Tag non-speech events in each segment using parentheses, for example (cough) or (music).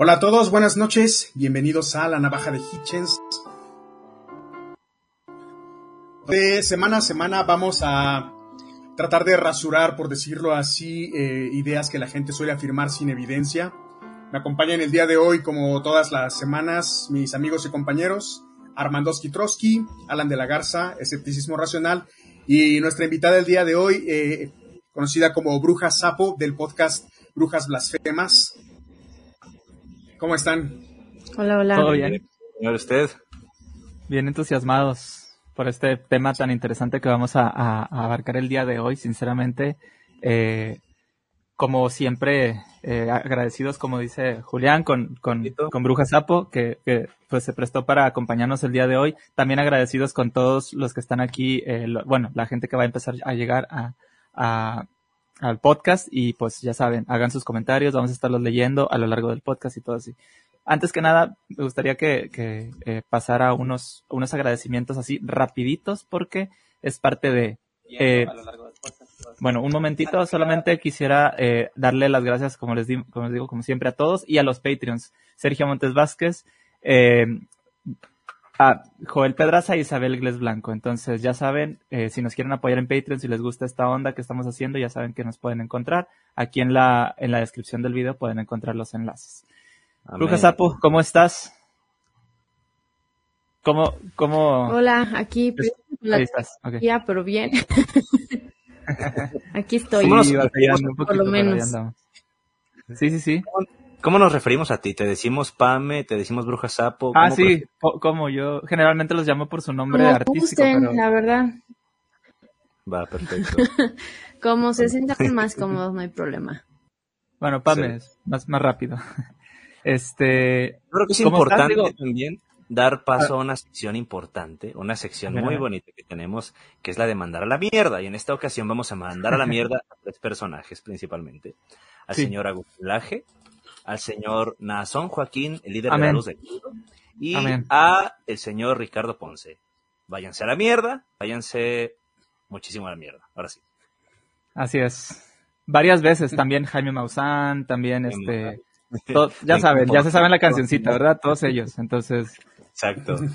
Hola a todos, buenas noches, bienvenidos a la Navaja de Hitchens. De semana a semana vamos a tratar de rasurar, por decirlo así, eh, ideas que la gente suele afirmar sin evidencia. Me acompañan el día de hoy, como todas las semanas, mis amigos y compañeros, Armando Trotsky, Alan de la Garza, Escepticismo Racional, y nuestra invitada del día de hoy, eh, conocida como Bruja Sapo, del podcast Brujas Blasfemas, ¿Cómo están? Hola, hola. ¿Todo bien? Señor, usted. Bien entusiasmados por este tema tan interesante que vamos a, abarcar el día de hoy. Sinceramente, eh, como siempre, eh, agradecidos, como dice Julián, con, con, con Bruja Sapo, que, pues se prestó para acompañarnos el día de hoy. También agradecidos con todos los que están aquí, eh, bueno, la gente que va a empezar a llegar a, al podcast y pues ya saben, hagan sus comentarios, vamos a estarlos leyendo a lo largo del podcast y todo así. Antes que nada, me gustaría que, que eh, pasara unos, unos agradecimientos así rapiditos porque es parte de... Eh, bueno, un momentito, solamente quisiera eh, darle las gracias, como les, como les digo, como siempre a todos y a los Patreons. Sergio Montes Vázquez, eh, Ah, Joel Pedraza y Isabel Gles Blanco. Entonces, ya saben, eh, si nos quieren apoyar en Patreon, si les gusta esta onda que estamos haciendo, ya saben que nos pueden encontrar. Aquí en la, en la descripción del video pueden encontrar los enlaces. Lucas Sapo, ¿cómo estás? ¿Cómo, cómo? Hola, aquí. Ahí estás. Ya, pero bien. (laughs) aquí estoy. Sí, por lo menos. Sí, sí, sí. ¿Cómo nos referimos a ti? ¿Te decimos Pame? ¿Te decimos Bruja Sapo? Ah, sí, como yo generalmente los llamo por su nombre artístico. pero... la verdad. Va, perfecto. (laughs) como se sientan más cómodos, no hay problema. Bueno, Pame es más, más rápido. (laughs) Este. Creo que es importante también dar paso a una sección importante, una sección muy bonita que tenemos, que es la de mandar a la mierda. Y en esta ocasión vamos a mandar a la mierda a tres personajes principalmente. Al señor Agustín Laje, al señor Nazón Joaquín, el líder de la luz del mundo, y a el señor Ricardo Ponce. Váyanse a la mierda, váyanse muchísimo a la mierda, ahora sí. Así es. Varias veces también Jaime Maussan, también este... ya (laughs) saben, ya se saben la cancioncita, ¿verdad? Todos ellos, entonces... Exacto. (laughs)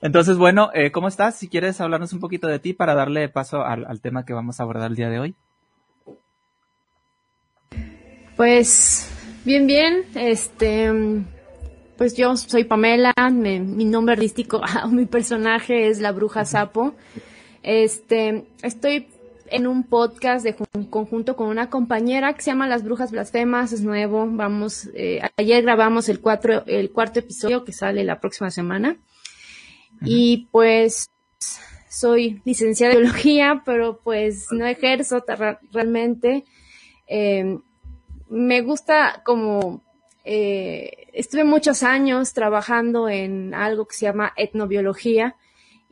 Entonces, bueno, eh, ¿cómo estás? Si quieres hablarnos un poquito de ti para darle paso al tema que vamos a abordar el día de hoy. Pues bien, bien. Este, pues yo soy Pamela. mi nombre artístico, (laughs) mi personaje es la Bruja Sapo. Este, estoy en un podcast de conjunto con una compañera que se llama Las Brujas Blasfemas, es nuevo. Vamos, eh, ayer grabamos el cuatro, el cuarto episodio que sale la próxima semana. Y pues soy licenciada en biología, pero pues no ejerzo realmente. Eh, me gusta como eh, estuve muchos años trabajando en algo que se llama etnobiología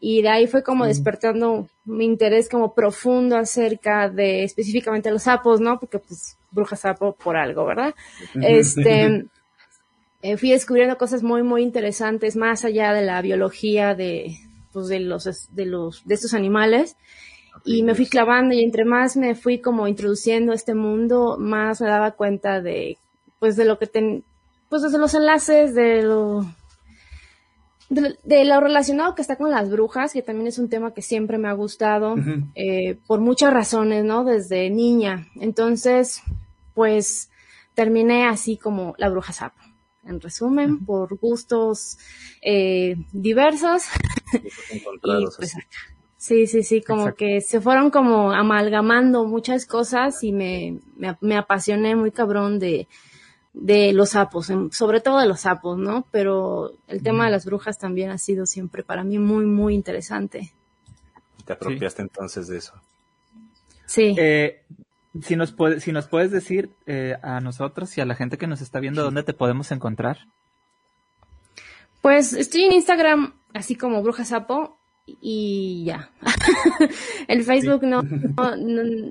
y de ahí fue como despertando mi interés como profundo acerca de específicamente los sapos, ¿no? Porque pues bruja sapo por algo, ¿verdad? Este (laughs) eh, fui descubriendo cosas muy muy interesantes más allá de la biología de pues de los de los de estos animales y me fui clavando y entre más me fui como introduciendo a este mundo, más me daba cuenta de, pues de lo que ten, pues de los enlaces, de lo, de, lo relacionado que está con las brujas, que también es un tema que siempre me ha gustado, eh, por muchas razones, ¿no? Desde niña. Entonces, pues terminé así como la bruja sapo. En resumen, por gustos eh, diversos. (laughs) y pues acá. Sí, sí, sí, como que se fueron como amalgamando muchas cosas y me, me, apasioné muy cabrón de, de los sapos, sobre todo de los sapos, ¿no? Pero el tema de las brujas también ha sido siempre para mí muy, muy interesante. ¿Te apropiaste entonces de eso? Sí. Eh, si, nos puede, si nos puedes decir eh, a nosotros y a la gente que nos está viendo dónde te podemos encontrar. Pues estoy en Instagram así como Bruja Sapo y ya. (laughs) el Facebook no,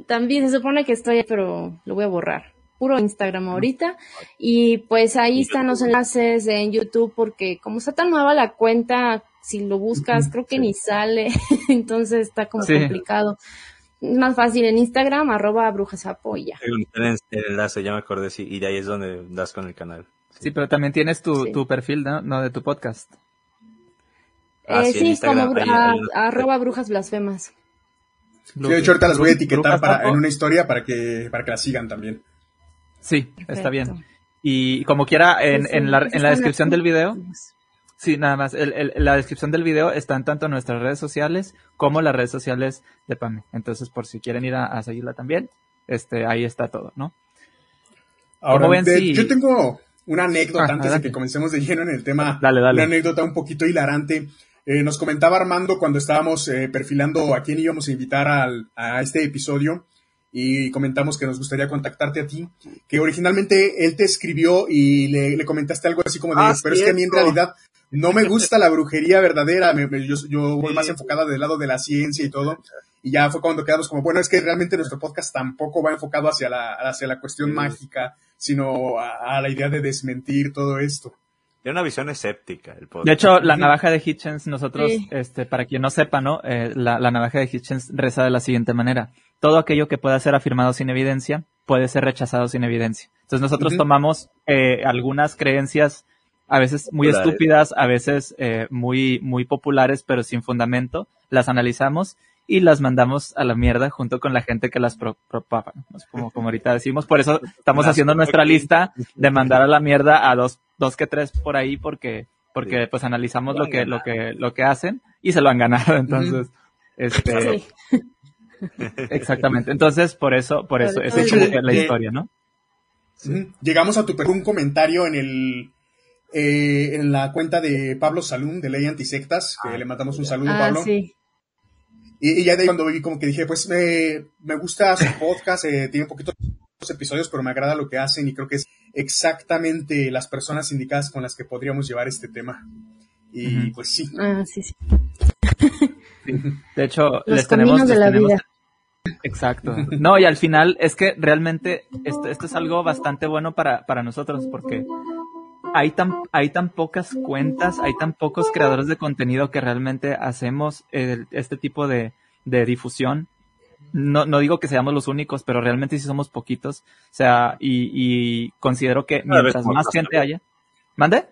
también se supone que estoy, pero lo voy a borrar. Puro Instagram ahorita. Y pues ahí están los enlaces en YouTube porque como está tan nueva la cuenta, si lo buscas, creo que ni sale. (laughs) Entonces está como complicado. es más fácil en Instagram, arroba brujasapo y ya. El, enlace, ya me acordé, sí, y de ahí es donde das con el canal. Sí, pero también tienes tu, tu perfil, ¿no? No, de tu podcast. Ah, eh, sí, como arroba brujas blasfemas. Sí, de hecho ahorita las voy a etiquetar para, en una historia para que, para que la sigan también. Sí, está bien. Y como quiera, en, en, la, en la descripción del video, sí, nada más, el, el, la descripción del video están tanto nuestras redes sociales como las redes sociales de PAME. Entonces, por si quieren ir a, seguirla también, este, ahí está todo, ¿no? Ahora, ven, yo tengo una anécdota ah, antes de que comencemos de lleno en el tema. Dale, dale. Una anécdota un poquito hilarante. Eh, nos comentaba Armando cuando estábamos eh, perfilando a quién íbamos a invitar al, a este episodio y comentamos que nos gustaría contactarte a ti, que originalmente él te escribió y le, comentaste algo así como de, ah, pero es que a mí en realidad no me gusta la brujería verdadera, yo, yo voy más enfocada del lado de la ciencia y todo, y ya fue cuando quedamos como, bueno, es que realmente nuestro podcast tampoco va enfocado hacia la, hacia la cuestión mágica, sino a, la idea de desmentir todo esto. Tiene una visión escéptica el De hecho, la navaja de Hitchens, nosotros, este, para quien no sepa, ¿no? Eh, la, navaja de Hitchens reza de la siguiente manera. Todo aquello que pueda ser afirmado sin evidencia puede ser rechazado sin evidencia. Entonces nosotros tomamos eh, algunas creencias a veces muy estúpidas, a veces eh, muy, muy populares, pero sin fundamento, las analizamos y las mandamos a la mierda junto con la gente que las propaga, como, como ahorita decimos. Por eso estamos haciendo nuestra lista (laughs) de mandar a la mierda a dos, dos que tres por ahí porque, porque pues analizamos lo que, lo que, lo que hacen y se lo han ganado. (laughs) Entonces, este, (laughs) exactamente. Entonces, por eso, por eso, esa es la historia, ¿no? Llegamos a tu un comentario en el, eh, en la cuenta de Pablo Salum de Ley Antisectas, que ah, le mandamos un saludo, ah, Pablo. Sí. Y, ya de ahí cuando vi como que dije, pues me gusta su (laughs) podcast, eh, tiene un poquito de episodios, pero me agrada lo que hacen y creo que es exactamente las personas indicadas con las que podríamos llevar este tema. Y pues sí. Ah, sí, sí. De hecho, les tenemos, de la vida. (laughs) Exacto. No, y al final es que realmente esto, esto es algo bastante bueno para, para nosotros porque hay tan, hay tan pocas cuentas, hay tan pocos creadores de contenido que realmente hacemos este tipo de, de difusión. No, no digo que seamos los únicos, pero realmente sí somos poquitos. O sea, y, y considero que mientras más gente haya. ¿Mande?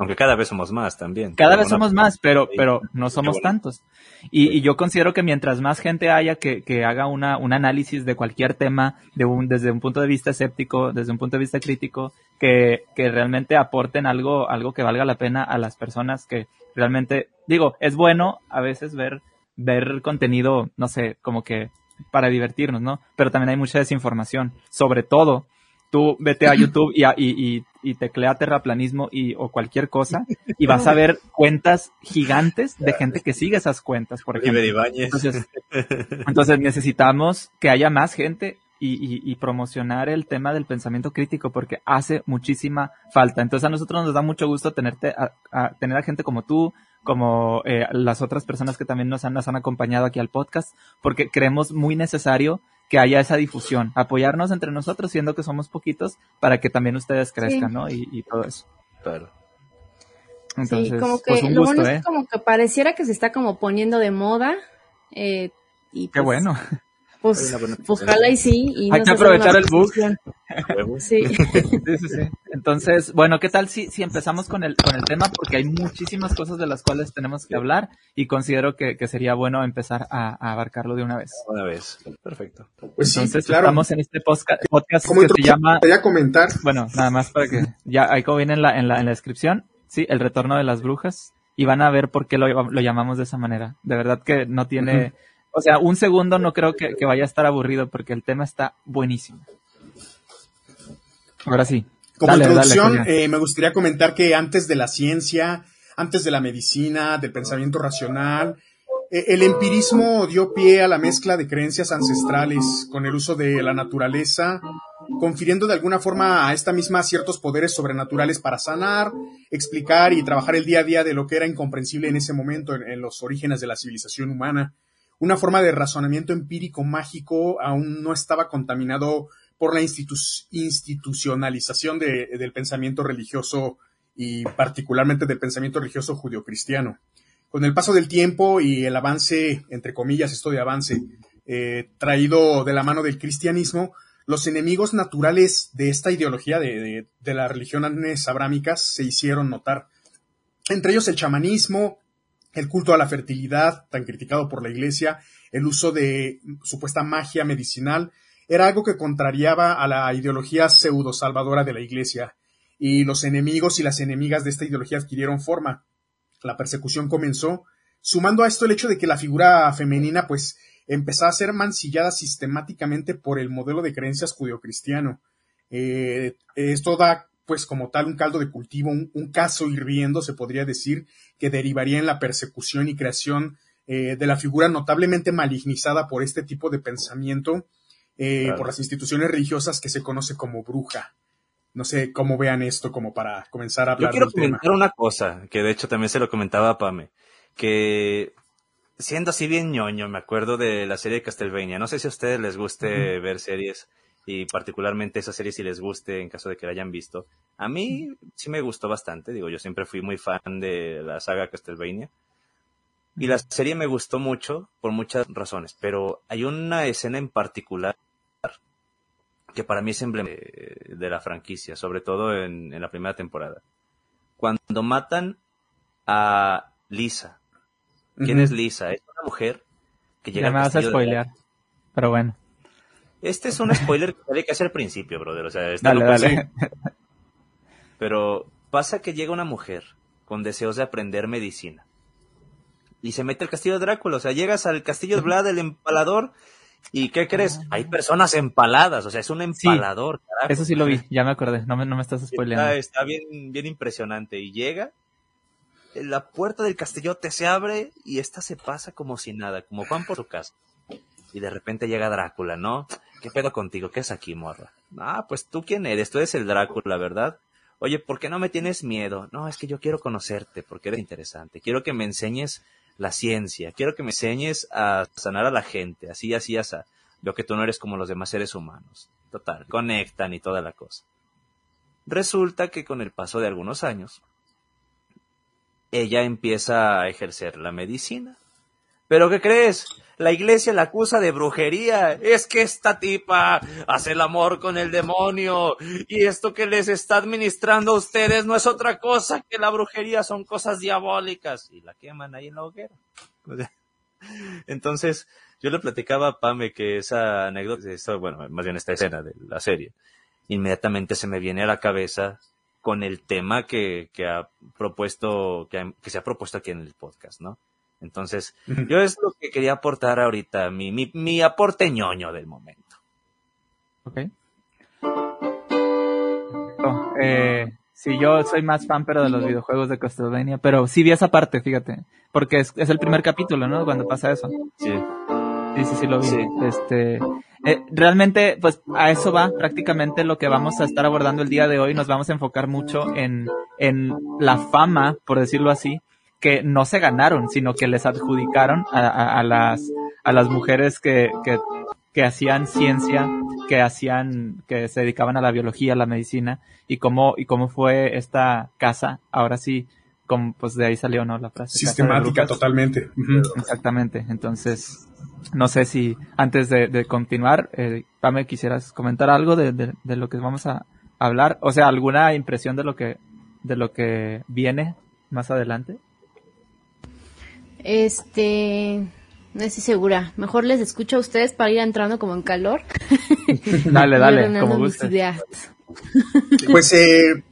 Aunque cada vez somos más también. Cada vez somos más, pero, pero no somos tantos. Y, y, yo considero que mientras más gente haya que, que haga una, un análisis de cualquier tema, de un, desde un punto de vista escéptico, desde un punto de vista crítico, que, que realmente aporten algo, algo que valga la pena a las personas que realmente, digo, es bueno a veces ver, ver contenido, no sé, como que para divertirnos, ¿no? Pero también hay mucha desinformación, sobre todo tú vete a (laughs) YouTube y, y, y, teclea terraplanismo y, o cualquier cosa y vas a (laughs) ver cuentas gigantes de gente que sigue esas cuentas, por ejemplo. Entonces, (laughs) entonces necesitamos que haya más gente y, y, promocionar el tema del pensamiento crítico porque hace muchísima falta. Entonces a nosotros nos da mucho gusto tenerte a, tener a gente como tú, como eh, las otras personas que también nos han, nos han acompañado aquí al podcast, porque creemos muy necesario que haya esa difusión, apoyarnos entre nosotros, siendo que somos poquitos, para que también ustedes crezcan, ¿no? Y, todo eso. Claro. Entonces, sí, como que pues lo bueno es ¿eh? como que pareciera que se está como poniendo de moda. Eh, y Qué pues bueno. Pues, ojalá y sí. Y Hay que aprovechar el bug. Sí. (laughs) sí, sí, sí. Entonces, bueno, ¿qué tal si, si empezamos con el, con el tema? Porque hay muchísimas cosas de las cuales tenemos que hablar y considero que, que sería bueno empezar a, abarcarlo de una vez. Una vez, perfecto. Pues Entonces, claro. estamos en este podcast, podcast que se llama... Quería comentar. Bueno, nada más para que, ya ahí como viene en la, en la, en la descripción, sí, el retorno de las brujas y van a ver por qué lo, lo llamamos de esa manera. De verdad que no tiene... O sea, un segundo no creo que, vaya a estar aburrido porque el tema está buenísimo. Ahora sí. Como introducción, eh, me gustaría comentar que antes de la ciencia, antes de la medicina, del pensamiento racional, eh, el empirismo dio pie a la mezcla de creencias ancestrales con el uso de la naturaleza, confiriendo de alguna forma a esta misma ciertos poderes sobrenaturales para sanar, explicar y trabajar el día a día de lo que era incomprensible en ese momento en los orígenes de la civilización humana una forma de razonamiento empírico mágico aún no estaba contaminado por la institucionalización del pensamiento religioso y particularmente del pensamiento religioso judio-cristiano. Con el paso del tiempo y el avance, entre comillas, esto de avance, eh, traído de la mano del cristianismo, los enemigos naturales de esta ideología de, de, las religiones abrámicas se hicieron notar. Entre ellos el chamanismo, el culto a la fertilidad, tan criticado por la Iglesia, el uso de supuesta magia medicinal, era algo que contrariaba a la ideología pseudo salvadora de la Iglesia, y los enemigos y las enemigas de esta ideología adquirieron forma. La persecución comenzó, sumando a esto el hecho de que la figura femenina pues empezó a ser mancillada sistemáticamente por el modelo de creencias judeocristiano. Eh, esto da pues como tal un caldo de cultivo, un, caso hirviendo, se podría decir, que derivaría en la persecución y creación eh, de la figura notablemente malignizada por este tipo de pensamiento, eh, por las instituciones religiosas que se conoce como bruja. No sé cómo vean esto como para comenzar a hablar. Yo quiero comentar una cosa, que de hecho también se lo comentaba a Pame, que siendo así bien ñoño, me acuerdo de la serie de Castlevania. No sé si a ustedes les guste ver series y particularmente esa serie si les guste en caso de que la hayan visto. A mí sí me gustó bastante, digo, yo siempre fui muy fan de la saga Castlevania. Y la serie me gustó mucho por muchas razones, pero hay una escena en particular que para mí es emblema de, la franquicia, sobre todo en, la primera temporada. Cuando matan a Lisa. ¿Quién es Lisa? Es una mujer que llega ya me vas a spoilear, pero bueno. Este es un spoiler que tiene que hacer al principio, brother. O sea, dale, dale. (laughs) Pero pasa que llega una mujer con deseos de aprender medicina. Y se mete al castillo de Drácula. O sea, llegas al castillo de Vlad, el empalador, ¿Y qué crees? Ah. Hay personas empaladas, o sea, es un empalador. Eso sí lo vi, ya me acordé, no me, no me estás spoileando. Está, bien, bien impresionante. Y llega, la puerta del castillote se abre y esta se pasa como si nada, como Juan por su casa. Y de repente llega Drácula, ¿no? ¿Qué pedo contigo? ¿Qué es aquí, morra? Ah, pues tú quién eres, tú eres el Drácula, ¿verdad? Oye, ¿por qué no me tienes miedo? No, es que yo quiero conocerte porque eres interesante. Quiero que me enseñes la ciencia. Quiero que me enseñes a sanar a la gente, así, así, así. Veo que tú no eres como los demás seres humanos. Total, conectan y toda la cosa. Resulta que con el paso de algunos años, ella empieza a ejercer la medicina. ¿Pero qué crees? La iglesia la acusa de brujería. Es que esta tipa hace el amor con el demonio. Y esto que les está administrando a ustedes no es otra cosa que la brujería, son cosas diabólicas. Y la queman ahí en la hoguera. (laughs) Entonces, yo le platicaba a Pame que esa anécdota, bueno, más bien esta escena de la serie, inmediatamente se me viene a la cabeza con el tema que, que ha propuesto, que, que se ha propuesto aquí en el podcast, ¿no? Entonces, yo es lo que quería aportar ahorita, mi, mi, mi aporte ñoño del momento. Ok. Oh, eh, sí, yo soy más fan, pero de los videojuegos de Castlevania, pero sí vi esa parte, fíjate, porque es, el primer capítulo, ¿no? Cuando pasa eso. Sí. Sí, sí, sí, lo vi. Este, eh, realmente, pues a eso va prácticamente lo que vamos a estar abordando el día de hoy. Nos vamos a enfocar mucho en, en la fama, por decirlo así, que no se ganaron, sino que les adjudicaron a, a, las, a las mujeres que, que, que, hacían ciencia, que hacían, que se dedicaban a la biología, a la medicina, y cómo, y cómo fue esta casa, ahora sí, como, pues de ahí salió, ¿no? La frase. Sistemática, totalmente. Exactamente. Entonces, no sé si antes de, de continuar, eh, Pame, quisieras comentar algo de, de, de, lo que vamos a hablar, o sea, alguna impresión de lo que, de lo que viene más adelante. Este, no estoy segura. Mejor les escucho a ustedes para ir entrando como en calor. (laughs) dale, (laughs) dale, como Pues eh,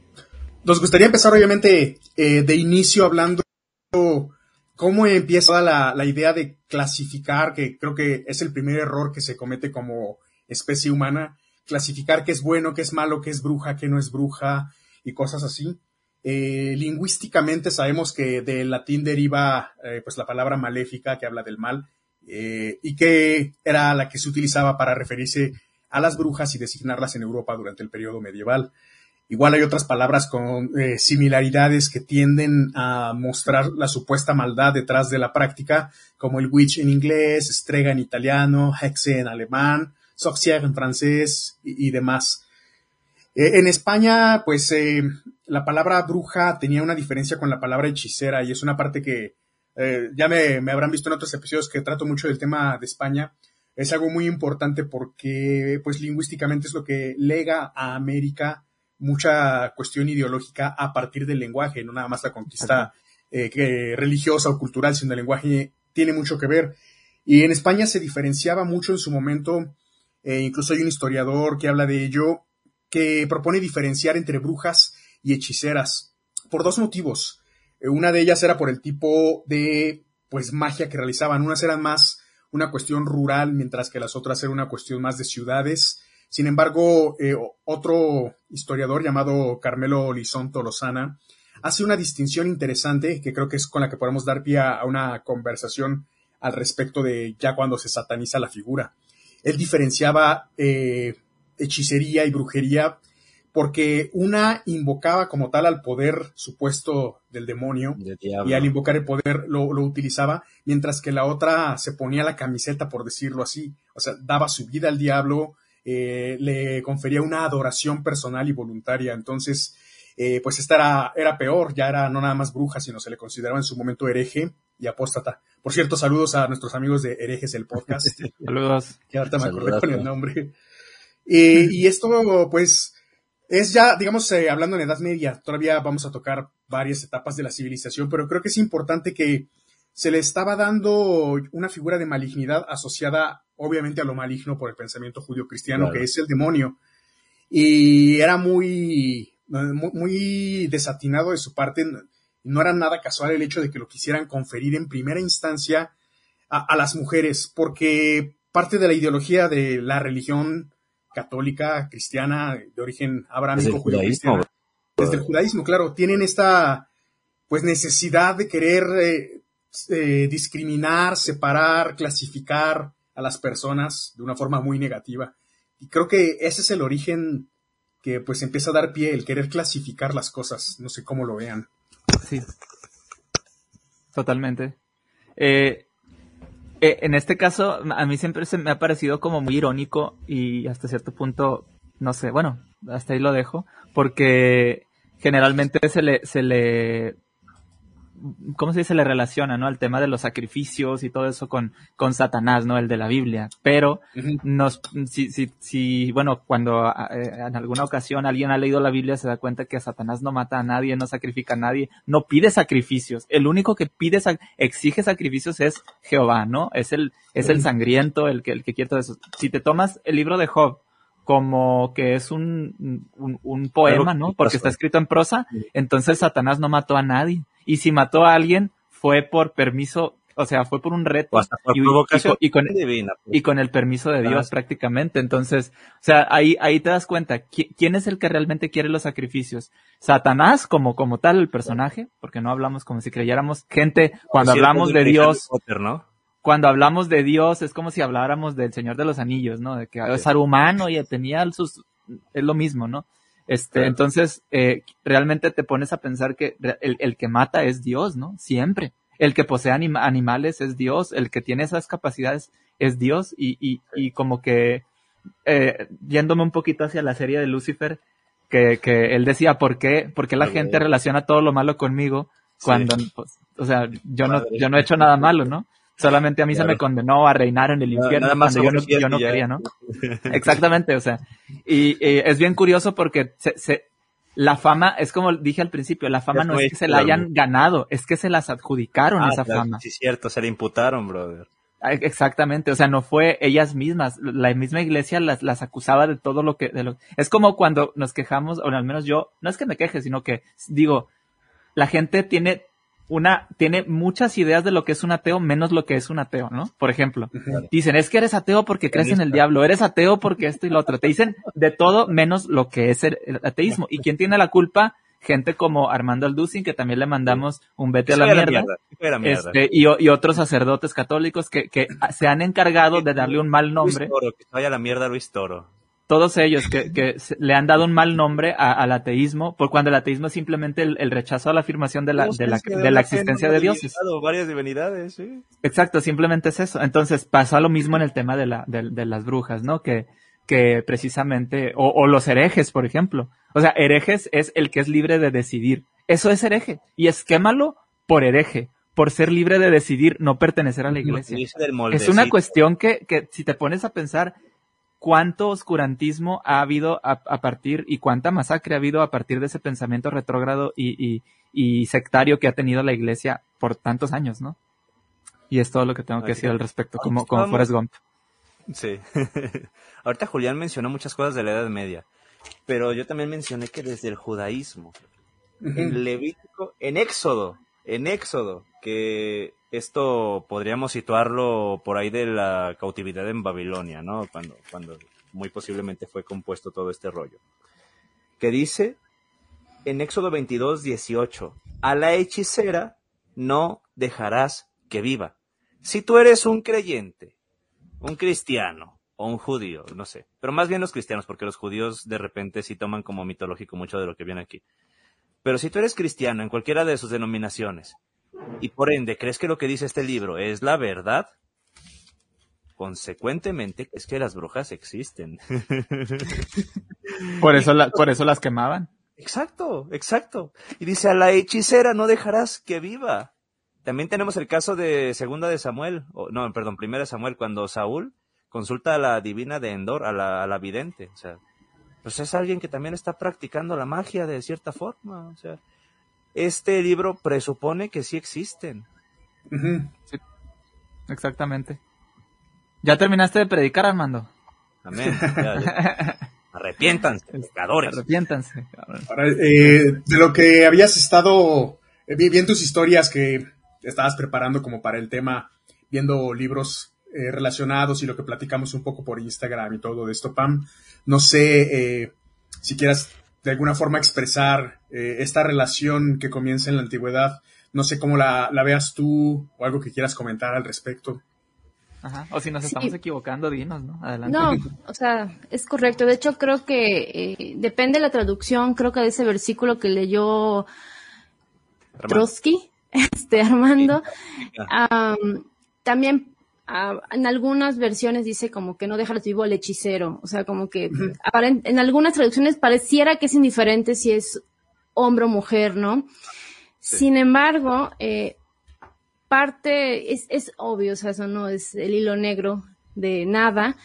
nos gustaría empezar obviamente eh, de inicio hablando cómo empieza la, la idea de clasificar, que creo que es el primer error que se comete como especie humana, clasificar qué es bueno, qué es malo, qué es bruja, qué no es bruja y cosas así. Eh, lingüísticamente sabemos que del latín deriva eh, pues la palabra maléfica que habla del mal eh, y que era la que se utilizaba para referirse a las brujas y designarlas en Europa durante el periodo medieval. Igual hay otras palabras con similaridades que tienden a mostrar la supuesta maldad detrás de la práctica, como el witch en inglés, strega en italiano, hexe en alemán, sorcière en francés y demás. en España, pues la palabra bruja tenía una diferencia con la palabra hechicera y es una parte que eh, ya me, habrán visto en otros episodios que trato mucho del tema de España. es algo muy importante porque, pues, lingüísticamente es lo que lega a América mucha cuestión ideológica a partir del lenguaje, no nada más la conquista eh, religiosa o cultural, sino el lenguaje tiene mucho que ver. Y en España se diferenciaba mucho en su momento, eh, incluso hay un historiador que habla de ello, que propone diferenciar entre brujas y hechiceras, por dos motivos. Eh, una de ellas era por el tipo de, pues, magia que realizaban. Unas eran más una cuestión rural, mientras que las otras eran una cuestión más de ciudades. Sin embargo, eh, otro historiador llamado Carmelo Lisonto Lozana hace una distinción interesante que creo que es con la que podemos dar pie a una conversación al respecto de ya cuando se sataniza la figura. Él diferenciaba eh, hechicería y brujería porque una invocaba como tal al poder supuesto del demonio y al invocar el poder lo, utilizaba, mientras que la otra se ponía la camiseta, por decirlo así, o sea, daba su vida al diablo, eh, le confería una adoración personal y voluntaria, entonces, eh, pues esta era, era peor, ya era no nada más bruja, sino se le consideraba en su momento hereje y apóstata. Por cierto, saludos a nuestros amigos de Herejes el podcast. (laughs) saludos. Que ahorita me acordé con el nombre. Eh, y esto, pues, es ya, digamos, eh, hablando en Edad Media, todavía vamos a tocar varias etapas de la civilización, pero creo que es importante que se le estaba dando una figura de malignidad asociada, obviamente, a lo maligno por el pensamiento judío-cristiano, que es el demonio. Y era muy, muy, desatinado de su parte. No era nada casual el hecho de que lo quisieran conferir en primera instancia a las mujeres, porque parte de la ideología de la religión católica, cristiana, de origen abrámico, judío cristiano. Desde el judaísmo, claro, tienen esta pues necesidad de querer eh, eh, discriminar, separar, clasificar a las personas de una forma muy negativa. Y creo que ese es el origen que pues empieza a dar pie, el querer clasificar las cosas. No sé cómo lo vean. Sí. Totalmente. Eh, eh, en este caso, a mí siempre se me ha parecido como muy irónico y hasta cierto punto, no sé, bueno, hasta ahí lo dejo, porque generalmente se le, se le ¿cómo se dice? Le relaciona, ¿no? Al tema de los sacrificios y todo eso con, con Satanás, ¿no? El de la Biblia. Pero, nos, si, si, si, bueno, cuando eh, en alguna ocasión alguien ha leído la Biblia se da cuenta que Satanás no mata a nadie, no sacrifica a nadie, no pide sacrificios. El único que pide, exige sacrificios es Jehová, ¿no? Es el, es el sangriento, el que, el que quiere todo eso. Si te tomas el libro de Job, como que es un, un, un poema, ¿no? Porque está escrito en prosa, entonces Satanás no mató a nadie. Y si mató a alguien fue por permiso, o sea, fue por un reto. Y, con, y, con, el permiso de Dios prácticamente. Entonces, o sea, ahí, ahí te das cuenta, ¿quién es el que realmente quiere los sacrificios? Satanás como, como tal el personaje, porque no hablamos como si creyéramos gente, cuando hablamos de Dios, cuando hablamos de Dios es como si habláramos del Señor de los Anillos, ¿no? De que es ser humano y tenía sus, es lo mismo, ¿no? Este, entonces, eh, realmente te pones a pensar que el, el, que mata es Dios, ¿no? Siempre. El que posee animales es Dios, el que tiene esas capacidades es Dios y, y, y como que, eh, yéndome un poquito hacia la serie de Lucifer, que, que él decía, ¿por qué, por qué la gente relaciona todo lo malo conmigo cuando, pues, o sea, yo no, yo no he hecho nada malo, ¿no? Solamente a mí se me condenó a reinar en el infierno nada más cuando yo no, quería, ¿no? Exactamente, o sea. Y, es bien curioso porque se, la fama, es como dije al principio, la fama no es que se la hayan ganado, es que se las adjudicaron ah, esa fama. Sí, cierto, se la imputaron, brother. Exactamente, o sea, no fue ellas mismas, la misma iglesia las, las acusaba de todo lo que, de lo, es como cuando nos quejamos, o al menos yo, no es que me queje, sino que digo, la gente tiene una, tiene muchas ideas de lo que es un ateo, menos lo que es un ateo, ¿no? Por ejemplo, dicen, es que eres ateo porque crees en el diablo, eres ateo porque esto y lo otro. Te dicen de todo menos lo que es el, ateísmo. ¿Y quién tiene la culpa? Gente como Armando Alducin, que también le mandamos un vete a la mierda. Este, y, y, otros sacerdotes católicos que, que se han encargado de darle un mal nombre. Luis Toro, que vaya a la mierda Luis Toro todos ellos que, que le han dado un mal nombre al ateísmo, por cuando el ateísmo es simplemente el, rechazo a la afirmación de la, de la, de la existencia de dioses. Varias divinidades, sí. Exacto, simplemente es eso. Entonces pasa lo mismo en el tema de, la, de, las brujas, ¿no? Que, que precisamente, o, o los herejes, por ejemplo. O sea, herejes es el que es libre de decidir. Eso es hereje. Y esquémalo por hereje por ser libre de decidir no pertenecer a la iglesia. Es una cuestión que, que, si te pones a pensar cuánto oscurantismo ha habido a, partir y cuánta masacre ha habido a partir de ese pensamiento retrógrado y, y, sectario que ha tenido la iglesia por tantos años, ¿no? Y es todo lo que tengo que decir al respecto, como, como Forrest Gump. Sí. (laughs) Ahorita Julián mencionó muchas cosas de la Edad Media, pero yo también mencioné que desde el judaísmo, en Levítico, en Éxodo, en Éxodo, que esto podríamos situarlo por ahí de la cautividad en Babilonia, ¿no? Cuando, cuando muy posiblemente fue compuesto todo este rollo. Que dice en Éxodo 22, 18, a la hechicera no dejarás que viva. Si tú eres un creyente, un cristiano o un judío, no sé, pero más bien los cristianos, porque los judíos de repente sí toman como mitológico mucho de lo que viene aquí. Pero si tú eres cristiano en cualquiera de sus denominaciones y por ende crees que lo que dice este libro es la verdad, consecuentemente es que las brujas existen. (laughs) por eso, por eso las quemaban. Exacto, exacto. Y dice, a la hechicera no dejarás que viva. También tenemos el caso de segunda de Samuel, no, perdón, primera de Samuel, cuando Saúl consulta a la divina de Endor, a la, a la vidente. O sea, pues es alguien que también está practicando la magia de cierta forma. O sea, este libro presupone que sí existen. Exactamente. ¿Ya terminaste de predicar, Armando? Amén. (laughs) Arrepiéntanse, pecadores. Arrepiéntanse. Eh, de lo que habías estado eh, viendo tus historias que estabas preparando como para el tema, viendo libros eh, relacionados y lo que platicamos un poco por Instagram y todo de esto, Pam. No sé si quieras de alguna forma expresar eh, esta relación que comienza en la antigüedad. No sé cómo la, veas tú o algo que quieras comentar al respecto. Ajá. O si nos estamos equivocando, dinos, ¿no? Adelante. No, o sea, es correcto. De hecho, creo que eh, depende de la traducción. Creo que de ese versículo que leyó Trotsky, (laughs) este, Armando, también en algunas versiones dice como que no deja vivo al hechicero, o sea, como que en algunas traducciones pareciera que es indiferente si es hombre o mujer, ¿no? Sin embargo, eh, parte, es, es obvio, o sea, eso no es el hilo negro de nada,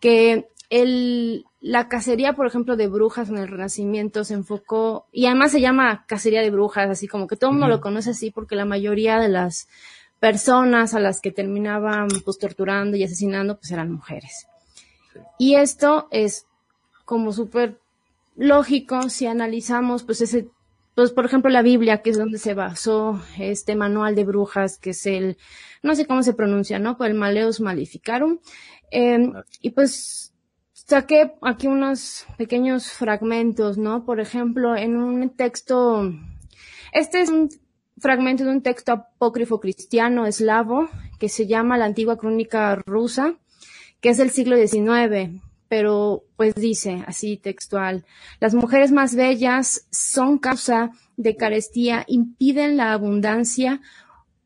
que el, la cacería, por ejemplo, de brujas en el Renacimiento se enfocó, y además se llama cacería de brujas, así como que todo el mundo lo conoce así porque la mayoría de las personas a las que terminaban pues torturando y asesinando pues eran mujeres. Y esto es como súper lógico si analizamos pues ese pues por ejemplo la Biblia que es donde se basó este manual de brujas que es el no sé cómo se pronuncia no pues el Maleus Maleficarum. Em, y pues saqué aquí unos pequeños fragmentos no por ejemplo en un texto este es un fragmento de un texto apócrifo cristiano eslavo que se llama la antigua crónica rusa, que es del siglo XIX, pero pues dice así textual, las mujeres más bellas son causa de carestía, impiden la abundancia.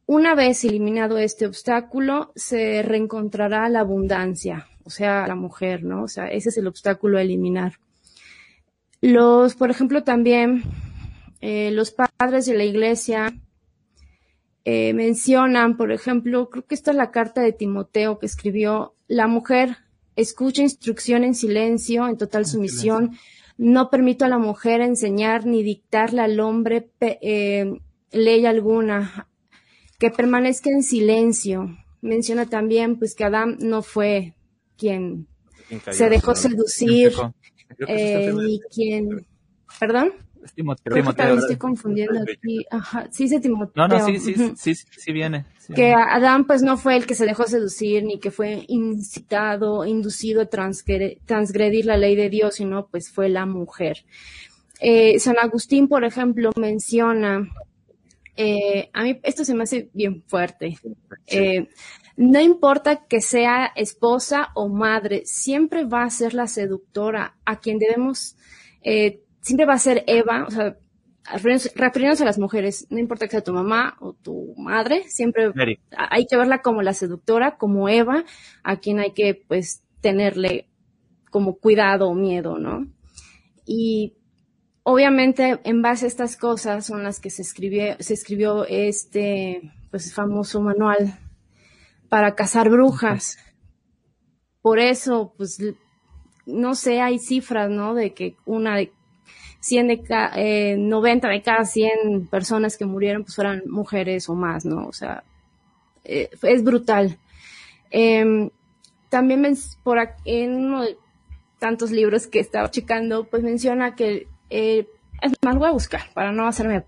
Una vez eliminado este obstáculo, se reencontrará la abundancia, o sea, la mujer, ¿no? O sea, ese es el obstáculo a eliminar. Los, por ejemplo, también eh, los padres de la iglesia eh, mencionan, por ejemplo, creo que esta es la carta de Timoteo que escribió, la mujer escucha instrucción en silencio, en total sumisión, no permito a la mujer enseñar ni dictarle al hombre eh, ley alguna, que permanezca en silencio. Menciona también pues que Adán no fue quien se dejó seducir, eh, ni quien, perdón. Timoteo. estoy confundiendo aquí. Ajá, sí dice Timoteo. No, no, sí, sí, sí, sí, viene. que Adán pues no fue el que se dejó seducir ni que fue incitado, inducido a transgredir, la ley de Dios, sino pues fue la mujer. Eh, San Agustín, por ejemplo, menciona, eh, a mí esto se me hace bien fuerte. Eh, no importa que sea esposa o madre, siempre va a ser la seductora a quien debemos eh, siempre va a ser Eva, o sea, refiriéndose a las mujeres, no importa que sea tu mamá o tu madre, siempre hay que verla como la seductora, como Eva, a quien hay que pues tenerle como cuidado o miedo, ¿no? Y obviamente, en base a estas cosas son las que se escribió, se escribió este pues, famoso manual para cazar brujas. Por eso, pues, no sé, hay cifras, ¿no? De que una de 100 de eh, 90 de cada 100 personas que murieron, pues fueran mujeres o más, ¿no? O sea, eh, es brutal. Em, también por en uno de tantos libros que estaba checando, pues menciona que eh, es más, voy a buscar para no hacerme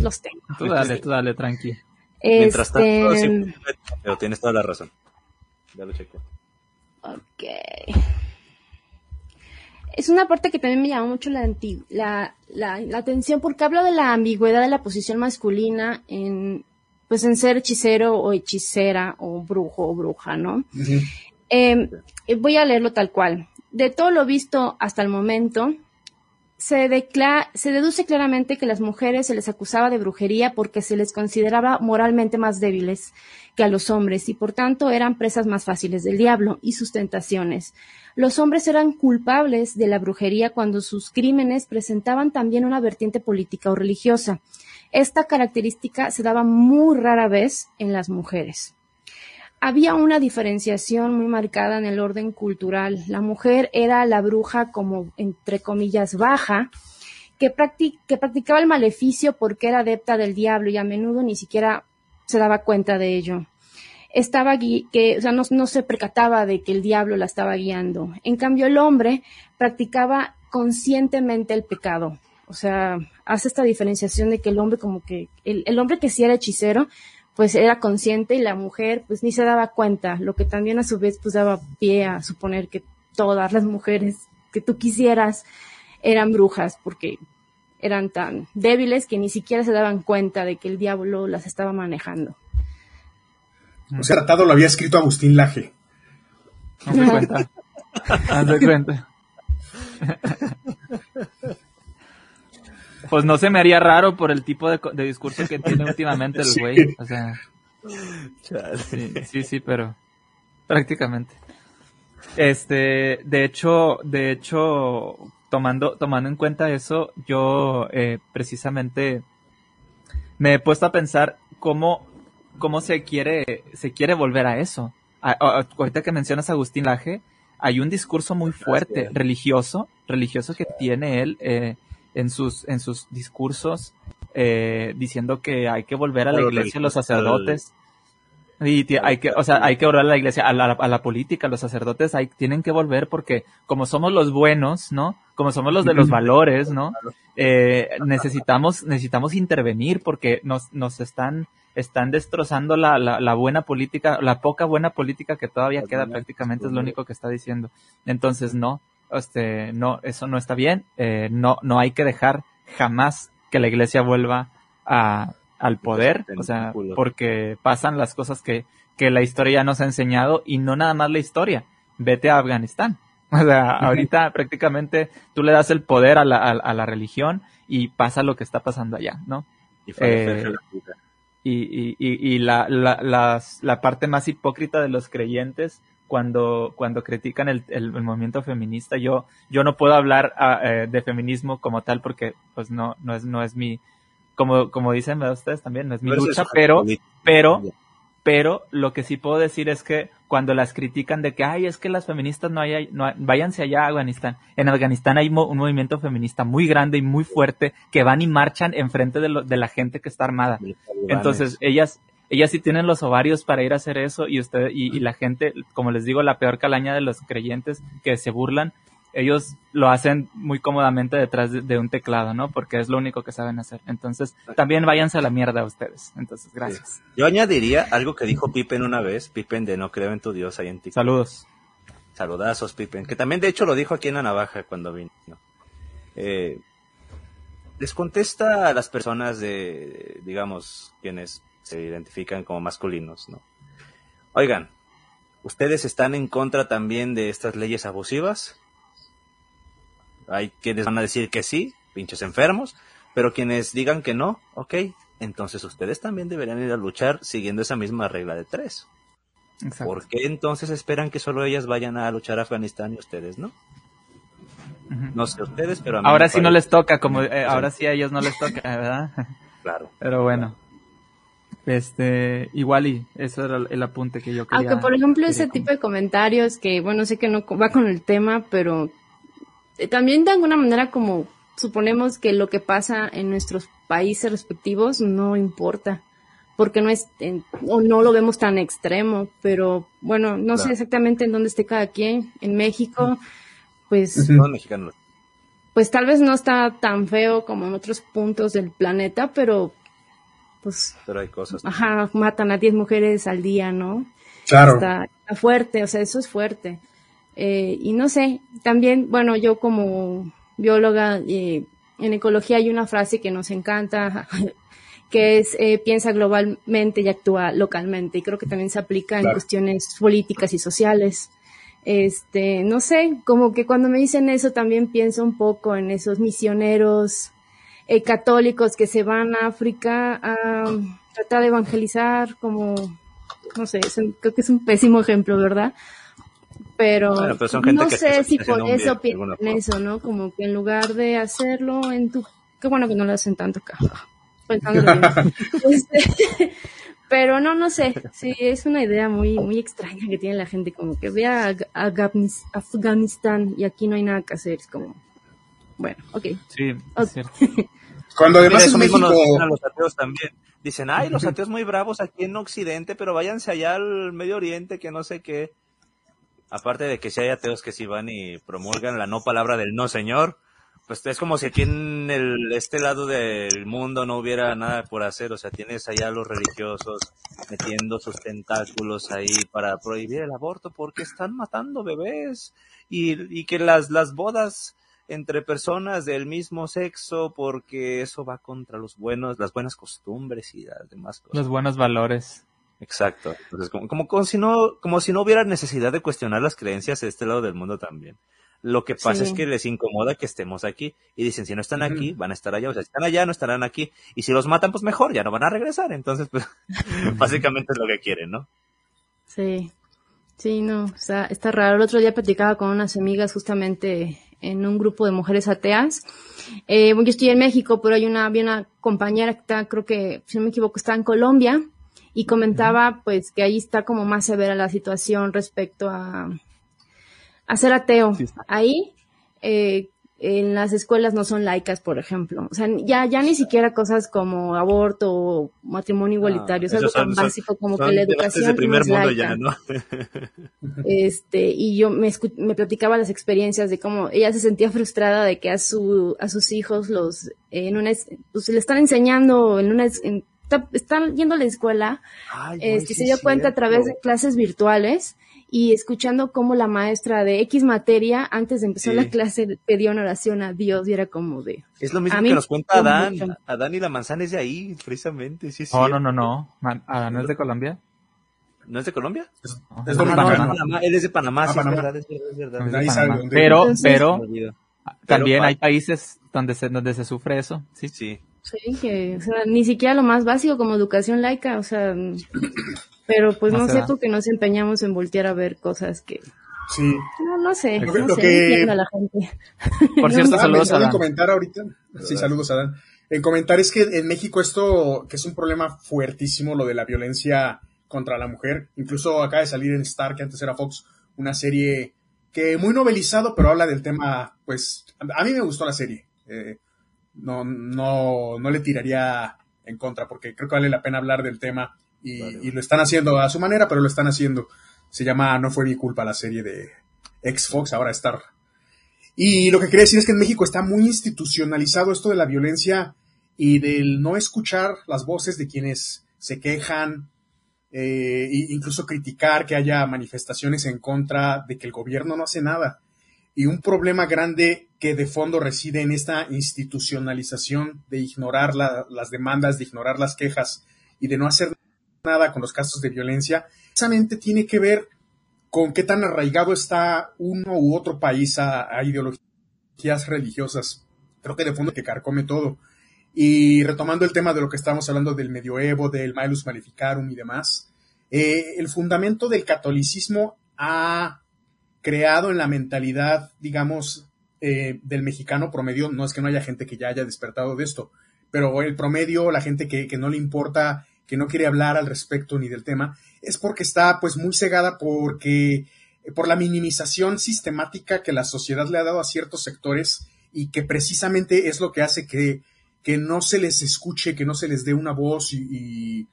los tengo. Tú dale, tú dale, tranqui. Mientras tanto, este, pero tienes toda la razón. Ya lo chequé. Ok. Es una parte que también me llama mucho la, la, la, atención porque habla de la ambigüedad de la posición masculina en, pues en ser hechicero o hechicera o brujo o bruja, ¿no? Em, voy a leerlo tal cual. De todo lo visto hasta el momento, se, deduce claramente que las mujeres se les acusaba de brujería porque se les consideraba moralmente más débiles que a los hombres y por tanto eran presas más fáciles del diablo y sus tentaciones. Los hombres eran culpables de la brujería cuando sus crímenes presentaban también una vertiente política o religiosa. Esta característica se daba muy rara vez en las mujeres había una diferenciación muy marcada en el orden cultural. La mujer era la bruja como, entre comillas, baja, que, practicaba el maleficio porque era adepta del diablo y a menudo ni siquiera se daba cuenta de ello. Estaba que, o sea, no, se percataba de que el diablo la estaba guiando. En cambio, el hombre practicaba conscientemente el pecado. O sea, hace esta diferenciación de que el hombre como que, el, el hombre que sí era hechicero, pues era consciente y la mujer pues ni se daba cuenta, lo que también a su vez pues daba pie a suponer que todas las mujeres que tú quisieras eran brujas porque eran tan débiles que ni siquiera se daban cuenta de que el diablo las estaba manejando. O sea, tratado lo había escrito Agustín Laje. No me cuenta. Haz de cuenta. (laughs) Pues no se me haría raro por el tipo de, discurso que tiene últimamente el güey. O sea. Sí, sí, pero prácticamente. Este, de hecho, de hecho, tomando, tomando en cuenta eso, yo eh, precisamente me he puesto a pensar cómo, cómo se quiere, se quiere volver a eso. ahorita que mencionas a Agustín Laje, hay un discurso muy fuerte, religioso, religioso que tiene él, eh, en sus, en sus discursos eh, diciendo que hay que volver a la iglesia, los sacerdotes. Y hay que, o sea, hay que volver a la iglesia, a la, a la política, los sacerdotes hay, tienen que volver porque como somos los buenos, ¿no? Como somos los de los valores, ¿no? Eh, necesitamos, necesitamos intervenir porque nos, nos están, están destrozando la, la, la buena política, la poca buena política que todavía queda prácticamente es lo único que está diciendo. Entonces, no, este, no, eso no está bien, eh, no, no hay que dejar jamás que la iglesia vuelva a, al poder, o sea, porque pasan las cosas que, que la historia ya nos ha enseñado y no nada más la historia, vete a Afganistán. (laughs) O sea, ahorita prácticamente tú le das el poder a la, a, la religión y pasa lo que está pasando allá, ¿no? Y, eh, y, y, y, la, la, las, la parte más hipócrita de los creyentes cuando, cuando critican el, el, movimiento feminista. Yo, yo no puedo hablar ah, eh, de feminismo como tal porque pues no, no es, no es mi, como, como dicen ustedes también, no es mi lucha, pero, pero, pero lo que sí puedo decir es que cuando las critican de que, ay, es que las feministas no hay, no váyanse allá a Afganistán. En Afganistán hay un movimiento feminista muy grande y muy fuerte que van y marchan enfrente de, lo, de la gente que está armada. Entonces, ellas, ellas sí tienen los ovarios para ir a hacer eso y usted y, la gente, como les digo, la peor calaña de los creyentes que se burlan, ellos lo hacen muy cómodamente detrás de, un teclado, ¿no? Porque es lo único que saben hacer. Entonces, también váyanse a la mierda ustedes. Entonces, gracias. Yo añadiría algo que dijo Pippen una vez, Pippen de No creo en tu Dios ahí en ti. Saludos. Saludazos, Pippen, que también de hecho lo dijo aquí en la navaja cuando vino. Eh, les contesta a las personas de, digamos, quienes se identifican como masculinos, ¿no? Oigan, ¿ustedes están en contra también de estas leyes abusivas? Hay quienes van a decir que sí, pinches enfermos, pero quienes digan que no, ok, entonces ustedes también deberían ir a luchar siguiendo esa misma regla de tres. ¿Por qué entonces esperan que solo ellas vayan a luchar a Afganistán y ustedes no? No sé ustedes, pero a mí Ahora sí no les toca, como eh, ahora sí a ellos no les toca, ¿verdad? Claro. Pero bueno. Este, igual y eso era el apunte que yo quería. Aunque, por ejemplo, ese tipo de comentarios que, bueno, sé que no va con el tema, pero eh, también de alguna manera como suponemos que lo que pasa en nuestros países respectivos no importa porque no es o no lo vemos tan extremo, pero bueno, no sé exactamente en dónde esté cada quien. En México, pues no, mexicano. Pues tal vez no está tan feo como en otros puntos del planeta, pero pues pero hay cosas. Ajá, matan a 10 mujeres al día, ¿no? Claro. Está, fuerte, o sea, eso es fuerte. Eh, y no sé, también, bueno, yo como bióloga eh, en ecología hay una frase que nos encanta, (laughs) que es eh, piensa globalmente y actúa localmente. Y creo que también se aplica en cuestiones políticas y sociales. Este, no sé, como que cuando me dicen eso también pienso un poco en esos misioneros eh, católicos que se van a África a tratar de evangelizar, como, no sé, creo que es un pésimo ejemplo, ¿verdad? Pero, no sé si por eso piensan eso, ¿no? Como que en lugar de hacerlo en tu... Qué bueno que no lo hacen tanto acá. (laughs) Este, (laughs) pero no, no sé, sí, es una idea muy, muy extraña que tiene la gente, como que vea a, Afganistán y aquí no hay nada que hacer, es como, bueno, ok. Sí, (laughs) Cuando además eso mismo nos dicen a los ateos también. Dicen, ay, los ateos muy bravos aquí en Occidente, pero váyanse allá al Medio Oriente, que no sé qué. Aparte de que si hay ateos que sí van y promulgan la no palabra del no señor, pues es como si aquí en el, este lado del mundo no hubiera nada por hacer, o sea, tienes allá a los religiosos metiendo sus tentáculos ahí para prohibir el aborto porque están matando bebés y, y que las, las bodas entre personas del mismo sexo porque eso va contra los buenos, las buenas costumbres y las demás cosas. Los buenos valores. Exacto. Entonces, como, como, como si no, como si no hubiera necesidad de cuestionar las creencias de este lado del mundo también. Lo que pasa es que les incomoda que estemos aquí y dicen, si no están aquí, van a estar allá, o sea, si están allá, no estarán aquí. Y si los matan, pues mejor, ya no van a regresar. Entonces, pues, (laughs) básicamente es lo que quieren, ¿no? Sí, sí, no, o sea, está raro. El otro día platicaba con unas amigas justamente en un grupo de mujeres ateas. Eh, yo estoy en México, pero hay una, había una compañera que está, creo que, si no me equivoco, está en Colombia y comentaba pues que ahí está como más severa la situación respecto a a ser ateo. Ahí, eh, en las escuelas no son laicas, por ejemplo. O sea, ya, ya ni siquiera cosas como aborto o matrimonio igualitario. es algo tan básico como que la educación primer es laica. (laughs) (laughs) este, y yo me, me platicaba las experiencias de cómo ella se sentía frustrada de que a su, a sus hijos los, en una, pues le están enseñando en una, están yendo a la escuela, este, se dio cuenta a través de clases virtuales y escuchando cómo la maestra de X materia, antes de empezar la clase, pedía una oración a Dios y era como de... Es lo mismo que nos cuenta Adán. Adán y la manzana es de ahí, precisamente. Sí, oh, no, no, no. ¿Adán no es de Colombia? ¿No es de Colombia? Es, de Panamá. Él es de Panamá, sí, es verdad, es verdad. Pero, pero, también hay países donde se, donde se sufre eso, sí. Sí. Sí, que, o sea, ni siquiera lo más básico como educación laica, o sea, pero pues no, sé tú que nos empeñamos en voltear a ver cosas que... Sí. No, no sé, no sé, a la gente. (laughs) Por cierto, saludos a En comentar ahorita, sí, saludos a Dan. En comentar es que en México esto, que es un problema fuertísimo, lo de la violencia contra la mujer. Incluso acaba de salir en Star, que antes era Fox, una serie que muy novelizado, pero habla del tema, pues, a mí me gustó la serie. Eh, no, no, no le tiraría en contra, porque creo que vale la pena hablar del tema y, lo están haciendo a su manera, pero lo están haciendo. Se llama No fue mi culpa la serie de ex Fox, ahora Star. Y lo que quería decir es que en México está muy institucionalizado esto de la violencia y del no escuchar las voces de quienes se quejan, eh, e incluso criticar que haya manifestaciones en contra de que el gobierno no hace nada. Y un problema grande que de fondo reside en esta institucionalización de ignorar las demandas, de ignorar las quejas y de no hacer nada con los casos de violencia, precisamente tiene que ver con qué tan arraigado está uno u otro país a, ideologías religiosas. Creo que de fondo que carcome todo. Y retomando el tema de lo que estábamos hablando del medioevo, del Malus Maleficarum y demás, eh, el fundamento del catolicismo ha creado en la mentalidad, digamos, eh, del mexicano promedio, no es que no haya gente que ya haya despertado de esto, pero el promedio, la gente que, que no le importa, que no quiere hablar al respecto ni del tema, es porque está pues muy cegada porque por la minimización sistemática que la sociedad le ha dado a ciertos sectores y que precisamente es lo que hace que, que no se les escuche, que no se les dé una voz y,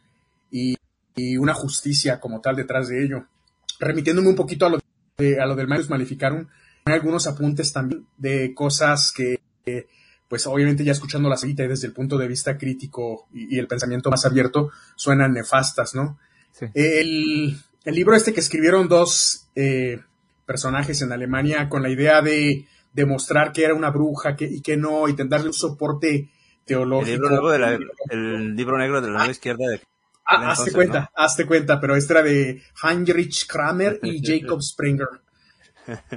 y, y una justicia como tal detrás de ello. Remitiéndome un poquito a lo, de, a lo del Marius Maleficarum, hay algunos apuntes también de cosas que, pues obviamente ya escuchando la cita y desde el punto de vista crítico y, y el pensamiento más abierto, suenan nefastas, ¿no? Sí. El, el, libro este que escribieron dos eh, personajes en Alemania con la idea de demostrar que era una bruja que, y que no, y darle un soporte teológico. El libro negro de la, el libro negro de la mano izquierda de Ah, hazte cuenta, ¿no? hazte cuenta, pero este era de Heinrich Kramer y (laughs) Jacob Springer.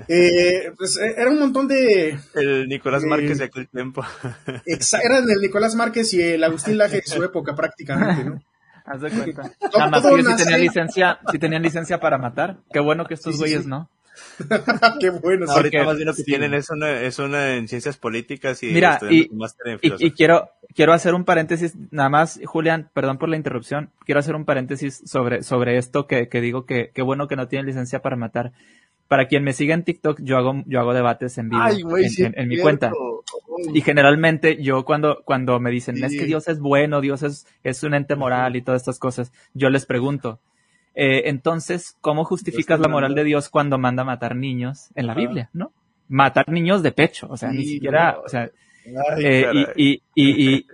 Eh, pues era un montón de. El Nicolás eh, Márquez de aquel tiempo. (laughs) Eran el Nicolás Márquez y el Agustín Laje de su época, prácticamente, ¿no? (laughs) Haz de cuenta. Nada más que si tenían licencia, si tenían licencia para matar. Qué bueno que estos sí, güeyes, sí, sí. ¿no? (laughs) Qué bueno. No, ahorita más bien lo que tienen es una, es una en ciencias políticas y Mira, y, y, y, quiero, quiero hacer un paréntesis, nada más, Julián, perdón por la interrupción, quiero hacer un paréntesis sobre, sobre esto que, que digo que qué bueno que no tienen licencia para matar. Para quien me siga en TikTok, yo hago, yo hago debates en vivo Ay, en, sí, en, en mi cuenta. Y generalmente yo cuando, cuando me dicen, sí. es que Dios es bueno, Dios es, es un ente moral y todas estas cosas, yo les pregunto, eh, entonces, ¿cómo justificas la moral de Dios cuando manda matar niños en la Biblia, no? Matar niños de pecho, o sea, sí, ni siquiera, no. o sea, Ay, eh, y, y, y, y,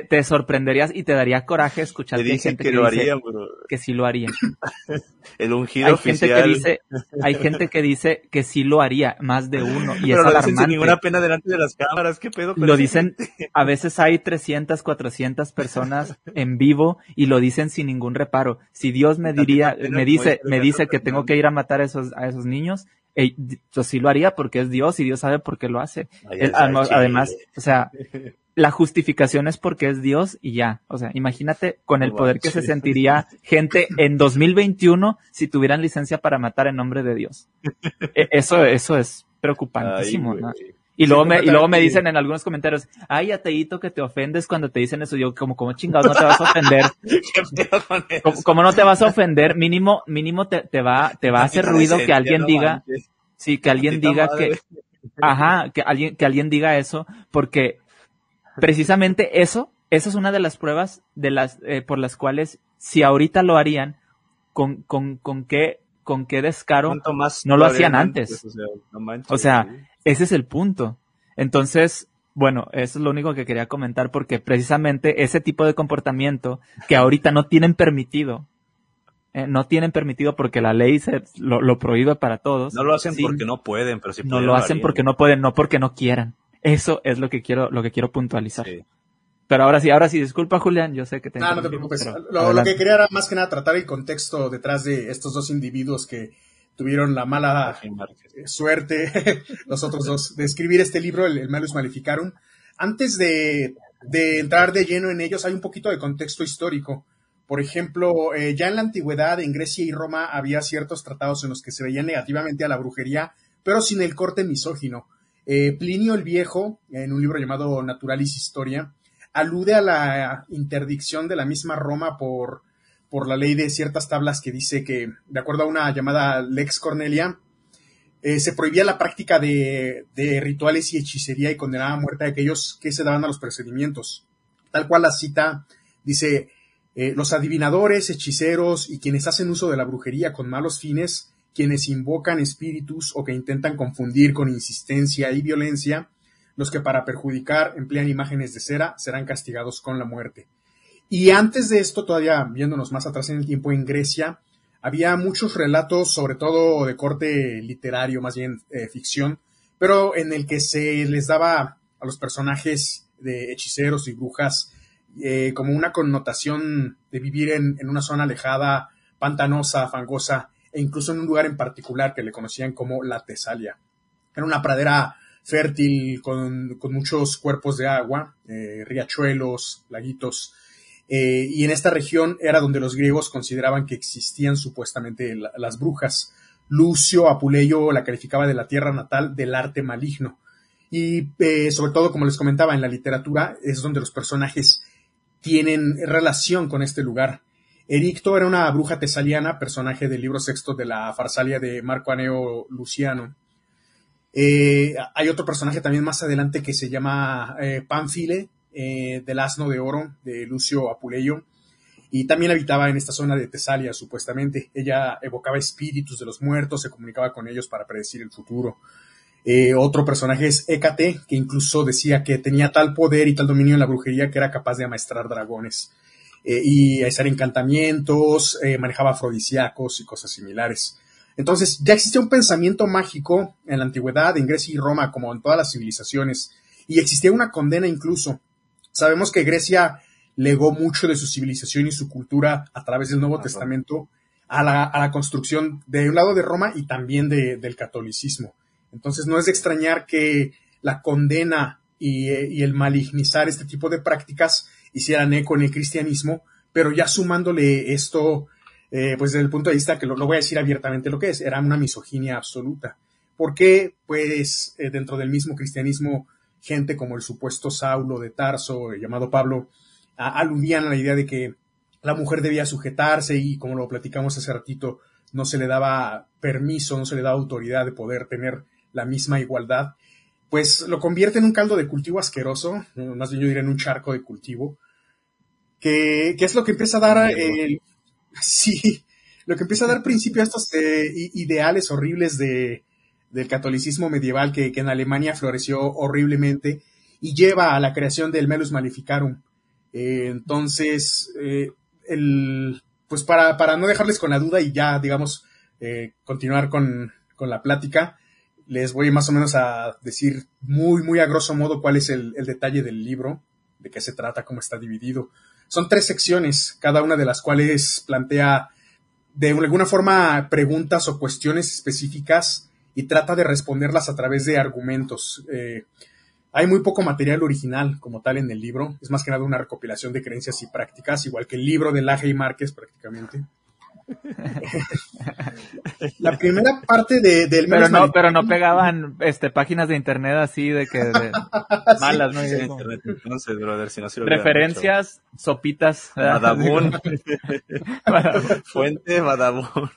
te, te, sorprenderías y te daría coraje escuchar que hay gente que, que lo dice harían, bro. que sí lo harían. (laughs) El ungido hay oficial. gente que dice, hay gente que dice que sí lo haría, más de uno, y Pero es lo alarmante. dicen sin ninguna pena delante de las cámaras, ¿qué pedo? Lo dicen, a veces hay 300, 400 personas en vivo y lo dicen sin ningún reparo. Si Dios me diría, me dice, me dice que tengo que ir a matar a esos, a esos niños, pues sí lo haría porque es Dios y Dios sabe por qué lo hace. Él, además, o sea, (laughs) la justificación es porque es Dios y ya. O sea, imagínate con el poder que se sentiría gente en 2021 si tuvieran licencia para matar en nombre de Dios. E, eso, eso es preocupantísimo, Ay, ¿no? Y luego, sí, me, y luego me dicen en algunos comentarios, ay, ateíto, que te ofendes cuando te dicen eso. Yo, como, como chingados, no te vas a ofender. (laughs) como, como, no te vas a ofender, mínimo, mínimo te, te va, te va a hacer ruido que alguien diga, sí, que alguien diga que, ajá, que alguien, que alguien diga eso, porque precisamente eso, eso es una de las pruebas de las, eh, por las cuales, si ahorita lo harían, con, con, con qué, con qué descaro no lo hacían antes. antes. O sea, no manches, o sea ¿sí? ese es el punto. Entonces, bueno, eso es lo único que quería comentar porque precisamente ese tipo de comportamiento que ahorita no tienen permitido, eh, no tienen permitido porque la ley se, lo, lo prohíbe para todos. No lo hacen sí, porque no pueden, pero si sí No lo hacen porque no pueden, no porque no quieran. Eso es lo que quiero, lo que quiero puntualizar. Sí. Pero ahora sí, ahora sí, disculpa Julián, yo sé que te... No, no te preocupes. Lo, lo, que quería era más que nada tratar el contexto detrás de estos dos individuos que tuvieron la mala suerte, (laughs) los otros dos, de escribir este libro, el, el Malus Maleficarum. Antes de, de, entrar de lleno en ellos, hay un poquito de contexto histórico. Por ejemplo, eh, ya en la antigüedad, en Grecia y Roma, había ciertos tratados en los que se veía negativamente a la brujería, pero sin el corte misógino. Eh, Plinio el Viejo, en un libro llamado Naturalis Historia, alude a la interdicción de la misma Roma por, por la ley de ciertas tablas que dice que, de acuerdo a una llamada Lex Cornelia, eh, se prohibía la práctica de, rituales y hechicería y condenaba a muerte a aquellos que se daban a los procedimientos. Tal cual la cita dice, eh, los adivinadores, hechiceros y quienes hacen uso de la brujería con malos fines, quienes invocan espíritus o que intentan confundir con insistencia y violencia, los que para perjudicar emplean imágenes de cera serán castigados con la muerte. Y antes de esto, todavía viéndonos más atrás en el tiempo, en Grecia, había muchos relatos, sobre todo de corte literario, más bien eh, ficción, pero en el que se les daba a los personajes de hechiceros y brujas eh, como una connotación de vivir en, en, una zona alejada, pantanosa, fangosa, e incluso en un lugar en particular que le conocían como la Tesalia. Era una pradera fértil, con, muchos cuerpos de agua, eh, riachuelos, laguitos, eh, y en esta región era donde los griegos consideraban que existían supuestamente la, las brujas. Lucio Apuleyo la calificaba de la tierra natal del arte maligno. y eh, sobre todo, como les comentaba, en la literatura es donde los personajes tienen relación con este lugar. Ericto era una bruja tesaliana, personaje del libro sexto de la Farsalia de Marco Aneo Luciano. Eh, hay otro personaje también más adelante que se llama eh, Pánfile, eh, del asno de oro, de Lucio Apuleyo, y también habitaba en esta zona de Tesalia, supuestamente. Ella evocaba espíritus de los muertos, se comunicaba con ellos para predecir el futuro. otro personaje es Hécate, que incluso decía que tenía tal poder y tal dominio en la brujería que era capaz de amaestrar dragones. Eh, y hacer encantamientos, eh, manejaba afrodisíacos y cosas similares. Entonces, ya existía un pensamiento mágico en la antigüedad, en Grecia y Roma, como en todas las civilizaciones, y existía una condena incluso. Sabemos que Grecia legó mucho de su civilización y su cultura a través del Nuevo Testamento a la, construcción de un lado de Roma y también del catolicismo. Entonces, no es de extrañar que la condena y, eh, y el malignizar este tipo de prácticas hicieran eco en el cristianismo, pero ya sumándole esto, eh, pues desde el punto de vista que lo, voy a decir abiertamente lo que es, era una misoginia absoluta. ¿Por qué? Pues eh, dentro del mismo cristianismo, gente como el supuesto Saulo de Tarso, llamado Pablo, aludían a la idea de que la mujer debía sujetarse y, como lo platicamos hace ratito, no se le daba permiso, no se le daba autoridad de poder tener la misma igualdad pues lo convierte en un caldo de cultivo asqueroso, más bien yo diría en un charco de cultivo, que, es lo que empieza a dar, el, (laughs) sí, lo que empieza a dar principio a estos eh, ideales horribles de, del catolicismo medieval que, en Alemania floreció horriblemente y lleva a la creación del Melus Maleficarum. Eh, entonces, eh, el, pues para, para, no dejarles con la duda y ya, digamos, continuar con, con la plática, les voy más o menos a decir muy, muy a grosso modo cuál es el, detalle del libro, de qué se trata, cómo está dividido. Son tres secciones, cada una de las cuales plantea de alguna forma preguntas o cuestiones específicas y trata de responderlas a través de argumentos. Eh, hay muy poco material original como tal en el libro, es más que nada una recopilación de creencias y prácticas, igual que el libro de Laje y Márquez prácticamente la primera parte de, del pero no pero no pegaban este páginas de internet así de que (laughs) malas no entonces brother si no referencias sopitas (laughs) (laughs) Badabun. Fuente Badabun.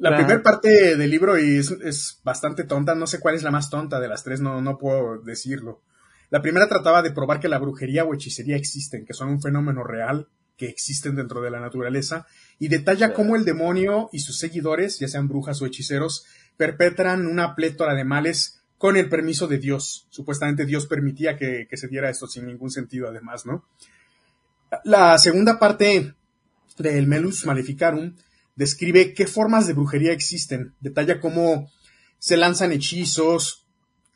La primera parte del libro es, es, bastante tonta, no sé cuál es la más tonta de las tres, no, no puedo decirlo. La primera trataba de probar que la brujería o hechicería existen, que son un fenómeno real que existen dentro de la naturaleza y detalla cómo el demonio y sus seguidores, ya sean brujas o hechiceros, perpetran una plétora de males con el permiso de Dios. Supuestamente Dios permitía que, se diera esto sin ningún sentido, además, ¿no? La segunda parte del Melus Maleficarum describe qué formas de brujería existen, detalla cómo se lanzan hechizos,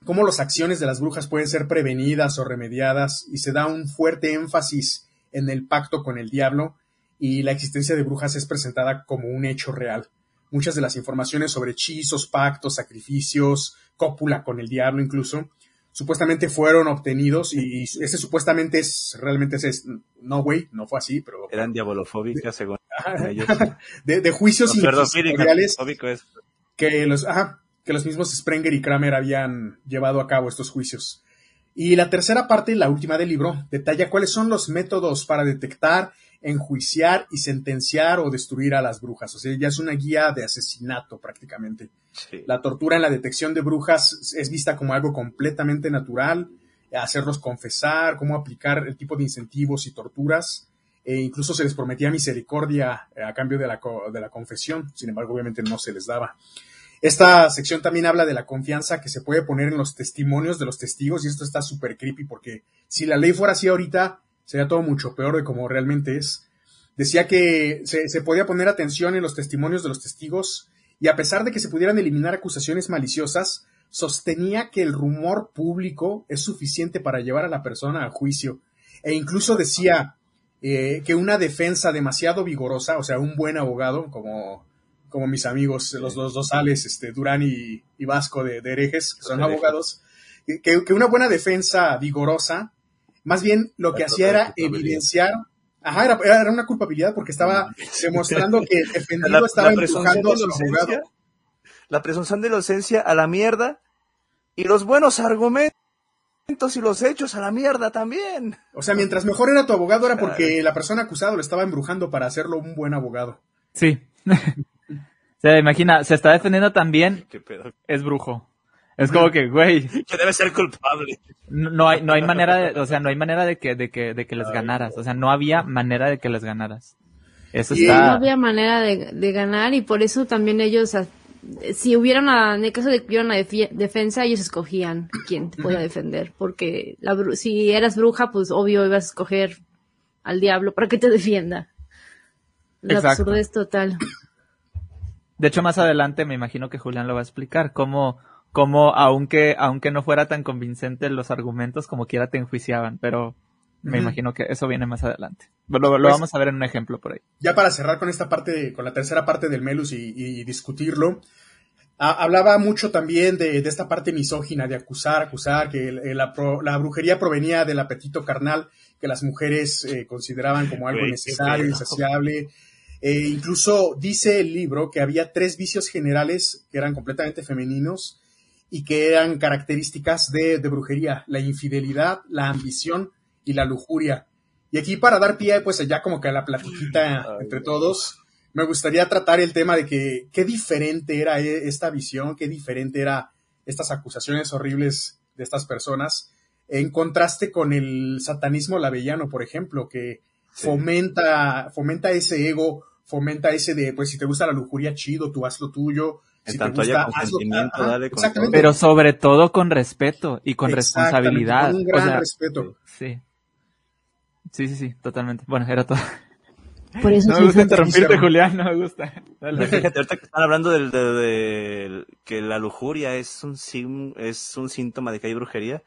cómo las acciones de las brujas pueden ser prevenidas o remediadas, y se da un fuerte énfasis en el pacto con el diablo y la existencia de brujas es presentada como un hecho real. Muchas de las informaciones sobre hechizos, pactos, sacrificios, cópula con el diablo incluso, supuestamente fueron obtenidos y, ese supuestamente es realmente es, no güey, no fue así, pero eran diabolofóbicas según ellos. (laughs) De, juicios inquisitoriales que los que los mismos Sprenger y Kramer habían llevado a cabo estos juicios. Y la tercera parte, la última del libro, detalla cuáles son los métodos para detectar, enjuiciar y sentenciar o destruir a las brujas. O sea, ya es una guía de asesinato prácticamente. La tortura en la detección de brujas es vista como algo completamente natural, hacerlos confesar, cómo aplicar el tipo de incentivos y torturas. E incluso se les prometía misericordia a cambio de la, de la confesión, sin embargo, obviamente no se les daba. Esta sección también habla de la confianza que se puede poner en los testimonios de los testigos y esto está súper creepy porque si la ley fuera así ahorita sería todo mucho peor de como realmente es. Decía que se, podía poner atención en los testimonios de los testigos y a pesar de que se pudieran eliminar acusaciones maliciosas, sostenía que el rumor público es suficiente para llevar a la persona a juicio e incluso decía eh, que una defensa demasiado vigorosa, o sea, un buen abogado como como mis amigos, los dos, dos Ales, este, Durán y, Vasco de, herejes, que son abogados, que, una buena defensa vigorosa, más bien lo que hacía era evidenciar, ajá, era, una culpabilidad porque estaba demostrando que el defendido estaba empujando a su abogado. La presunción de inocencia a la mierda Y los buenos argumentos y los hechos a la mierda también. O sea, mientras mejor era tu abogado era porque la persona acusada lo estaba embrujando para hacerlo un buen abogado. Sí. (laughs) se imagina, se está defendiendo también, (laughs) es brujo. Es como que, güey. (laughs) Que debe ser culpable. No, hay, no hay manera de, o sea, no hay manera de que, de que, de que les ganaras. O sea, no había manera de que les ganaras. Eso está. No había manera de, de ganar y por eso también ellos, si hubiera una, en el caso de que hubiera una defensa, ellos escogían quién te podía defender. Porque la, si eras bruja, pues obvio ibas a escoger al diablo para que te defienda. Lo absurdo es total. De hecho, más adelante me imagino que Julián lo va a explicar cómo como aunque, aunque no fuera tan convincente los argumentos, como quiera te enjuiciaban, pero me imagino que eso viene más adelante. Lo, lo pues vamos a ver en un ejemplo por ahí. Ya para cerrar con esta parte, con la tercera parte del Melus y, discutirlo, hablaba mucho también de, esta parte misógina, de acusar, acusar, que la, brujería provenía del apetito carnal que las mujeres eh, consideraban como algo necesario, insaciable. Eh, incluso dice el libro que había tres vicios generales que eran completamente femeninos y que eran características de, brujería, la infidelidad, la ambición y la lujuria. Y aquí para dar pie, pues ya como que a la platiquita entre todos, me gustaría tratar el tema de que qué diferente era e, esta visión, qué diferente era estas acusaciones horribles de estas personas, en contraste con el satanismo lavellano, por ejemplo, que fomenta, fomenta ese ego, fomenta ese de, pues si te gusta la lujuria, chido, tú haz lo tuyo, en tanto haya consentimiento, dale con Pero sobre todo con respeto y con responsabilidad. Con un gran respeto. Sí. Sí, sí, sí, totalmente. Bueno, era todo. Por eso no me gusta interrumpirte, Julián, no me gusta. Fíjate, ahorita que están hablando del, de, que la lujuria es un, es un síntoma de que hay brujería,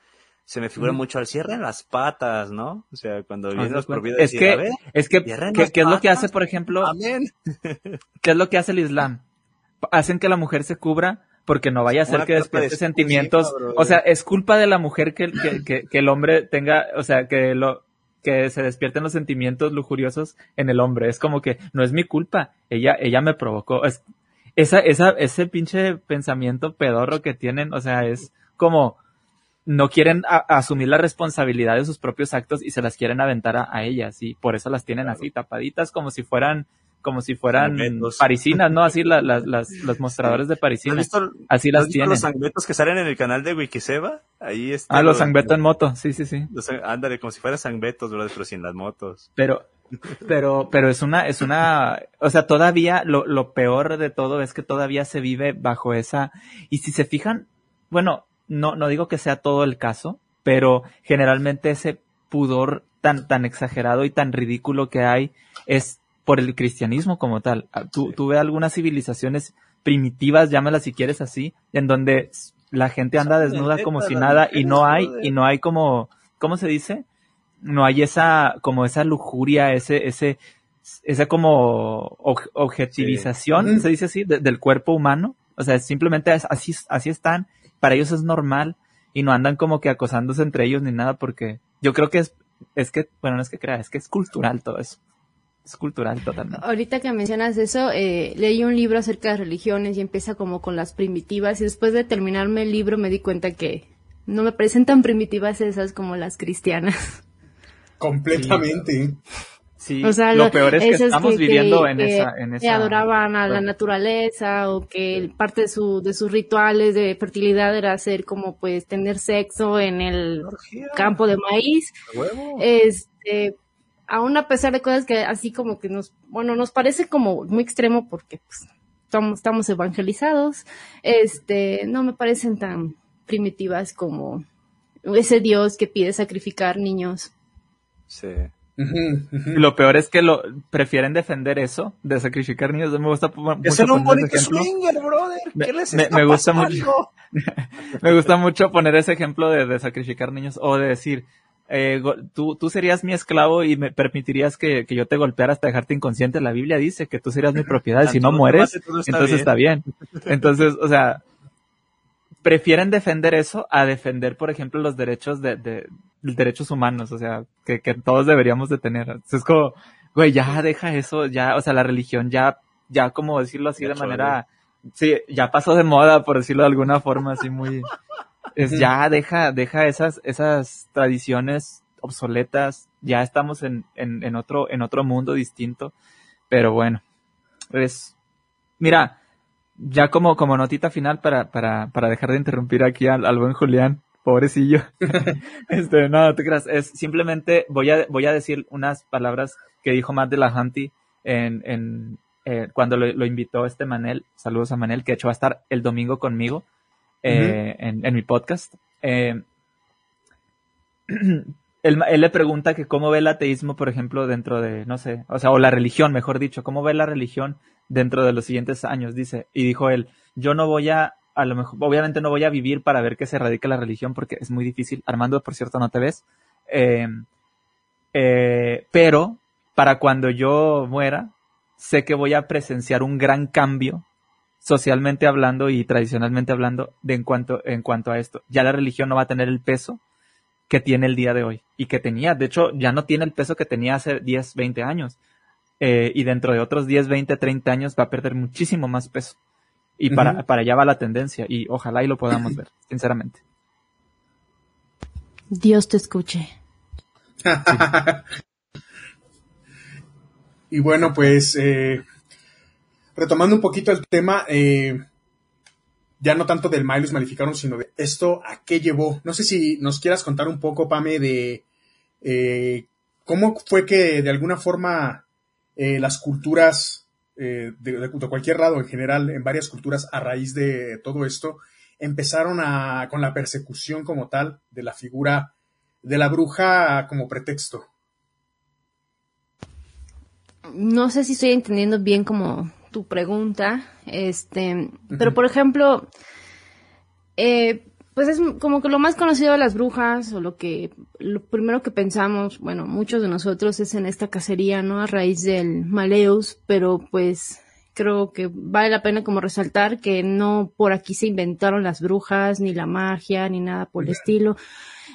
se me figura mucho al cierre las patas, ¿no? O sea, cuando vienen los propiedades. Es que, es que, ¿qué, es lo que hace, por ejemplo? Amén. (laughs) ¿Qué es lo que hace el Islam? hacen que la mujer se cubra porque no vaya a ser que despierte sentimientos. o sea, es culpa de la mujer que, que, que, el hombre tenga, o sea, que lo que se despierten los sentimientos lujuriosos en el hombre. Es como que no es mi culpa, ella, ella me provocó. Es, esa, esa, ese pinche pensamiento pedorro que tienen, o sea, es como no quieren asumir la responsabilidad de sus propios actos y se las quieren aventar a, a ellas y por eso las tienen así tapaditas como si fueran como si fueran parisinas, ¿no? Así las, las, los mostradores de parisinas. Así las tienen. los sangbetos que salen en el canal de Wikiseba? Ahí está. Ah, los sangbetos en moto, sí, sí, sí. ándale, como si fueran sangbetos, ¿verdad? Pero sin las motos. Pero, pero, pero es una, es una, o sea, todavía lo, lo peor de todo es que todavía se vive bajo esa, y si se fijan, bueno, no, no digo que sea todo el caso, pero generalmente ese pudor tan, tan exagerado y tan ridículo que hay es por el cristianismo como tal. Tú, tú ves algunas civilizaciones primitivas, llámalas si quieres así, en donde la gente anda desnuda como si nada y no hay, y no hay como, ¿cómo se dice? No hay esa, como esa lujuria, ese, ese, esa como objetivización, se dice así, del cuerpo humano. O sea, simplemente así, así están, para ellos es normal y no andan como que acosándose entre ellos ni nada porque yo creo que es, es que, bueno, no es que crea, es que es cultural todo eso es cultural totalmente. Ahorita que mencionas eso, eh, leí un libro acerca de religiones y empieza como con las primitivas y después de terminarme el libro me di cuenta que no me parecen tan primitivas esas como las cristianas. Completamente. Sí, lo, peor es que estamos viviendo en, esa, en esa... Que adoraban a la naturaleza o que parte de, su, de sus rituales de fertilidad era hacer como pues tener sexo en el campo de maíz. Este, aún a pesar de cosas que así como que nos, bueno, nos parece como muy extremo porque pues, estamos, evangelizados, este, no me parecen tan primitivas como ese Dios que pide sacrificar niños. Sí. Lo peor es que lo prefieren defender eso de sacrificar niños. Me gusta mucho un swinger, brother. ¿Qué les me, me gusta mucho. (laughs) me gusta mucho poner ese ejemplo de, de sacrificar niños o de decir, eh, tú, tú serías mi esclavo y me permitirías que, que, yo te golpeara hasta dejarte inconsciente. La Biblia dice que tú serías mi propiedad y si no mueres, entonces está bien. Entonces, o sea, prefieren defender eso a defender, por ejemplo, los derechos de, de derechos humanos, o sea, que, que todos deberíamos de tener. es como, güey, ya deja eso, ya, o sea, la religión ya, ya como decirlo así de manera, sí, ya pasó de moda, por decirlo de alguna forma, así muy, Es, Ya deja, deja esas, esas tradiciones obsoletas, ya estamos en, en, en, otro, en otro mundo distinto, pero bueno, es, mira, ya como, como notita final para, para, para dejar de interrumpir aquí al, al buen Julián, pobrecillo. (laughs) este, no, te creas, es simplemente voy a, voy a decir unas palabras que dijo Matt de la Hunty en, en eh, cuando lo, invitó este Manel, saludos a Manel, que de hecho va a estar el domingo conmigo eh, en, en, mi podcast. Eh, (clears throat) él, él, le pregunta que cómo ve el ateísmo, por ejemplo, dentro de, no sé, o sea, o la religión, mejor dicho, cómo ve la religión dentro de los siguientes años, dice, y dijo él, yo no voy a, a lo mejor, obviamente no voy a vivir para ver que se radica la religión porque es muy difícil. Armando, por cierto, no te ves. Eh, eh, pero para cuando yo muera, sé que voy a presenciar un gran cambio socialmente hablando y tradicionalmente hablando de en cuanto, en cuanto a esto. Ya la religión no va a tener el peso que tiene el día de hoy y que tenía. De hecho, ya no tiene el peso que tenía hace 10, 20 años. Eh, y dentro de otros 10, 20, 30 años va a perder muchísimo más peso. Y para, para allá va la tendencia y ojalá y lo podamos (clears throat) ver, sinceramente. Dios te escuche. (laughs) y bueno, pues eh, retomando un poquito el tema, eh, ya no tanto del Milus Malificaron, sino de esto a qué llevó. No sé si nos quieras contar un poco, Pame, de eh, cómo fue que de alguna forma eh, las culturas eh, de, cualquier lado en general, en varias culturas, a raíz de todo esto, empezaron a, con la persecución como tal de la figura de la bruja como pretexto. No sé si estoy entendiendo bien como tu pregunta, este, pero por ejemplo, eh, pues es como que lo más conocido de las brujas o lo que lo primero que pensamos, bueno, muchos de nosotros es en esta cacería, ¿no? A raíz del Maleus, pero pues creo que vale la pena como resaltar que no por aquí se inventaron las brujas ni la magia ni nada por el estilo.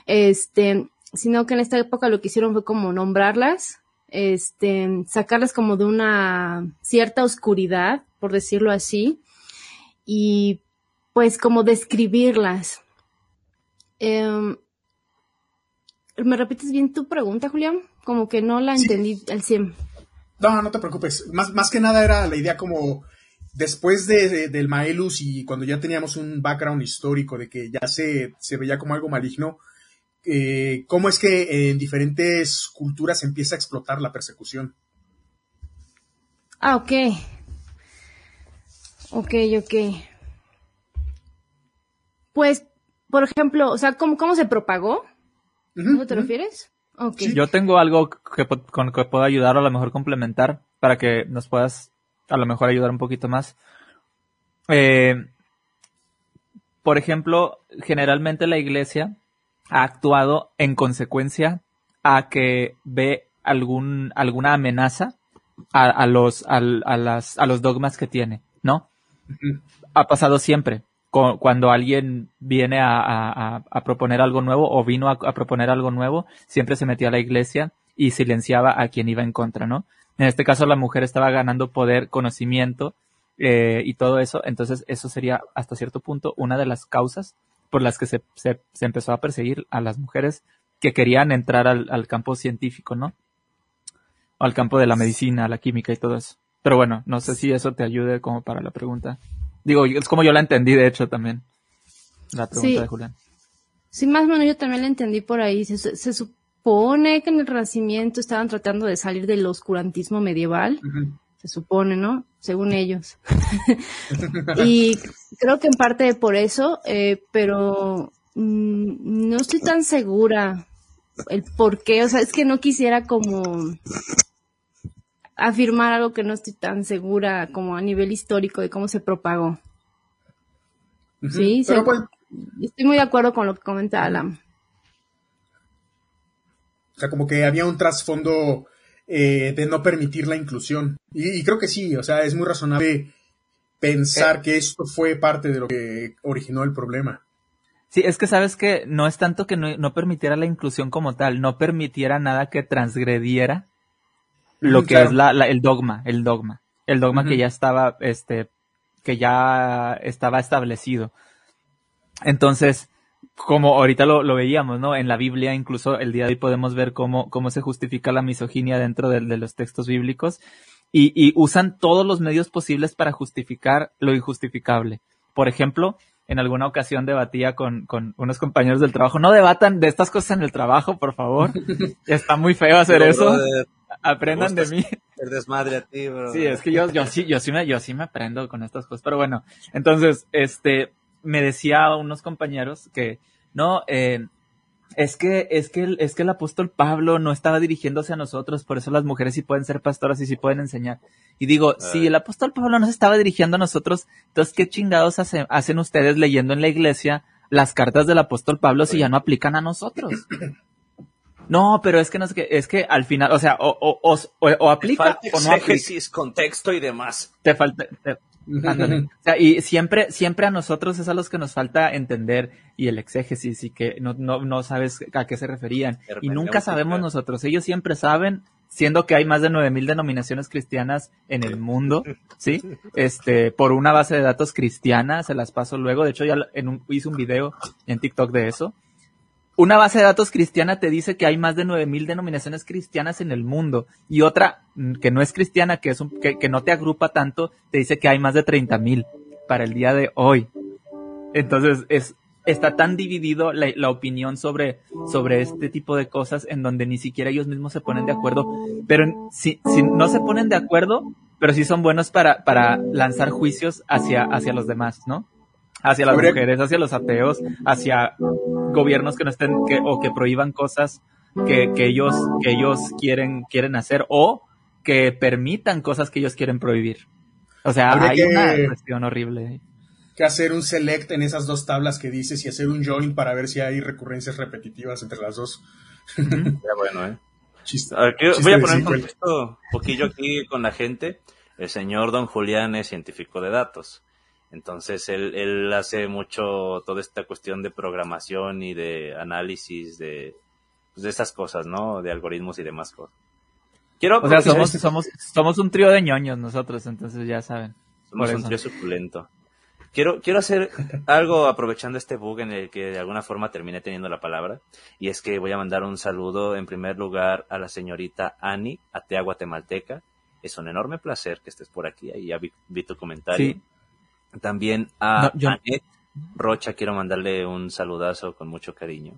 Este, sino que en esta época lo que hicieron fue como nombrarlas este, sacarlas como de una cierta oscuridad, por decirlo así, y pues como describirlas. Em, ¿Me repites bien tu pregunta, Julián? Como que no la entendí al 100. No, no te preocupes. Más, más que nada era la idea como después de, del Maelus y cuando ya teníamos un background histórico de que ya se, se veía como algo maligno, eh, cómo es que en diferentes culturas empieza a explotar la persecución. Ah, ok. Ok, ok. Pues, por ejemplo, o sea, ¿cómo, cómo se propagó? ¿Cómo te refieres? Okay. Yo tengo algo que, con que puedo ayudar o a lo mejor complementar para que nos puedas a lo mejor ayudar un poquito más. Eh, por ejemplo, generalmente la iglesia ha actuado en consecuencia a que ve algún, alguna amenaza a, los, a, las, a los dogmas que tiene, ¿no? Ha pasado siempre. Cuando alguien viene a, proponer algo nuevo o vino a, proponer algo nuevo, siempre se metía a la iglesia y silenciaba a quien iba en contra, ¿no? En este caso la mujer estaba ganando poder, conocimiento eh, y todo eso, entonces eso sería hasta cierto punto una de las causas por las que se, se, empezó a perseguir a las mujeres que querían entrar al, campo científico, ¿no? O al campo de la medicina, la química y todo eso. Pero bueno, no sé si eso te ayude como para la pregunta. Digo, es como yo la entendí, de hecho, también. La pregunta de Julián. Sí, más o menos yo también la entendí por ahí. Se, supone que en el Renacimiento estaban tratando de salir del oscurantismo medieval se supone, ¿no? Según ellos. (laughs) y creo que en parte por eso, eh, pero mm, no estoy tan segura el por qué, o sea, es que no quisiera como afirmar algo que no estoy tan segura como a nivel histórico de cómo se propagó. Sí, pues estoy muy de acuerdo con lo que comenta Alan. O sea, como que había un trasfondo eh, de no permitir la inclusión. Y, creo que sí, o sea, es muy razonable pensar que esto fue parte de lo que originó el problema. Sí, es que sabes que no es tanto que no, permitiera la inclusión como tal, no permitiera nada que transgrediera lo que es la, el dogma, el dogma, el dogma que ya estaba, este, que ya estaba establecido. Entonces, como ahorita lo, lo, veíamos, ¿no? En la Biblia, incluso el día de hoy podemos ver cómo, cómo se justifica la misoginia dentro de, de los textos bíblicos y, y, usan todos los medios posibles para justificar lo injustificable. Por ejemplo, en alguna ocasión debatía con, con unos compañeros del trabajo. No debatan de estas cosas en el trabajo, por favor. (laughs) Está muy feo hacer eso. Aprendan de mí. El desmadre a ti, bro. Sí, es que yo, yo sí, yo sí me, yo sí me aprendo con estas cosas. Pero bueno, entonces, este, me decía a unos compañeros que, no, eh, es que, es que, el, es que el apóstol Pablo no estaba dirigiéndose a nosotros, por eso las mujeres sí pueden ser pastoras y sí pueden enseñar. Y digo, si el apóstol Pablo no se estaba dirigiendo a nosotros, entonces qué chingados hace, hacen ustedes leyendo en la iglesia las cartas del apóstol Pablo si ya no aplican a nosotros. (coughs) No, pero es que no sé qué, es que al final, o sea, o, o, o, o aplica o no aplica. contexto y demás. Te falta, te. O sea, y siempre, siempre a nosotros es a los que nos falta entender y el exégesis y que no, no, no sabes a qué se referían. Y nunca sabemos nosotros. Ellos siempre saben, siendo que hay más de nueve mil denominaciones cristianas en el mundo, ¿sí? Este, por una base de datos cristiana, se las paso luego. De hecho, ya en un, hice un video en TikTok de eso una base de datos cristiana te dice que hay más de 9000 denominaciones cristianas en el mundo y otra mm, que no es cristiana, que es un, que, que, no te agrupa tanto, te dice que hay más de 30.000 para el día de hoy. Entonces es está tan dividido la, la, opinión sobre sobre este tipo de cosas en donde ni siquiera ellos mismos se ponen de acuerdo, pero si, si no se ponen de acuerdo, pero sí son buenos para para lanzar juicios hacia hacia los demás, ¿no? Hacia las mujeres, hacia los ateos, hacia gobiernos que no estén que, o que prohíban cosas que, que ellos que ellos quieren quieren hacer o que permitan cosas que ellos quieren prohibir. O sea, Habría hay que, una cuestión horrible. Que hacer un select en esas dos tablas que dices y hacer un join para ver si hay recurrencias repetitivas entre las dos. (laughs) Ya bueno, ¿eh? Chiste, a ver, voy a poner un contexto poquillo aquí con la gente. El señor Don Julián es científico de datos. Entonces él, él hace mucho toda esta cuestión de programación y de análisis de, pues, de estas cosas, ¿no? De algoritmos y demás cosas. Quiero o sea, somos, somos, somos un trío de ñoños nosotros, entonces ya saben. Somos un trío suculento. Quiero, quiero hacer algo aprovechando este bug en el que de alguna forma terminé teniendo la palabra. Y es que voy a mandar un saludo en primer lugar a la señorita Ani, atea guatemalteca. Es un enorme placer que estés por aquí. Ahí ya vi, vi tu comentario. Sí. También a no, Rocha quiero mandarle un saludazo con mucho cariño.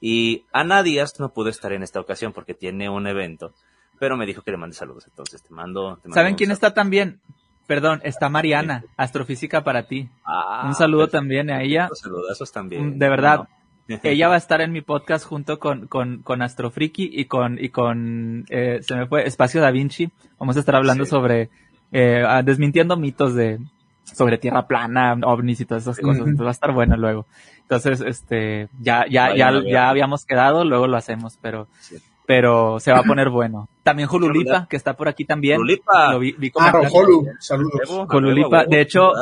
Y Ana Díaz no pudo estar en esta ocasión porque tiene un evento, pero me dijo que le mande saludos, entonces te mando. Te mando ¿Saben quién está también? Perdón, está Mariana, astrofísica para ti. Ah, un saludo perfecto. también a ella. Saludazos también. De verdad. No. (laughs) ella va a estar en mi podcast junto con, con, con Astrofriki y con, y con eh, se me fue, Espacio Da Vinci. Vamos a estar hablando sí. sobre, eh, desmintiendo mitos de, sobre tierra plana, ovnis y todas esas cosas. Entonces va a estar bueno luego. Entonces, este, ya, ya, ya, ya habíamos quedado, luego lo hacemos, pero, sí. pero se va a poner bueno. También Jolulipa, que está por aquí también. Jolulipa. Lo vi, vi ah, Jolu, saludos. Jolulipa, de hecho,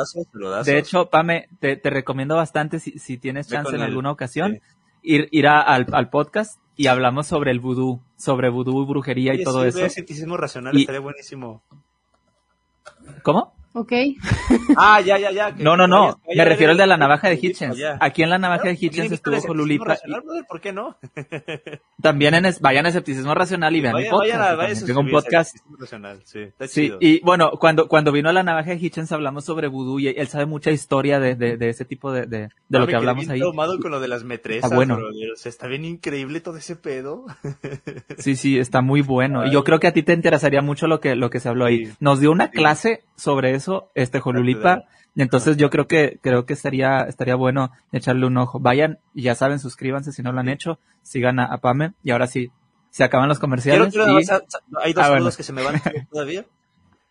de hecho, Pame, te, te recomiendo bastante si, si tienes chance en alguna ocasión, sí. ir, ir a, al, al podcast y hablamos sobre el vudú, sobre vudú y brujería y todo sí, eso. Escepticismo racional, y... estaría buenísimo. ¿Cómo? Ok. (laughs) Ah, ya, ya, ya. No, no, no. Me refiero al de la navaja de Hitchens. Aquí en la navaja de Hitchens estuvo con Lulipa. ¿Por qué no? (laughs) También en es, vayan a escepticismo racional y vean mi podcast. Vayan, vayan tengo un podcast. Racional, sí, sí y bueno, cuando, cuando vino a la navaja de Hitchens hablamos sobre vudú y él sabe mucha historia de, de, de ese tipo de, de, de no, lo que hablamos ahí. tomado con lo de las metresas. Ah, bueno. Bro, o sea, está bien increíble todo ese pedo. (laughs) sí, sí, está muy bueno. Ay. Y yo creo que a ti te interesaría mucho lo que, lo que se habló ahí. Nos dio una clase sobre eso, este Jolulipa. Entonces yo creo que creo que estaría estaría bueno echarle un ojo. Vayan y ya saben, suscríbanse si no lo han hecho, sigan a, a Pame y ahora sí se acaban los comerciales. Quiero, y... a, hay dos ah, bueno. que se me van todavía.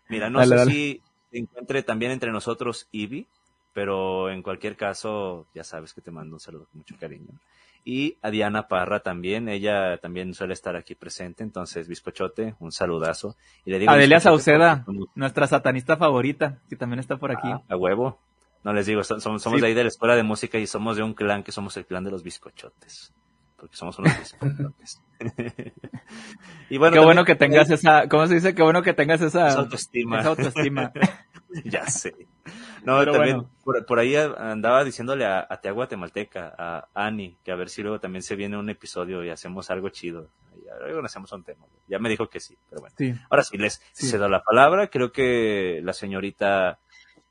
Mira, no (laughs) dale, sé dale. si se encuentre también entre nosotros Ivy, pero en cualquier caso ya sabes que te mando un saludo con mucho cariño y a Diana Parra también, ella también suele estar aquí presente, entonces Bizcochote, un saludazo. Y le digo Adelia Sauceda, porque... nuestra satanista favorita, que también está por aquí. Ah, a huevo. No les digo, somos, somos sí. de ahí de la escuela de música y somos de un clan que somos el clan de los bizcochotes. Porque somos unos bizcochotes. (laughs) y bueno, qué bueno que tengas esa, ¿cómo se dice? Qué bueno que tengas esa, esa autoestima. Esa autoestima. (laughs) (laughs) ya sé. No, también por, ahí andaba diciéndole a, a Temalteca, a Ani, que a ver si luego también se viene un episodio y hacemos algo chido. Luego hacemos un tema. Ya me dijo que sí, pero bueno. Ahora sí, les cedo la palabra. Creo que la señorita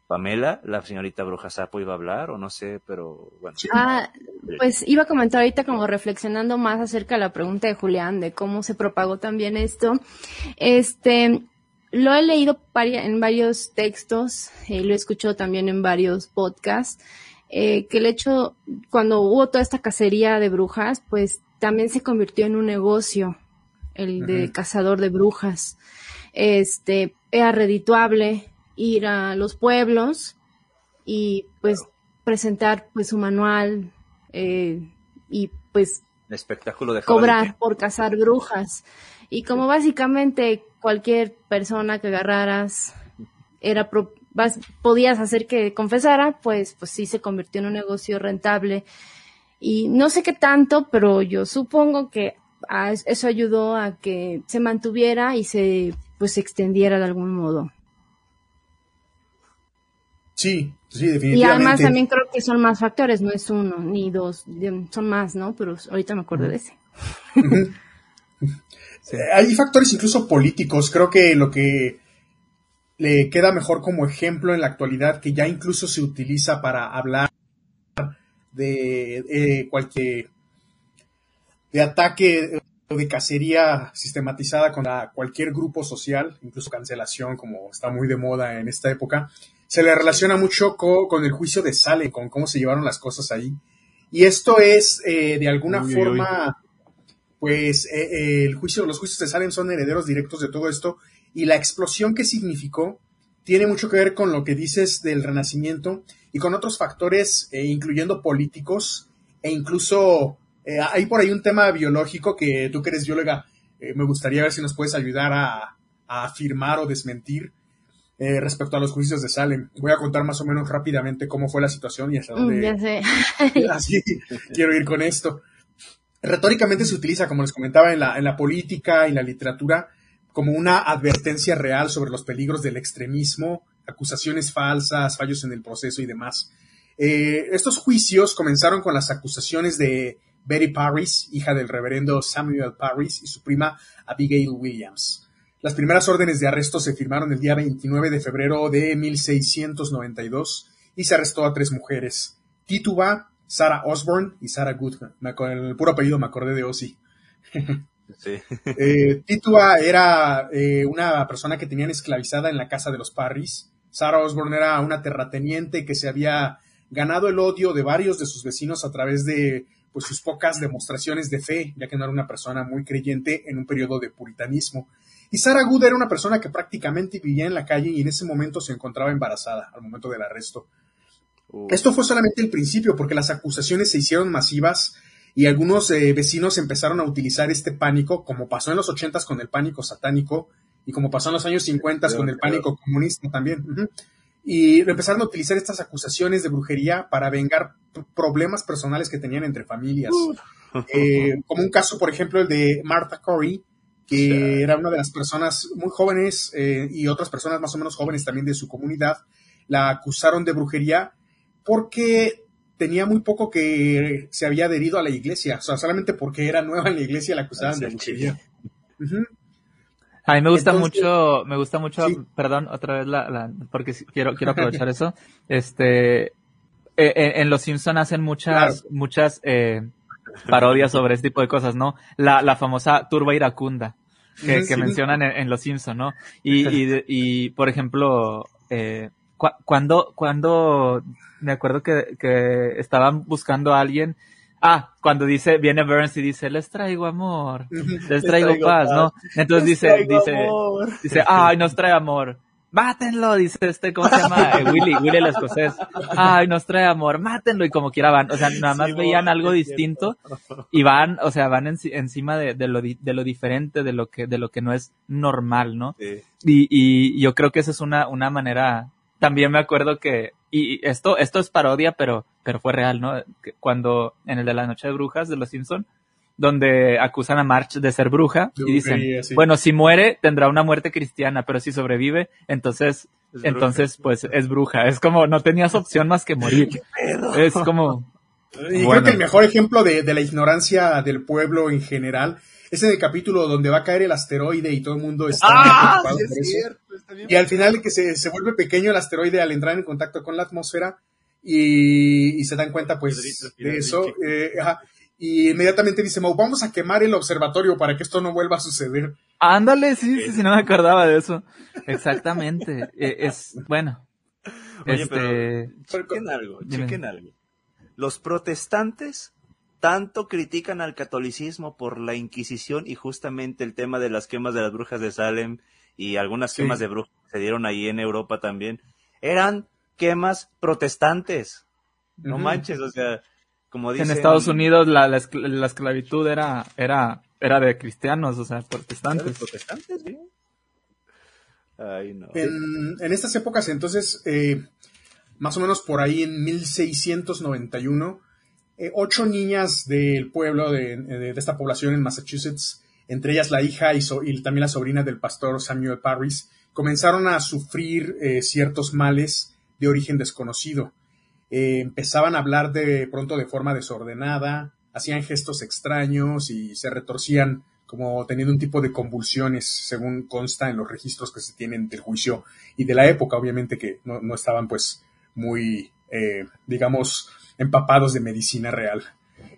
Pamela, la señorita Bruja Sapo iba a hablar, o no sé, pero bueno. Ah, pues iba a comentar ahorita como reflexionando más acerca de la pregunta de Julián, de cómo se propagó también esto. Este, lo he leído en varios textos, y lo he escuchado también en varios podcasts, eh, que el hecho, cuando hubo toda esta cacería de brujas, pues también se convirtió en un negocio, el de cazador de brujas. Este, era redituable ir a los pueblos y pues presentar pues su manual eh, y pues espectáculo de cobrar por cazar brujas. Y como básicamente cualquier persona que agarraras era podías hacer que confesara, pues, pues sí se convirtió en un negocio rentable. Y no sé qué tanto, pero yo supongo que eso ayudó a que se mantuviera y se pues se extendiera de algún modo. Sí, sí, definitivamente. Y además también creo que son más factores, no es uno ni dos, son más, ¿no? Pero ahorita me acuerdo de ese. (laughs) Hay factores incluso políticos. Creo que lo que le queda mejor como ejemplo en la actualidad, que ya incluso se utiliza para hablar de cualquier de ataque o de cacería sistematizada contra cualquier grupo social, incluso cancelación, como está muy de moda en esta época, se le relaciona mucho con, el juicio de Salem, con cómo se llevaron las cosas ahí. Y esto es, eh, de alguna forma, pues eh, eh, el juicio, los juicios de Salem son herederos directos de todo esto y la explosión que significó tiene mucho que ver con lo que dices del renacimiento y con otros factores, eh, incluyendo políticos e incluso hay por ahí un tema biológico que tú que eres bióloga, me gustaría ver si nos puedes ayudar a, afirmar o desmentir respecto a los juicios de Salem. Voy a contar más o menos rápidamente cómo fue la situación y hasta dónde. Ya sé. (laughs) así quiero ir con esto retóricamente se utiliza, como les comentaba, en la, política y la literatura, como una advertencia real sobre los peligros del extremismo, acusaciones falsas, fallos en el proceso y demás. Eh, estos juicios comenzaron con las acusaciones de Betty Parris, hija del reverendo Samuel Parris, y su prima Abigail Williams. Las primeras órdenes de arresto se firmaron el día 29 de febrero de 1692 y se arrestó a tres mujeres, Tituba, Sarah Osborne y Sarah Goodman. Con el puro apellido me acordé de Ozzy. Sí. (laughs) eh, Titua era eh, una persona que tenían esclavizada en la casa de los Parris. Sarah Osborne era una terrateniente que se había ganado el odio de varios de sus vecinos a través de pues, sus pocas demostraciones de fe, ya que no era una persona muy creyente en un periodo de puritanismo. Y Sarah Good era una persona que prácticamente vivía en la calle y en ese momento se encontraba embarazada al momento del arresto. Esto fue solamente el principio, porque las acusaciones se hicieron masivas y algunos eh, vecinos empezaron a utilizar este pánico, como pasó en los ochentas con el pánico satánico y como pasó en los años cincuenta con el pánico comunista también. Y empezaron a utilizar estas acusaciones de brujería para vengar problemas personales que tenían entre familias. Eh, como un caso, por ejemplo, el de Martha Corey, que era una de las personas muy jóvenes eh, y otras personas más o menos jóvenes también de su comunidad, la acusaron de brujería porque tenía muy poco que se había adherido a la iglesia, o sea, solamente porque era nueva en la iglesia la acusaban de brujería. A mí me gusta mucho, me gusta mucho, perdón, otra vez la, porque quiero, quiero (laughs) aprovechar eso. Este, eh, eh, en Los Simpson hacen muchas, muchas eh, parodias sobre este tipo de cosas, ¿no? La, la famosa turba iracunda que, que mencionan en, Los Simpson, ¿no? Y, y, y por ejemplo, eh, cuando, cuando me acuerdo que, que estaban buscando a alguien, ah, cuando dice, viene Burns y dice, les traigo amor, (laughs) les traigo, paz, ¿no? Entonces dice, dice, dice, ay, nos trae amor. Mátenlo, dice este, ¿cómo se llama? Eh, Willy, Willy el escocés. Ay, nos trae amor, mátenlo. Y como quiera van, o sea, nada más veían algo distinto y van, o sea, van encima de, de, lo, de lo diferente, de lo que, de lo que no es normal, ¿no? Y, y yo creo que esa es una, una manera también me acuerdo que, y esto, esto es parodia, pero, pero fue real, ¿no? Cuando en el de la noche de brujas de los Simpson, donde acusan a March de ser bruja y dicen, bueno, si muere tendrá una muerte cristiana, pero si sobrevive, entonces Entonces, pues es bruja. Es como, no tenías opción más que morir. Es como... Y creo que el mejor ejemplo de, la ignorancia del pueblo en general es en el capítulo donde va a caer el asteroide y todo el mundo está ah, por eso. Y al final que se, se, vuelve pequeño el asteroide al entrar en contacto con la atmósfera y, se dan cuenta pues de eso. Eh, y inmediatamente dice, vamos a quemar el observatorio para que esto no vuelva a suceder. Ándale, sí, sí, sí, no me acordaba de eso. Exactamente. Eh, es, bueno. Oye, este... pero chequen algo, chequen algo. Los protestantes tanto critican al catolicismo por la Inquisición y justamente el tema de las quemas de las brujas de Salem y algunas quemas de brujas que se dieron ahí en Europa también, eran quemas protestantes. No manches, o sea, como dicen... En Estados Unidos la, la, esclavitud era, era, era de cristianos, o sea, protestantes. protestantes, Ay, no. en, en, estas épocas, entonces, eh, más o menos por ahí en 1691, eh, ocho niñas del pueblo de, esta población en Massachusetts, entre ellas la hija y, y, también la sobrina del pastor Samuel Parris, comenzaron a sufrir eh, ciertos males de origen desconocido. Eh, empezaban a hablar de pronto de forma desordenada, hacían gestos extraños y se retorcían como teniendo un tipo de convulsiones, según consta en los registros que se tienen del juicio y de la época, obviamente que no, estaban pues muy, eh, digamos, empapados de medicina real.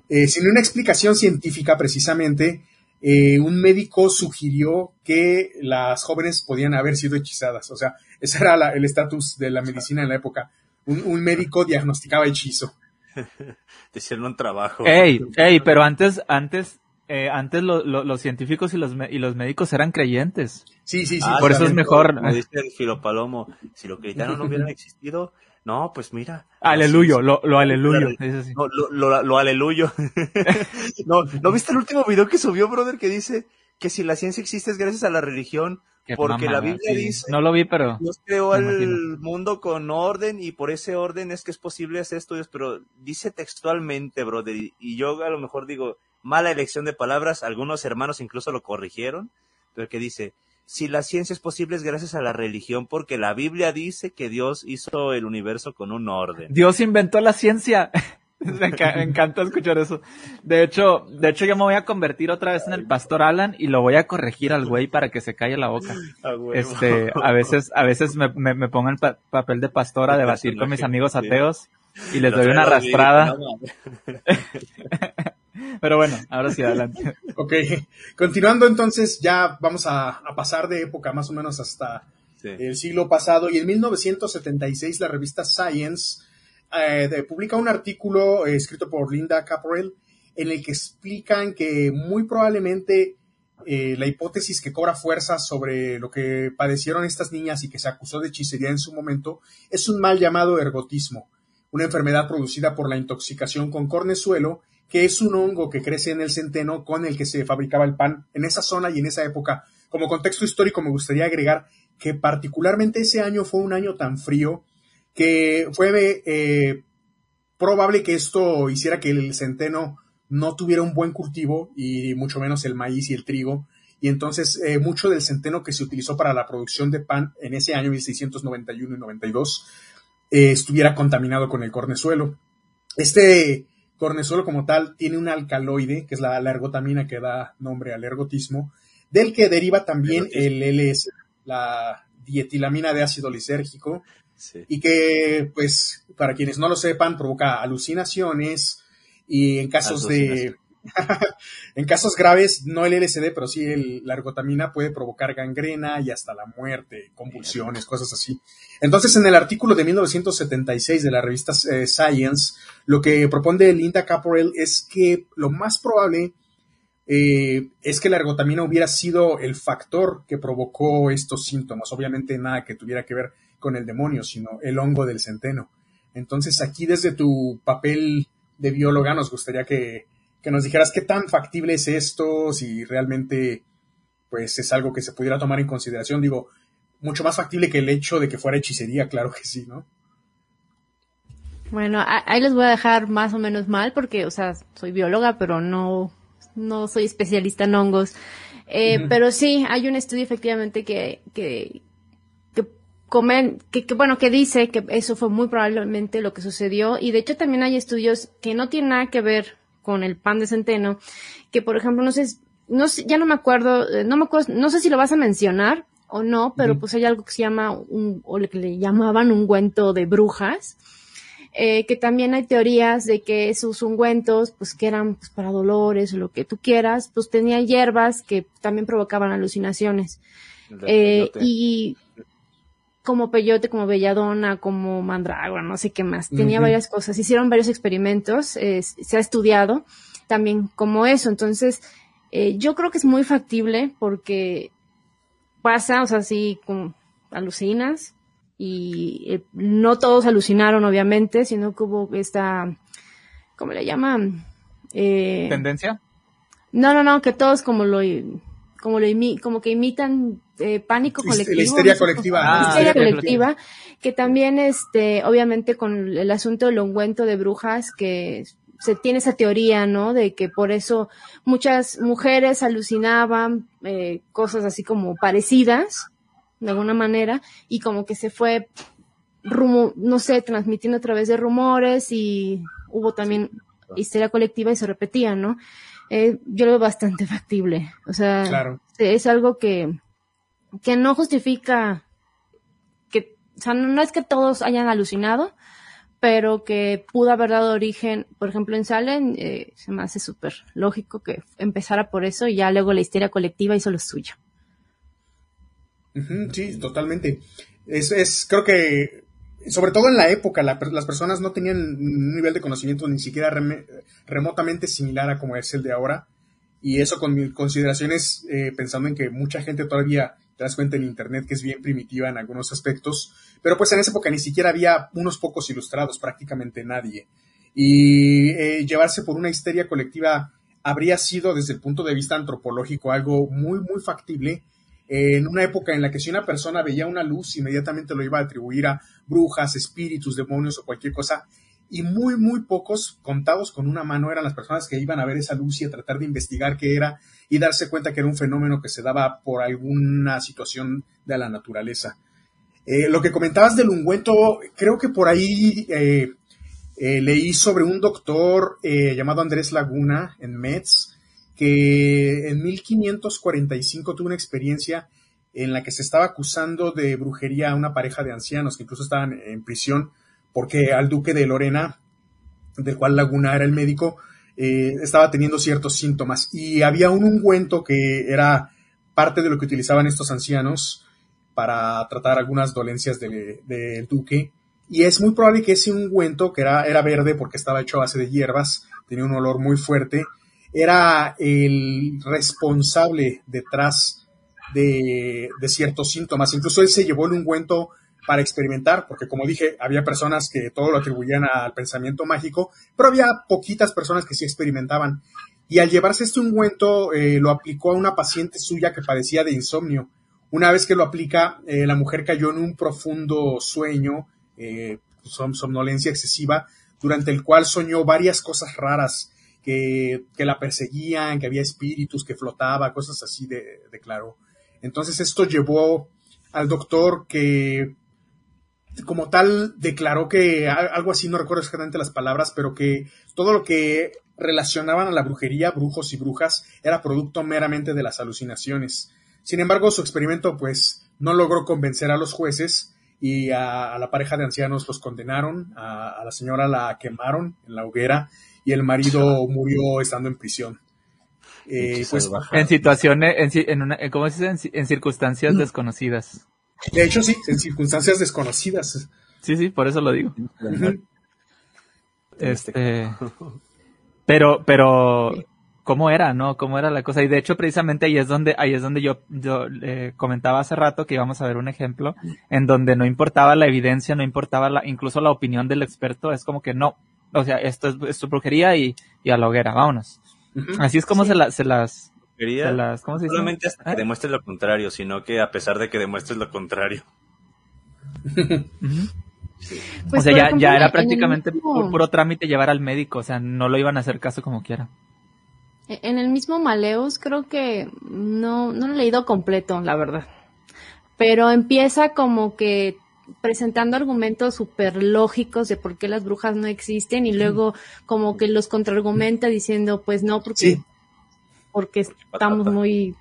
Eh, sin una explicación científica precisamente, un médico sugirió que las jóvenes podían haber sido hechizadas. O sea, ese era el estatus de la medicina en la época. Un, médico diagnosticaba hechizo. (laughs) Te hicieron un trabajo. Ey, ey, pero antes, antes, eh, antes los científicos y los, y los médicos eran creyentes. Sí, sí, sí. Ah, por eso es mejor. Como dice el filopalomo, si los cristianos no hubieran existido, no, pues mira. Aleluyo, lo, lo aleluyo. Lo, lo, lo aleluyo. (laughs) no, ¿no viste el último video que subió, brother, que dice que si la ciencia existe es gracias a la religión? porque la Biblia dice, no lo vi, pero Dios creó el mundo con orden y por ese orden es que es posible hacer estudios, pero dice textualmente, brother, y yo a lo mejor digo, mala elección de palabras, algunos hermanos incluso lo corrigieron, pero que dice, si la ciencia es posible es gracias a la religión, porque la Biblia dice que Dios hizo el universo con un orden. Dios inventó la ciencia. (laughs) Me, encanta escuchar eso. De hecho, de hecho yo me voy a convertir otra vez en el pastor Alan y lo voy a corregir al güey para que se calle la boca. este, a veces, a veces me, me, pongo el papel de pastor a debatir con mis amigos ateos y les doy una arrastrada. (laughs) Pero bueno, ahora sí, adelante. (laughs) Ok, continuando entonces, ya vamos a, pasar de época más o menos hasta el siglo pasado y en 1976 la revista Science eh, publica un artículo eh, escrito por Linda Caporel en el que explican que muy probablemente eh, la hipótesis que cobra fuerza sobre lo que padecieron estas niñas y que se acusó de hechicería en su momento es un mal llamado ergotismo, una enfermedad producida por la intoxicación con cornezuelo, que es un hongo que crece en el centeno con el que se fabricaba el pan en esa zona y en esa época. Como contexto histórico me gustaría agregar que particularmente ese año fue un año tan frío que fue eh, probable que esto hiciera que el centeno no tuviera un buen cultivo y mucho menos el maíz y el trigo. Y entonces eh, mucho del centeno que se utilizó para la producción de pan en ese año 1691 y 92 eh, estuviera contaminado con el cornezuelo. Este cornezuelo como tal tiene un alcaloide, que es la, ergotamina que da nombre al ergotismo, del que deriva también el LS, la dietilamina de ácido lisérgico, y que, pues, para quienes no lo sepan, provoca alucinaciones y en casos de... (laughs) en casos graves, no el LSD, pero sí la ergotamina puede provocar gangrena y hasta la muerte, convulsiones, cosas así. Entonces, en el artículo de 1976 de la revista eh, Science, lo que propone Linda Caporel es que lo más probable eh, es que la ergotamina hubiera sido el factor que provocó estos síntomas. Obviamente nada que tuviera que ver con el demonio, sino el hongo del centeno. Entonces aquí desde tu papel de bióloga nos gustaría que, nos dijeras qué tan factible es esto, si realmente pues es algo que se pudiera tomar en consideración. Digo, mucho más factible que el hecho de que fuera hechicería, claro que sí, ¿no? Bueno, ahí les voy a dejar más o menos mal porque, o sea, soy bióloga, pero no, no soy especialista en hongos. Eh, pero sí, hay un estudio efectivamente que, que, comen, que, bueno, que dice que eso fue muy probablemente lo que sucedió y de hecho también hay estudios que no tienen nada que ver con el pan de centeno, que por ejemplo, no sé, no sé, ya no me acuerdo, eh, no me acuerdo, no sé si lo vas a mencionar o no, pero pues hay algo que se llama un, o lo que le llamaban ungüento de brujas, eh, que también hay teorías de que esos ungüentos, pues que eran pues, para dolores o lo que tú quieras, pues tenían hierbas que también provocaban alucinaciones. Eh, y como peyote, como belladona, como mandrágora, no sé qué más. Tenía varias cosas. Hicieron varios experimentos, se ha estudiado también como eso. Entonces, eh, yo creo que es muy factible porque pasa, o sea, sí, como alucinas, y eh, no todos alucinaron obviamente, sino que hubo esta, ¿cómo le llaman? Eh, ¿Tendencia? No, no, no, que todos como lo, como lo como que imitan eh, pánico colectivo. La histeria colectiva. histeria colectiva, que también, este, obviamente con el asunto del ungüento de brujas, que se tiene esa teoría, ¿no? De que por eso muchas mujeres alucinaban eh, cosas así como parecidas, de alguna manera, y como que se fue, no sé, transmitiendo a través de rumores y hubo también histeria colectiva y se repetía, ¿no? Eh, yo lo veo bastante (laughs) factible. O sea, es algo que, que no justifica que, o sea, no es que todos hayan alucinado, pero que pudo haber dado origen, por ejemplo, en Salem, eh, se me hace súper lógico que empezara por eso y ya luego la histeria colectiva hizo lo suyo sí, totalmente. Es, es, creo que, sobre todo en la época, las personas no tenían un nivel de conocimiento ni siquiera remotamente similar a como es el de ahora. Y eso con consideraciones, eh, pensando en que mucha gente todavía te das cuenta en Internet que es bien primitiva en algunos aspectos, pero pues en esa época ni siquiera había unos pocos ilustrados, prácticamente nadie. Y eh, llevarse por una histeria colectiva habría sido desde el punto de vista antropológico algo muy, muy factible en una época en la que si una persona veía una luz, inmediatamente lo iba a atribuir a brujas, espíritus, demonios o cualquier cosa. Y muy, muy pocos, contados con una mano, eran las personas que iban a ver esa luz y a tratar de investigar qué era y darse cuenta que era un fenómeno que se daba por alguna situación de la naturaleza. Eh, lo que comentabas del ungüento, creo que por ahí eh, eh, leí sobre un doctor llamado Andrés Laguna en Metz, que en 1545 tuvo una experiencia en la que se estaba acusando de brujería a una pareja de ancianos que incluso estaban en prisión porque al duque de Lorena, del cual Laguna era el médico, eh, estaba teniendo ciertos síntomas. Y había un ungüento que era parte de lo que utilizaban estos ancianos para tratar algunas dolencias del duque. Y es muy probable que ese ungüento, que era, era verde porque estaba hecho a base de hierbas, tenía un olor muy fuerte, era el responsable detrás de, ciertos síntomas. Incluso él se llevó el ungüento para experimentar, porque como dije, había personas que todo lo atribuían al pensamiento mágico, pero había poquitas personas que sí experimentaban. Y al llevarse este ungüento, eh, lo aplicó a una paciente suya que padecía de insomnio. Una vez que lo aplica, eh, la mujer cayó en un profundo sueño, eh, somnolencia excesiva, durante el cual soñó varias cosas raras que, la perseguían, que había espíritus, que flotaba, cosas así, de, declaró. Entonces esto llevó al doctor que como tal declaró que algo así, no recuerdo exactamente las palabras, pero que todo lo que relacionaban a la brujería, brujos y brujas, era producto meramente de las alucinaciones. Sin embargo, su experimento pues no logró convencer a los jueces y a, la pareja de ancianos los condenaron, a, la señora la quemaron en la hoguera y el marido murió estando en prisión. Eh, pues, en situaciones, en, en, una, ¿cómo se dice? En, circunstancias mm. desconocidas. De hecho, sí, en circunstancias desconocidas. Sí, sí, por eso lo digo. este, (laughs) pero, pero, ¿cómo era, no? ¿Cómo era la cosa? Y de hecho, precisamente ahí es donde, ahí es donde yo, yo eh, comentaba hace rato que íbamos a ver un ejemplo en donde no importaba la evidencia, no importaba la, incluso la opinión del experto, es como que no, o sea, esto es, tu brujería y, a la hoguera, vámonos. Así es como se, se las... Se las ¿cómo se dice? Solamente hasta que ¿Ah? demuestres lo contrario, sino que a pesar de que demuestres lo contrario. Pues, o sea, ya, ya era prácticamente puro trámite llevar al médico, o sea, no lo iban a hacer caso como quiera. En el mismo Maleus creo que no, no lo he leído completo, la verdad. pero empieza como que presentando argumentos súper lógicos de por qué las brujas no existen y luego como que los contraargumenta diciendo pues no porque porque estamos muy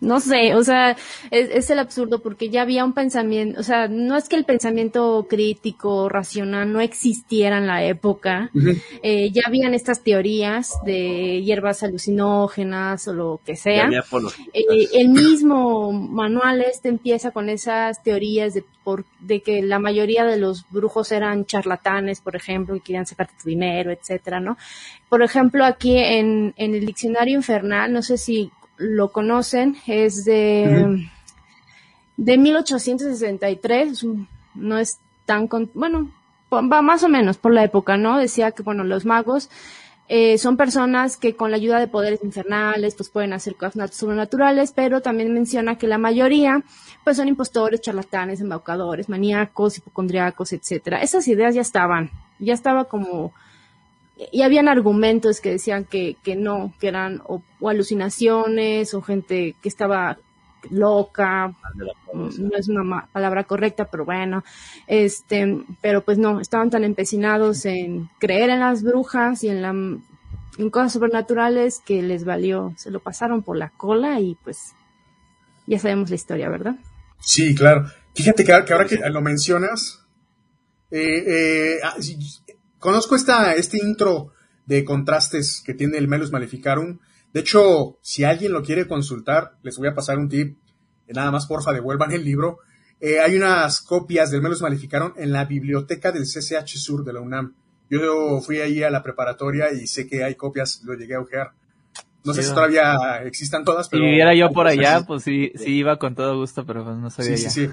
no sé, o sea, es, el absurdo porque ya había un pensamiento, o sea, no es que el pensamiento crítico, racional no existiera en la época, eh, ya habían estas teorías de hierbas alucinógenas o lo que sea. Eh, el mismo manual este empieza con esas teorías de, por, de que la mayoría de los brujos eran charlatanes, por ejemplo, y querían sacarte tu dinero, etcétera, ¿no? Por ejemplo, aquí en, en el diccionario infernal, no sé si lo conocen, es de, de 1863, no es tan, bueno, va más o menos por la época, ¿no? Decía que, bueno, los magos eh, son personas que con la ayuda de poderes infernales, pues pueden hacer cosas sobrenaturales, pero también menciona que la mayoría, pues son impostores, charlatanes, embaucadores, maníacos, hipocondriacos, etcétera. Esas ideas ya estaban, ya estaba como y habían argumentos que decían que, que no, que eran o, alucinaciones o gente que estaba loca, no es una palabra correcta, pero bueno, este, pero pues no, estaban tan empeñados en creer en las brujas y en la en cosas sobrenaturales que les valió, se lo pasaron por la cola y pues ya sabemos la historia, ¿verdad? Sí, claro. Fíjate que, ahora que lo mencionas, eh, eh, ah, Conozco esta, este intro de contrastes que tiene el Melus Maleficarum. De hecho, si alguien lo quiere consultar, les voy a pasar un tip. Nada más, porfa, devuelvan el libro. Eh, hay unas copias del Melus Maleficarum en la biblioteca del CCH Sur de la UNAM. Yo fui ahí a la preparatoria y sé que hay copias, lo llegué a ojear. No sé si todavía existan todas, pero... Si viviera yo por (laughs) allá, pues sí, sí iba con todo gusto, pero pues no sabía sí, Sí, sí.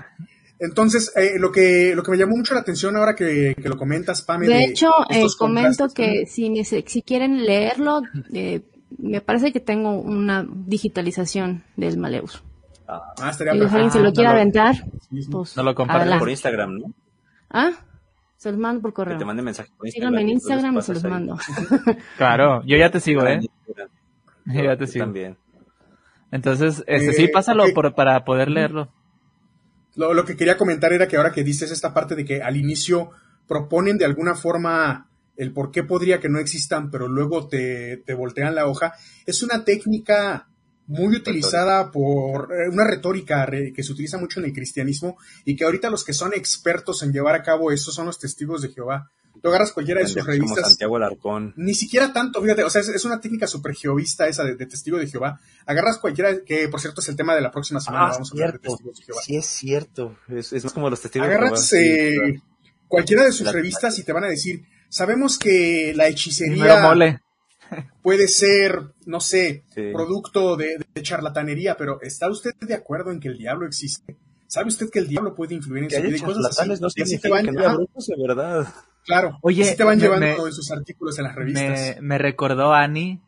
Entonces, eh, lo, que, lo que me llamó mucho la atención ahora que, lo comentas, Pame. De, hecho, eh, comento que si, si quieren leerlo, eh, me parece que tengo una digitalización del Maleus. Ah, estaría Si alguien se lo quiere aventar, pues. No lo comparten por Instagram, ¿no? Ah, se los mando por correo. Que te mande mensaje por Instagram. Síganme en Instagram y se los mando. (laughs) claro, yo ya te sigo, ¿eh? (laughs) Yo ya te sigo. También. Entonces, este, sí, pásalo por, para poder leerlo. Lo, que quería comentar era que ahora que dices esta parte de que al inicio proponen de alguna forma el por qué podría que no existan, pero luego te, te voltean la hoja, es una técnica muy utilizada por eh, una retórica que se utiliza mucho en el cristianismo y que ahorita los que son expertos en llevar a cabo eso son los testigos de Jehová. Tú agarras cualquiera de sus revistas. Santiago Alarcón. Ni siquiera tanto, fíjate, o sea, es, una técnica súper jehovista esa de, testigo de Jehová. Agarras cualquiera, que por cierto es el tema de la próxima semana, ah, vamos a hablar de testigos de Jehová. Sí, es cierto, es, más como los testigos Agarras, de Jehová. Eh, cualquiera de sus revistas y te van a decir, sabemos que la hechicería (laughs) puede ser, no sé, producto de, charlatanería, pero ¿está usted de acuerdo en que el diablo existe? ¿Sabe usted que el diablo puede influir en su vida? Cosas no significa que no brujos de verdad. Claro, Oye, así te van llevando en sus artículos en las revistas. Me, recordó Ani,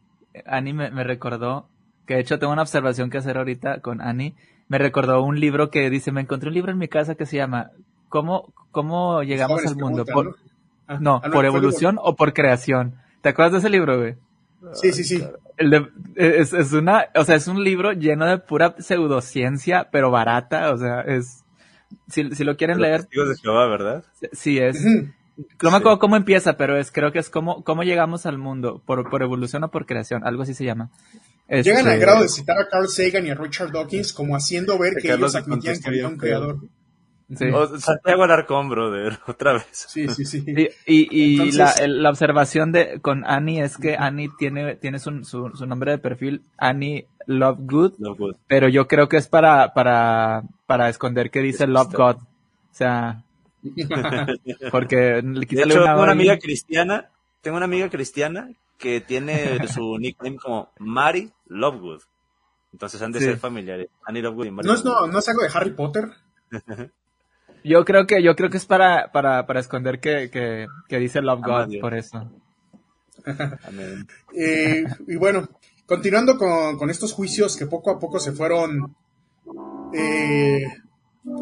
Ani me, recordó, que de hecho tengo una observación que hacer ahorita con Ani, me recordó un libro que dice, me encontré un libro en mi casa que se llama ¿Cómo, cómo llegamos al mundo? Por, ah, no, ah, ¿por evolución o por creación? ¿Te acuerdas de ese libro, güey? Sí, sí, sí. es, es, una, o sea, es un libro lleno de pura pseudociencia, pero barata, o sea, es, si, si lo quieren leer. de Jehová, ¿verdad? Sí, es. No me acuerdo cómo empieza, pero es creo que es cómo, cómo llegamos al mundo, por, por evolución o por creación, algo así se llama. Llegan al este, grado de citar a Carl Sagan y a Richard Dawkins como haciendo ver que ellos admitían que había un creador. Sí. O Santiago Alarcón, brother, (laughs) otra vez. Sí, sí, sí. Y, y, la, la, observación de con Annie es que Annie tiene, tiene su, su, su nombre de perfil, Annie Lovegood, Good, pero yo creo que es para, para, para esconder que dice Love God. O sea, (laughs) porque le de hecho, tengo una amiga cristiana, tengo una amiga cristiana que tiene su (laughs) nickname como Mary Lovegood. Entonces han de ser familiares. Annie Lovegood y Mary ¿No es, no, ¿No es algo de Harry Potter? (laughs) Yo creo que, yo creo que es para, para, para esconder que, que, que dice Love God, por eso. Eh, y bueno, continuando con, con, estos juicios que poco a poco se fueron eh,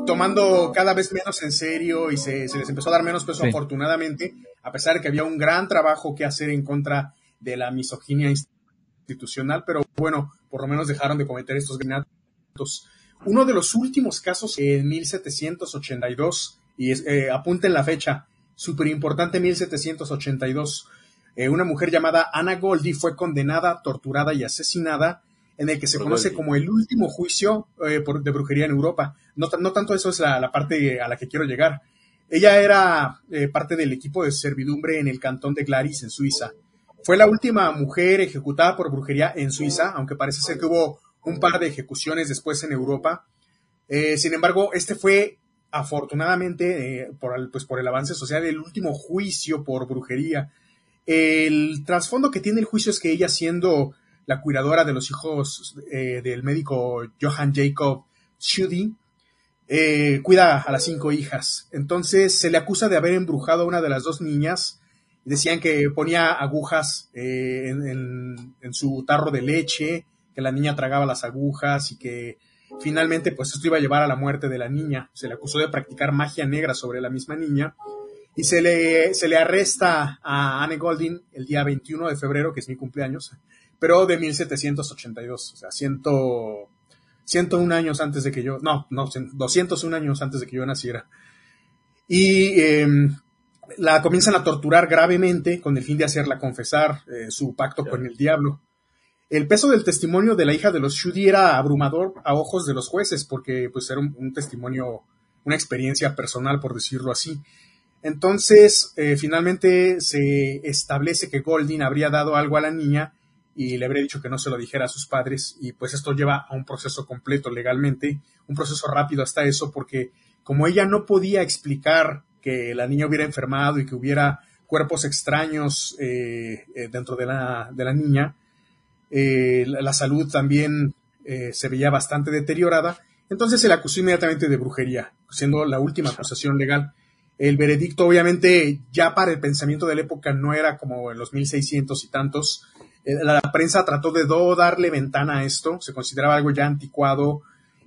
tomando cada vez menos en serio y se, se les empezó a dar menos peso afortunadamente, a pesar de que había un gran trabajo que hacer en contra de la misoginia institucional, pero bueno, por lo menos dejaron de cometer estos granatos uno de los últimos casos en 1782, y es, eh, apunten la fecha, súper importante 1782, eh, una mujer llamada Anna Goldie fue condenada, torturada y asesinada en el que se conoce como el último juicio eh, por, de brujería en Europa. No, no, tanto eso es la, la, parte a la que quiero llegar. Ella era eh, parte del equipo de servidumbre en el cantón de Glaris, en Suiza. Fue la última mujer ejecutada por brujería en Suiza, aunque parece ser que hubo un par de ejecuciones después en Europa. Eh, sin embargo, este fue afortunadamente, por, el, pues por el avance social, el último juicio por brujería. El trasfondo que tiene el juicio es que ella, siendo la cuidadora de los hijos eh, del médico Johann Jacob Schudi, eh, cuida a las cinco hijas. Entonces se le acusa de haber embrujado a una de las dos niñas. Decían que ponía agujas eh, en, su tarro de leche, que la niña tragaba las agujas y que finalmente pues esto iba a llevar a la muerte de la niña. Se le acusó de practicar magia negra sobre la misma niña y se le, se le arresta a Anne Golding el día 21 de febrero, que es mi cumpleaños, pero de 1782, o sea, ciento, 101 años antes de que yo, no, no, 201 años antes de que yo naciera. Y eh, la comienzan a torturar gravemente con el fin de hacerla confesar eh, su pacto con el diablo. El peso del testimonio de la hija de los Shudi era abrumador a ojos de los jueces, porque pues era un, un testimonio, una experiencia personal, por decirlo así. Entonces, eh, finalmente se establece que Golding habría dado algo a la niña y le habría dicho que no se lo dijera a sus padres y pues esto lleva a un proceso completo legalmente, un proceso rápido hasta eso, porque como ella no podía explicar que la niña hubiera enfermado y que hubiera cuerpos extraños eh, eh, dentro de la, de la niña, eh, la, la, salud también eh, se veía bastante deteriorada, entonces se le acusó inmediatamente de brujería, siendo la última acusación legal. El veredicto, obviamente, ya para el pensamiento de la época no era como en los 1600 y tantos. La, la prensa trató de darle ventana a esto, se consideraba algo ya anticuado.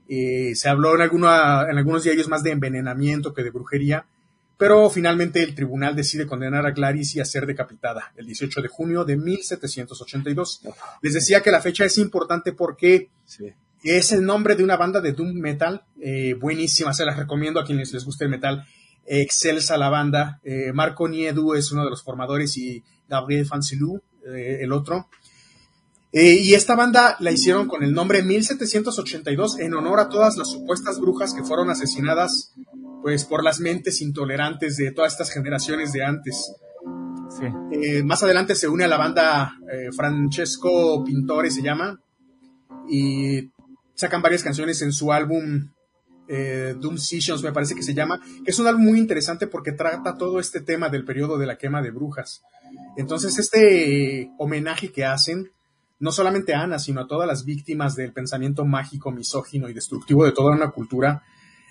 Eh, se habló en, alguna, en algunos diarios más de envenenamiento que de brujería, pero finalmente el tribunal decide condenar a Clarice y a ser decapitada el 18 de junio de 1782. Les decía que la fecha es importante porque sí. es el nombre de una banda de doom metal eh, buenísima, se las recomiendo a quienes les guste el metal excelsa la banda. Eh, Marco Niedu es uno de los formadores y Gabriel Fancilou, eh, el otro. Eh, y esta banda la hicieron con el nombre 1782 en honor a todas las supuestas brujas que fueron asesinadas pues por las mentes intolerantes de todas estas generaciones de antes. Sí. más adelante se une a la banda Francesco Pintore se llama y sacan varias canciones en su álbum eh, Doom Sessions, me parece que se llama, que es un álbum muy interesante porque trata todo este tema del periodo de la quema de brujas. Entonces, este homenaje que hacen, no solamente a Ana, sino a todas las víctimas del pensamiento mágico, misógino y destructivo de toda una cultura,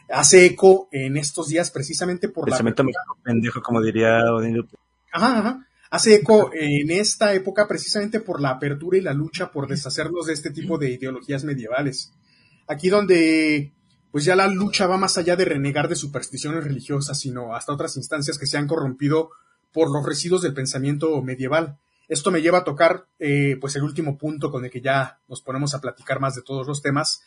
hace eco en estos días precisamente por pensamiento la... pendejo, como diría Odin Ajá, ajá. Hace eco en esta época precisamente por la apertura y la lucha por deshacernos de este tipo de ideologías medievales. Aquí donde pues ya la lucha va más allá de renegar de supersticiones religiosas, sino hasta otras instancias que se han corrompido por los residuos del pensamiento medieval. Esto me lleva a tocar, eh, pues, el último punto con el que ya nos ponemos a platicar más de todos los temas.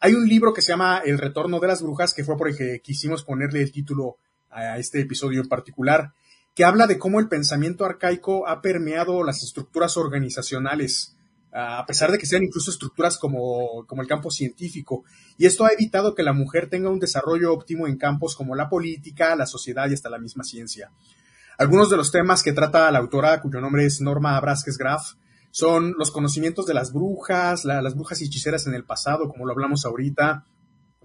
Hay un libro que se llama El retorno de las brujas, que fue por el que quisimos ponerle el título a este episodio en particular, que habla de cómo el pensamiento arcaico ha permeado las estructuras organizacionales, a pesar de que sean incluso estructuras como, como, el campo científico. Y esto ha evitado que la mujer tenga un desarrollo óptimo en campos como la política, la sociedad y hasta la misma ciencia. Algunos de los temas que trata la autora, cuyo nombre es Norma Brasques Graf, son los conocimientos de las brujas, la, las brujas hechiceras en el pasado, como lo hablamos ahorita,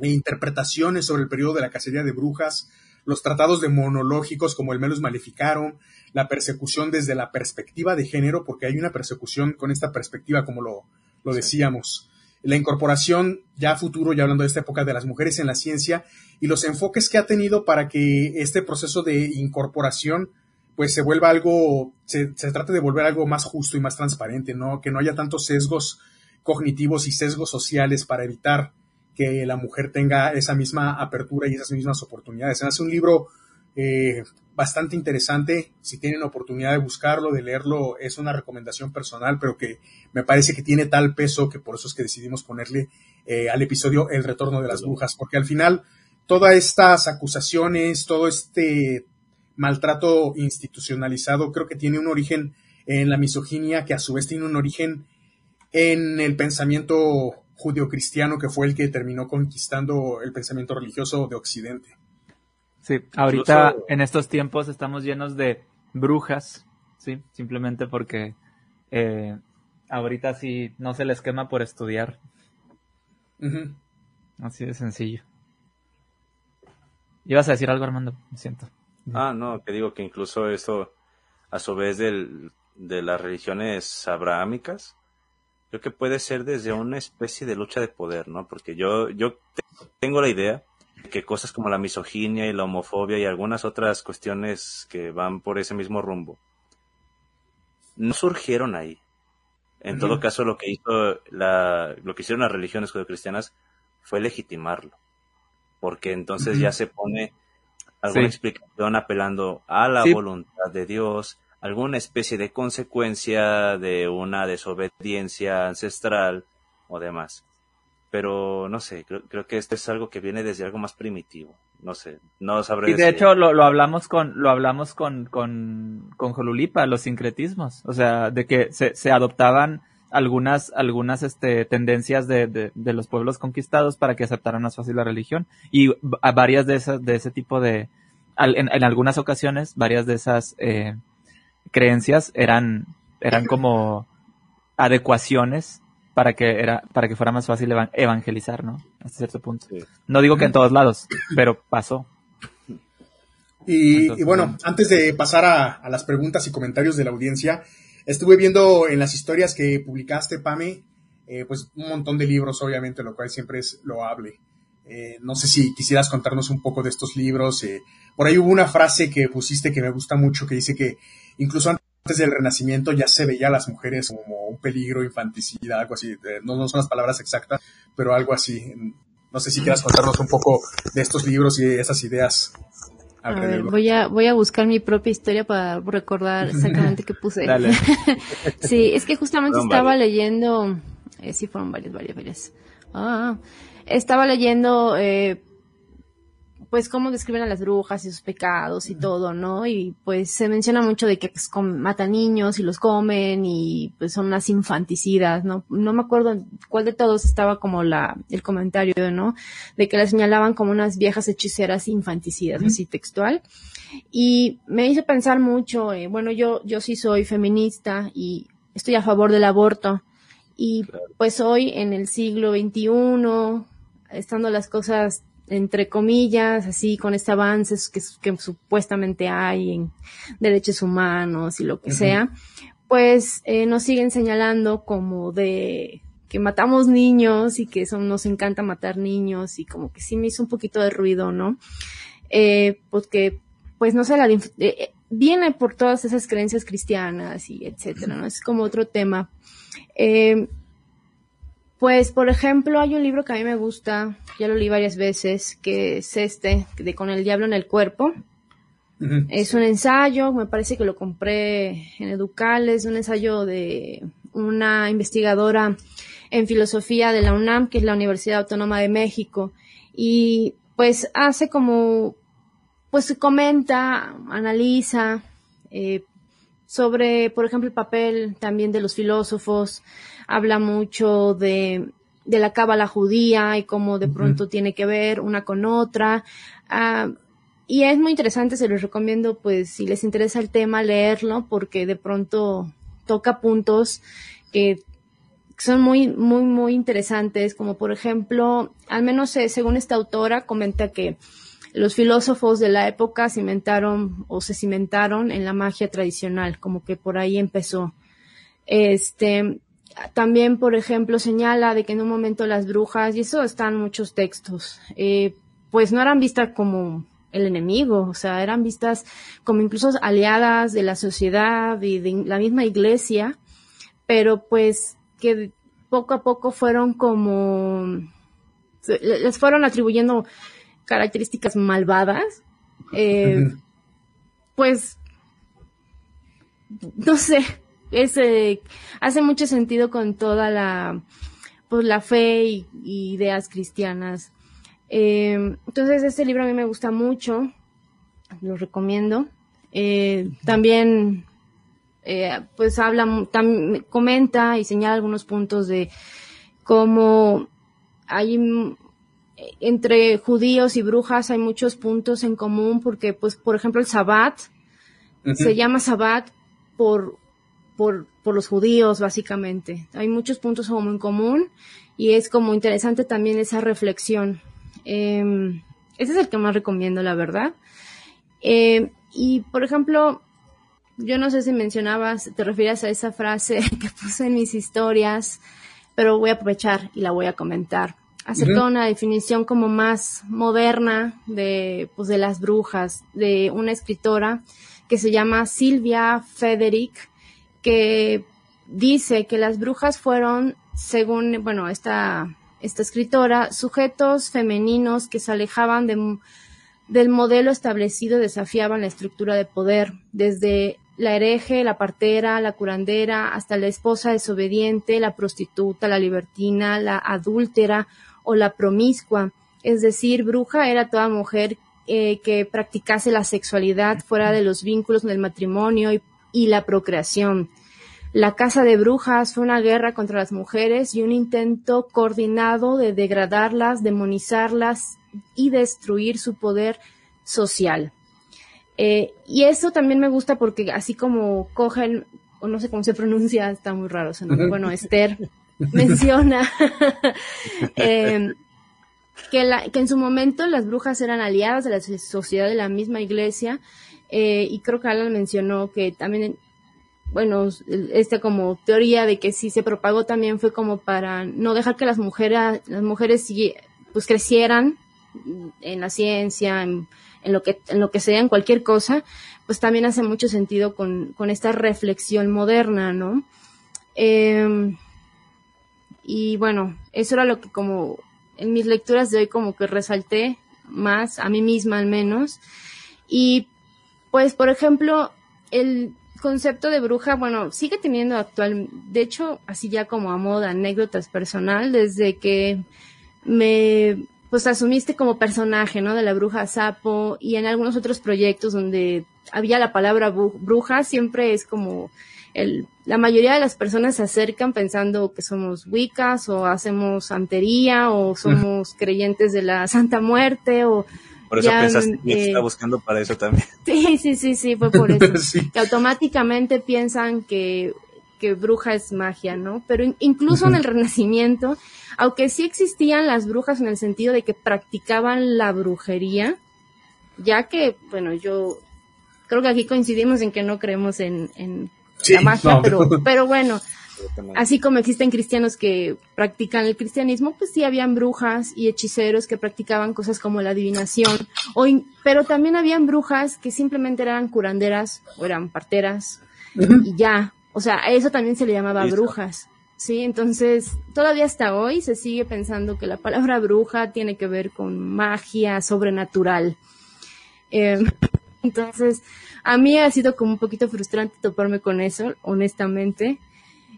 e interpretaciones sobre el periodo de la cacería de brujas, los tratados de monológicos como el Melus Maleficarum, la persecución desde la perspectiva de género, porque hay una persecución con esta perspectiva, como lo, lo decíamos. La incorporación ya a futuro, ya hablando de esta época, de las mujeres en la ciencia y los enfoques que ha tenido para que este proceso de incorporación pues se vuelva algo, se, se trate de volver algo más justo y más transparente, ¿no? Que no haya tantos sesgos cognitivos y sesgos sociales para evitar que la mujer tenga esa misma apertura y esas mismas oportunidades. Se hace un libro eh, bastante interesante. Si tienen oportunidad de buscarlo, de leerlo, es una recomendación personal, pero que me parece que tiene tal peso que por eso es que decidimos ponerle eh, al episodio El retorno de las brujas, porque al final todas estas acusaciones, todo este maltrato institucionalizado, creo que tiene un origen en la misoginia, que a su vez tiene un origen en el pensamiento judio-cristiano, que fue el que terminó conquistando el pensamiento religioso de Occidente. Sí, ahorita en estos tiempos estamos llenos de brujas, sí, simplemente porque eh, ahorita sí no se les quema por estudiar. Así de sencillo. Ibas a decir algo, Armando, me siento. Ah, no, que digo que incluso esto, a su vez del, de las religiones abrahámicas, creo que puede ser desde una especie de lucha de poder, ¿no? Porque yo, yo tengo la idea que cosas como la misoginia y la homofobia y algunas otras cuestiones que van por ese mismo rumbo no surgieron ahí. En todo caso, lo que hizo la, lo que hicieron las religiones judeocristianas fue legitimarlo, porque entonces ya se pone alguna explicación apelando a la voluntad de Dios, alguna especie de consecuencia de una desobediencia ancestral o demás. Pero no sé, creo, que esto es algo que viene desde algo más primitivo. No sé, no sabré. Y de hecho lo, lo, hablamos con, lo hablamos con, con, con Jolulipa, los sincretismos. O sea, de que se, se adoptaban algunas, algunas este, tendencias de, de, los pueblos conquistados para que aceptaran más fácil la religión. Y a varias de esas, de ese tipo de, en, en algunas ocasiones, varias de esas eh, creencias eran, eran (laughs) como adecuaciones para que era, para que fuera más fácil evangelizar, ¿no? Hasta cierto punto. No digo que en todos lados, pero pasó. Y, bueno, antes de pasar a, las preguntas y comentarios de la audiencia, estuve viendo en las historias que publicaste, Pame, eh, pues un montón de libros, obviamente, lo cual siempre es loable. Eh, no sé si quisieras contarnos un poco de estos libros. Eh, por ahí hubo una frase que pusiste que me gusta mucho, que dice que incluso antes del Renacimiento ya se veía a las mujeres como un peligro, infanticida, algo así. No, no son las palabras exactas, pero algo así. No sé si quieras contarnos un poco de estos libros y esas ideas. A ver, voy a, voy a buscar mi propia historia para recordar (laughs) exactamente qué puse. (laughs) sí, es que justamente estaba leyendo, eh, sí fueron varias, varias, varias. Ah, estaba leyendo eh, pues cómo describen a las brujas y sus pecados y todo, ¿no? Y pues se menciona mucho de que pues, matan niños y los comen y pues son unas infanticidas, ¿no? No me acuerdo cuál de todos estaba como la, el comentario, ¿no? De que las señalaban como unas viejas hechiceras infanticidas, así textual. Y me hizo pensar mucho, eh, bueno, yo, yo sí soy feminista y estoy a favor del aborto. Y pues hoy en el siglo XXI, estando las cosas entre comillas, así con este avance que, que supuestamente hay en derechos humanos y lo que sea, pues eh, nos siguen señalando como de que matamos niños y que eso nos encanta matar niños y como que sí me hizo un poquito de ruido, ¿no? Eh, porque, pues no sé, la, eh, viene por todas esas creencias cristianas y etcétera, ¿no? Es como otro tema. Eh, pues, por ejemplo, hay un libro que a mí me gusta, ya lo leí varias veces, que es este, de Con el Diablo en el Cuerpo. Es un ensayo, me parece que lo compré en Educal, es un ensayo de una investigadora en filosofía de la UNAM, que es la Universidad Autónoma de México, y pues hace como, pues comenta, analiza eh, sobre, por ejemplo, el papel también de los filósofos, habla mucho de, de la cábala judía y cómo de pronto tiene que ver una con otra. Ah, y es muy interesante, se los recomiendo, pues, si les interesa el tema, leerlo, porque de pronto toca puntos que son muy, muy, muy interesantes, como por ejemplo, al menos eh, según esta autora, comenta que los filósofos de la época cimentaron o se cimentaron en la magia tradicional, como que por ahí empezó. Este, también, por ejemplo, señala de que en un momento las brujas, y eso está en muchos textos, eh, pues no eran vistas como el enemigo, o sea, eran vistas como incluso aliadas de la sociedad y de la misma iglesia, pero pues que poco a poco fueron como, les fueron atribuyendo características malvadas, eh, pues, no sé, ese hace mucho sentido con toda la, pues, la fe y, ideas cristianas. Eh, entonces, este libro a mí me gusta mucho, lo recomiendo. Eh, también, eh, pues habla, comenta y señala algunos puntos de cómo hay entre judíos y brujas hay muchos puntos en común porque, pues, por ejemplo, el Sabbat se llama Sabbat por, por, por, los judíos, básicamente. Hay muchos puntos como en común y es como interesante también esa reflexión. Eh, ese es el que más recomiendo, la verdad. Eh, y, por ejemplo, yo no sé si mencionabas, te refieres a esa frase (laughs) que puse en mis historias, pero voy a aprovechar y la voy a comentar de una definición como más moderna de, pues, de las brujas, de una escritora que se llama Silvia Federic, que dice que las brujas fueron, según, bueno, esta, esta escritora, sujetos femeninos que se alejaban de, del modelo establecido, desafiaban la estructura de poder, desde la hereje, la partera, la curandera, hasta la esposa desobediente, la prostituta, la libertina, la adúltera o la promiscua. Es decir, bruja era toda mujer eh, que practicase la sexualidad fuera de los vínculos del matrimonio y, y la procreación. La Casa de Brujas fue una guerra contra las mujeres y un intento coordinado de degradarlas, demonizarlas y destruir su poder social. Eh, y eso también me gusta porque así como cogen, o no sé cómo se pronuncia, está muy raro bueno, Esther (laughs) menciona (laughs) eh, que, la, que en su momento las brujas eran aliadas de la sociedad de la misma iglesia eh, y creo que Alan mencionó que también bueno, esta como teoría de que si se propagó también fue como para no dejar que las mujeres, las mujeres pues crecieran en la ciencia, en, en lo que, en lo que sea, en cualquier cosa, pues también hace mucho sentido con, con esta reflexión moderna, ¿no? Eh, y bueno, eso era lo que como en mis lecturas de hoy como que resalté más, a mí misma al menos. Y pues, por ejemplo, el concepto de bruja, bueno, sigue teniendo actual, de hecho, así ya como a moda, anécdotas personal, desde que me pues asumiste como personaje, ¿no? De la bruja sapo y en algunos otros proyectos donde había la palabra bruja, siempre es como el, la mayoría de las personas se acercan pensando que somos wiccas o hacemos santería o somos (laughs) creyentes de la Santa Muerte o por eso pensaste que eh, buscando para eso también. (laughs) Sí, sí, sí, sí, fue por eso. (laughs) Que automáticamente piensan que, que bruja es magia, ¿no? Pero incluso en el Renacimiento aunque sí existían las brujas en el sentido de que practicaban la brujería, ya que, bueno, yo creo que aquí coincidimos en que no creemos en, la magia, pero, (laughs) pero bueno, así como existen cristianos que practican el cristianismo, pues sí habían brujas y hechiceros que practicaban cosas como la adivinación, o pero también habían brujas que simplemente eran curanderas o eran parteras y ya, o sea, a eso también se le llamaba brujas. Sí, entonces todavía hasta hoy se sigue pensando que la palabra bruja tiene que ver con magia sobrenatural. Em, (laughs) entonces, a mí ha sido como un poquito frustrante toparme con eso, honestamente,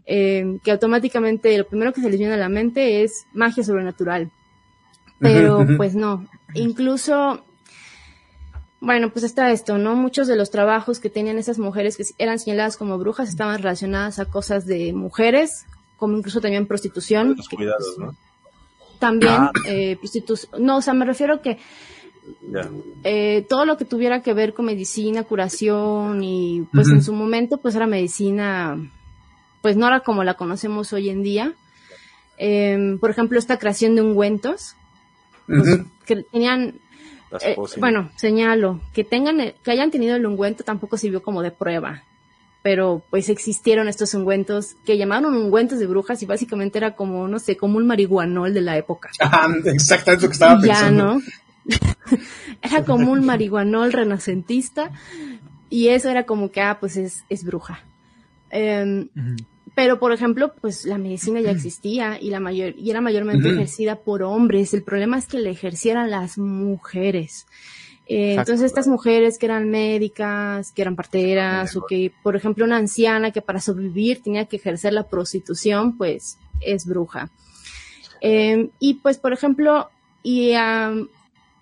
em, que automáticamente lo primero que se les viene a la mente es magia sobrenatural. Pero pues no, incluso bueno, pues está esto, ¿no? Muchos de los trabajos que tenían esas mujeres que eran señaladas como brujas estaban relacionadas a cosas de mujeres, como incluso también prostitución. cuidados, ¿no? También ah. eh, prostitución. No, o sea, me refiero que eh, todo lo que tuviera que ver con medicina, curación y pues en su momento pues era medicina, pues no era como la conocemos hoy en día. Em, por ejemplo, esta creación de ungüentos, pues, que tenían eh, bueno, señalo, que tengan, que hayan tenido el ungüento tampoco sirvió como de prueba pero pues existieron estos ungüentos que llamaron ungüentos de brujas y básicamente era como, no sé, como un marihuanol de la época. (laughs) exactamente lo que estaba pensando. Ya, ¿no? (laughs) era como un marihuanol renacentista y eso era como que, ah, pues es, es bruja. Em, pero, por ejemplo, pues la medicina ya existía y, la mayor, y era mayormente ejercida por hombres. El problema es que la ejercieran las mujeres. Eh, entonces estas mujeres que eran médicas, que eran parteras o que, por ejemplo, una anciana que para sobrevivir tenía que ejercer la prostitución, pues es bruja. Eh, y pues, por ejemplo, y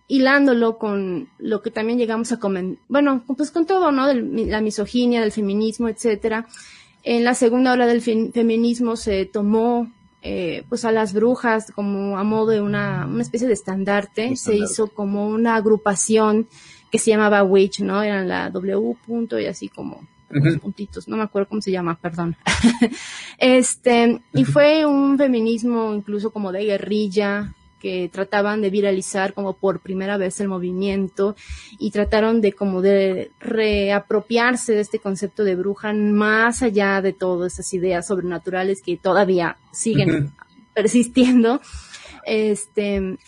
hilándolo con lo que también llegamos a comentar, bueno, pues con todo, ¿no? De la misoginia, del feminismo, etcétera. En la segunda ola del feminismo se tomó eh, pues a las brujas como a modo de una, una especie de estandarte, se hizo como una agrupación que se llamaba Witch, ¿no? Eran la W punto y así como puntitos, no me acuerdo cómo se llama, perdón. (laughs) este, y fue un feminismo incluso como de guerrilla, que trataban de viralizar como por primera vez el movimiento y trataron de como de reapropiarse de este concepto de bruja más allá de todas esas ideas sobrenaturales que todavía siguen persistiendo. Este,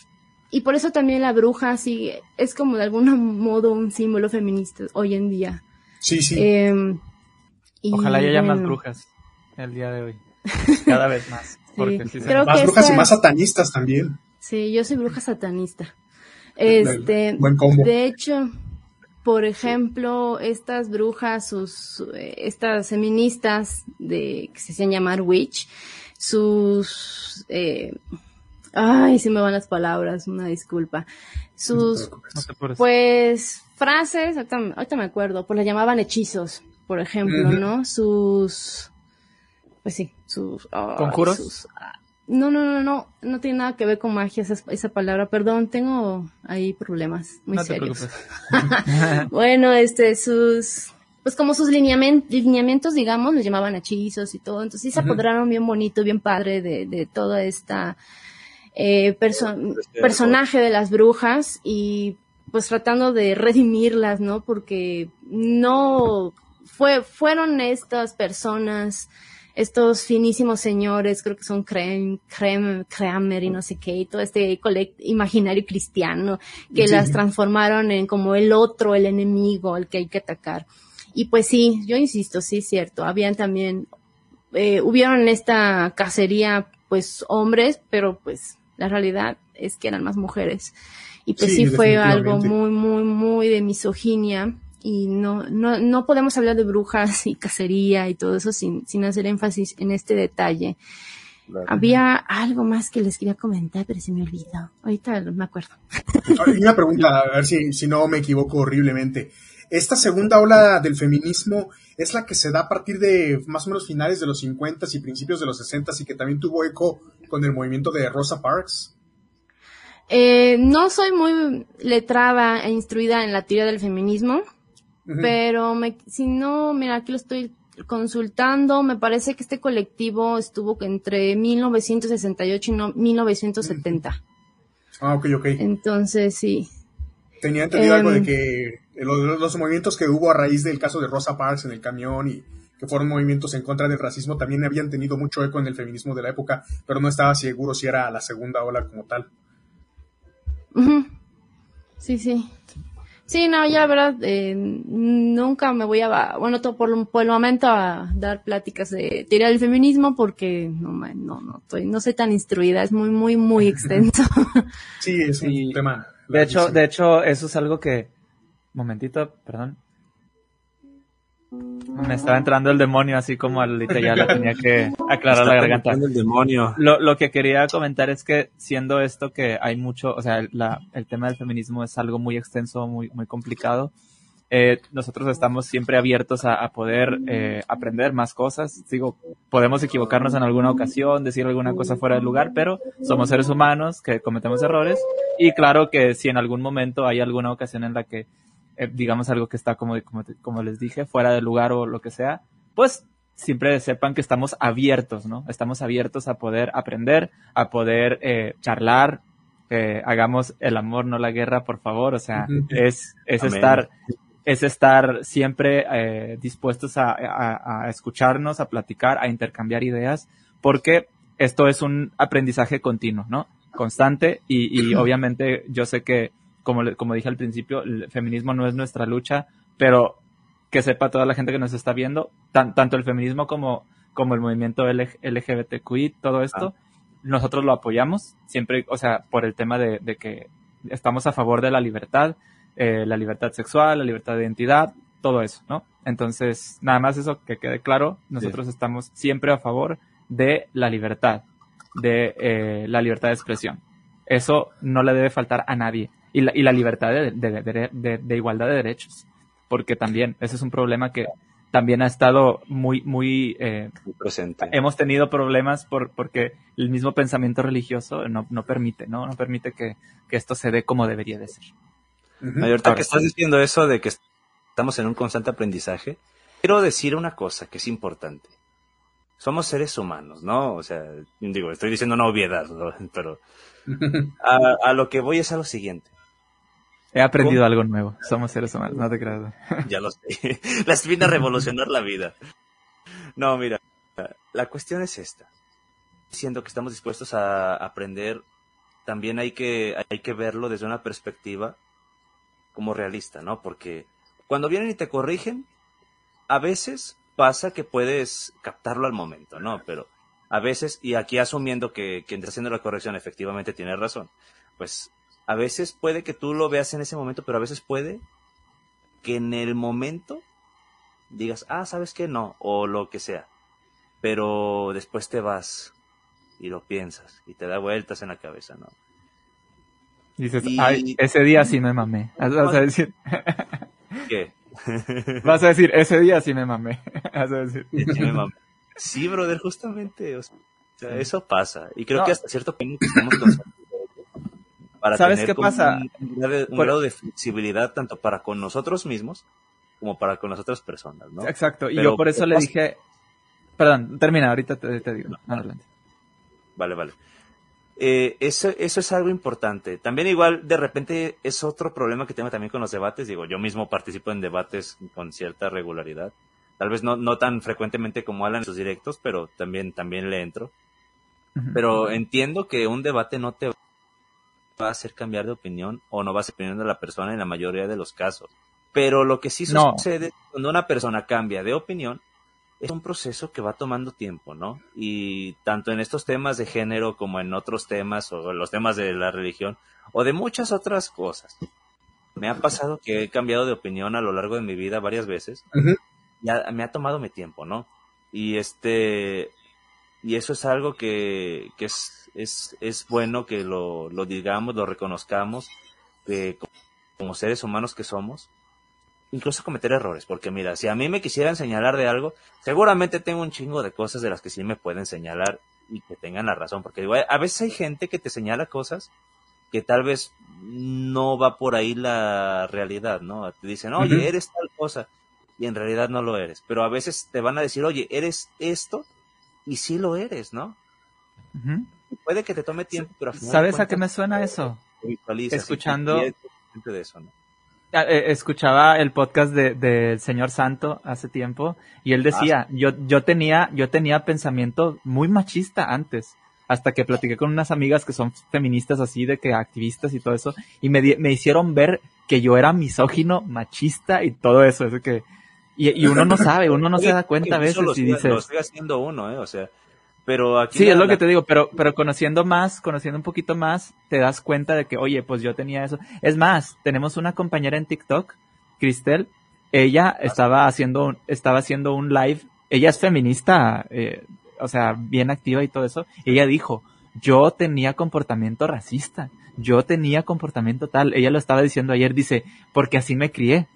y por eso también la bruja sigue, es como de algún modo un símbolo feminista hoy en día. Sí, sí. Em, Ojalá haya más brujas el día de hoy. (laughs) Cada vez más. más brujas y más satanistas también. Sí, yo soy bruja satanista. Este, de hecho, por ejemplo, estas brujas, sus, estas feministas de que se hacían llamar witch, sus, eh, ay, se me van las palabras, una disculpa. Sus, pues, frases, ahorita, me acuerdo, pues las llamaban hechizos, por ejemplo, ¿no? Sus, pues sí, sus, ¿Conjuros? No, no, no, no, no tiene nada que ver con magia esa, esa palabra. Perdón, tengo ahí problemas muy serios. (laughs) bueno, este, sus, pues como sus lineamientos, digamos, los llamaban hechizos y todo. Entonces sí se apoderaron bien bonito, bien padre de, de toda esta eh, personaje de las brujas y pues tratando de redimirlas, ¿no? Porque no fue, fueron estas personas estos finísimos señores, creo que son Krem, Kramer y no sé qué, y todo este imaginario cristiano, que las transformaron en como el otro, el enemigo, el que hay que atacar. Y pues sí, yo insisto, sí es cierto, habían también, eh, hubieron en esta cacería pues hombres, pero pues la realidad es que eran más mujeres. Y pues sí fue algo muy, muy, muy de misoginia y no, no, no podemos hablar de brujas y cacería y todo eso sin, sin hacer énfasis en este detalle. Había algo más que les quería comentar, pero se me olvidó. Ahorita me acuerdo. (laughs) Una pregunta, a ver si, si no me equivoco horriblemente. Esta segunda ola del feminismo es la que se da a partir de más o menos finales de los 50 y principios de los 60 y que también tuvo eco con el movimiento de Rosa Parks. Eh, no soy muy letrada e instruida en la teoría del feminismo. Pero me, si no, mira, aquí lo estoy consultando, me parece que este colectivo estuvo entre 1968 y 1970. Ah, ok, ok. Entonces, sí. Tenía entendido algo de em, que los, movimientos que hubo a raíz del caso de Rosa Parks en el camión y que fueron movimientos en contra del racismo también habían tenido mucho eco en el feminismo de la época, pero no estaba seguro si era la segunda ola como tal. Sí, sí. Sí, no, ya la verdad, eh, nunca me voy a, bueno, todo por, por, el momento a dar pláticas de teoría del feminismo porque no, no, no, estoy, no soy tan instruida, es muy, muy, muy (laughs) extenso. sí, es un tema. De hecho, de hecho, eso es algo que, momentito, perdón. Me estaba entrando el demonio, así como ahorita ya la tenía que aclarar la garganta. El demonio. Lo, lo que quería comentar es que siendo esto que hay mucho, o sea, la, el tema del feminismo es algo muy extenso, muy, muy complicado. Eh, nosotros estamos siempre abiertos a, a poder eh, aprender más cosas. Digo, podemos equivocarnos en alguna ocasión, decir alguna cosa fuera del lugar, pero somos seres humanos que cometemos errores. Y claro que si en algún momento hay alguna ocasión en la que eh, digamos algo que está como, como, les dije, fuera del lugar o lo que sea, pues siempre sepan que estamos abiertos, ¿no? Estamos abiertos a poder aprender, a poder eh, charlar, eh, hagamos el amor, no la guerra, por favor, o sea, es, es estar, es estar siempre eh, dispuestos a, a, a, escucharnos, a platicar, a intercambiar ideas, porque esto es un aprendizaje continuo, ¿no? Constante y, y (clears throat) obviamente yo sé que como, como dije al principio, el feminismo no es nuestra lucha, pero que sepa toda la gente que nos está viendo, tanto el feminismo como, como el movimiento LGBTQI, todo esto, ah. nosotros lo apoyamos, siempre, o sea, por el tema de, que estamos a favor de la libertad, eh, la libertad sexual, la libertad de identidad, todo eso, ¿no? Entonces, nada más eso que quede claro, nosotros estamos siempre a favor de la libertad, de eh, la libertad de expresión. Eso no le debe faltar a nadie. Y la, y la libertad de, de, igualdad de derechos. Porque también, ese es un problema que también ha estado muy, muy, eh, presente. Hemos tenido problemas por, porque el mismo pensamiento religioso no, no permite, ¿no? No permite que, que, esto se dé como debería de ser. ahorita que estás diciendo eso de que estamos en un constante aprendizaje, quiero decir una cosa que es importante somos seres humanos, ¿no? O sea, digo, estoy diciendo una obviedad, (laughs) pero (laughs) a, lo que voy es a lo siguiente. He aprendido algo nuevo. Somos seres humanos, no te creas. (laughs) ya lo sé. (laughs) Las vine a revolucionar la vida. No, mira, la cuestión es esta. Siendo que estamos dispuestos a aprender, también hay que, hay que verlo desde una perspectiva como realista, ¿no? Porque cuando vienen y te corrigen, a veces pasa que puedes captarlo al momento, ¿no? Pero a veces, y aquí asumiendo que quien está haciendo la corrección efectivamente tiene razón, pues a veces puede que tú lo veas en ese momento, pero a veces puede que en el momento digas, ah, ¿sabes qué? No, o lo que sea. Pero después te vas y lo piensas y te da vueltas en la cabeza, ¿no? dices, ay, ese día sí me mamé. (laughs) Vas a decir. ¿Qué? (laughs) Vas a decir, ese día sí me mamé. (laughs) Vas a decir. Sí, brother, justamente. O sea, eso pasa. Y creo que hasta cierto punto estamos para ¿Sabes qué pasa? Un, grado, de flexibilidad tanto para con nosotros mismos como para con las otras personas, ¿no? Exacto. Y yo por eso le dije, perdón, termina, ahorita te, digo. Adelante. Vale, vale. Eh, eso, eso es algo importante. También igual, de repente, es otro problema que tengo también con los debates. Digo, yo mismo participo en debates con cierta regularidad. Tal vez no, no tan frecuentemente como Alan en sus directos, pero también, también le entro. Pero entiendo que un debate no te va a hacer cambiar de opinión o no va a ser opinión de la persona en la mayoría de los casos. Pero lo que sí sucede cuando una persona cambia de opinión es un proceso que va tomando tiempo, ¿no? Y tanto en estos temas de género como en otros temas, o los temas de la religión, o de muchas otras cosas. Me ha pasado que he cambiado de opinión a lo largo de mi vida varias veces. Ya me ha tomado mi tiempo, ¿no? Y este, y eso es algo que, que es, es, es bueno que lo, lo digamos, lo reconozcamos, como seres humanos que somos, incluso cometer errores, porque mira, si a mí me quisieran señalar de algo, seguramente tengo un chingo de cosas de las que sí me pueden señalar y que tengan la razón, porque digo, a veces hay gente que te señala cosas que tal vez no va por ahí la realidad, ¿no? Te dicen, oye, eres tal cosa, y en realidad no lo eres, pero a veces te van a decir, oye, eres esto, y sí lo eres, ¿no? Puede que te tome tiempo, pero ¿Sabes a qué me suena eso? Escuchando... De eso, ¿no? Ah, eh, escuchaba el podcast del de, señor Santo hace tiempo y él decía, ah, yo, yo tenía, yo tenía pensamiento muy machista antes, hasta que platiqué con unas amigas que son feministas así, de que activistas y todo eso, y me, me hicieron ver que yo era misógino, machista y todo eso, eso que, y, y uno no sabe, uno no se da cuenta a veces y dice... Lo estoy haciendo uno, eh, o sea, pero aquí sí, es lo que te digo, pero, pero conociendo más, conociendo un poquito más, te das cuenta de que, oye, pues yo tenía eso. Es más, tenemos una compañera en TikTok, Cristel, ella ah. estaba haciendo, un, estaba haciendo un live, ella es feminista, eh, o sea, bien activa y todo eso, ella dijo, yo tenía comportamiento racista, yo tenía comportamiento tal, ella lo estaba diciendo ayer, dice, porque así me crié,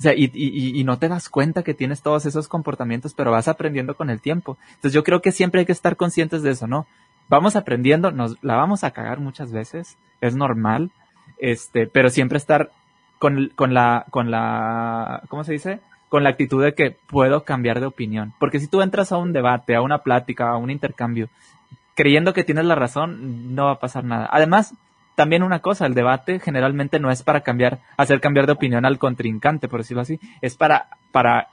o sea, y, y, y, no te das cuenta que tienes todos esos comportamientos, pero vas aprendiendo con el tiempo. Entonces yo creo que siempre hay que estar conscientes de eso, ¿no? Vamos aprendiendo, nos la vamos a cagar muchas veces, es normal, este, pero siempre estar con, con la, con la, ¿cómo se dice? Con la actitud de que puedo cambiar de opinión. Porque si tú entras a un debate, a una plática, a un intercambio, creyendo que tienes la razón, no va a pasar nada. Además, también una cosa, el debate generalmente no es para cambiar, hacer cambiar de opinión al contrincante, por decirlo así, es para, para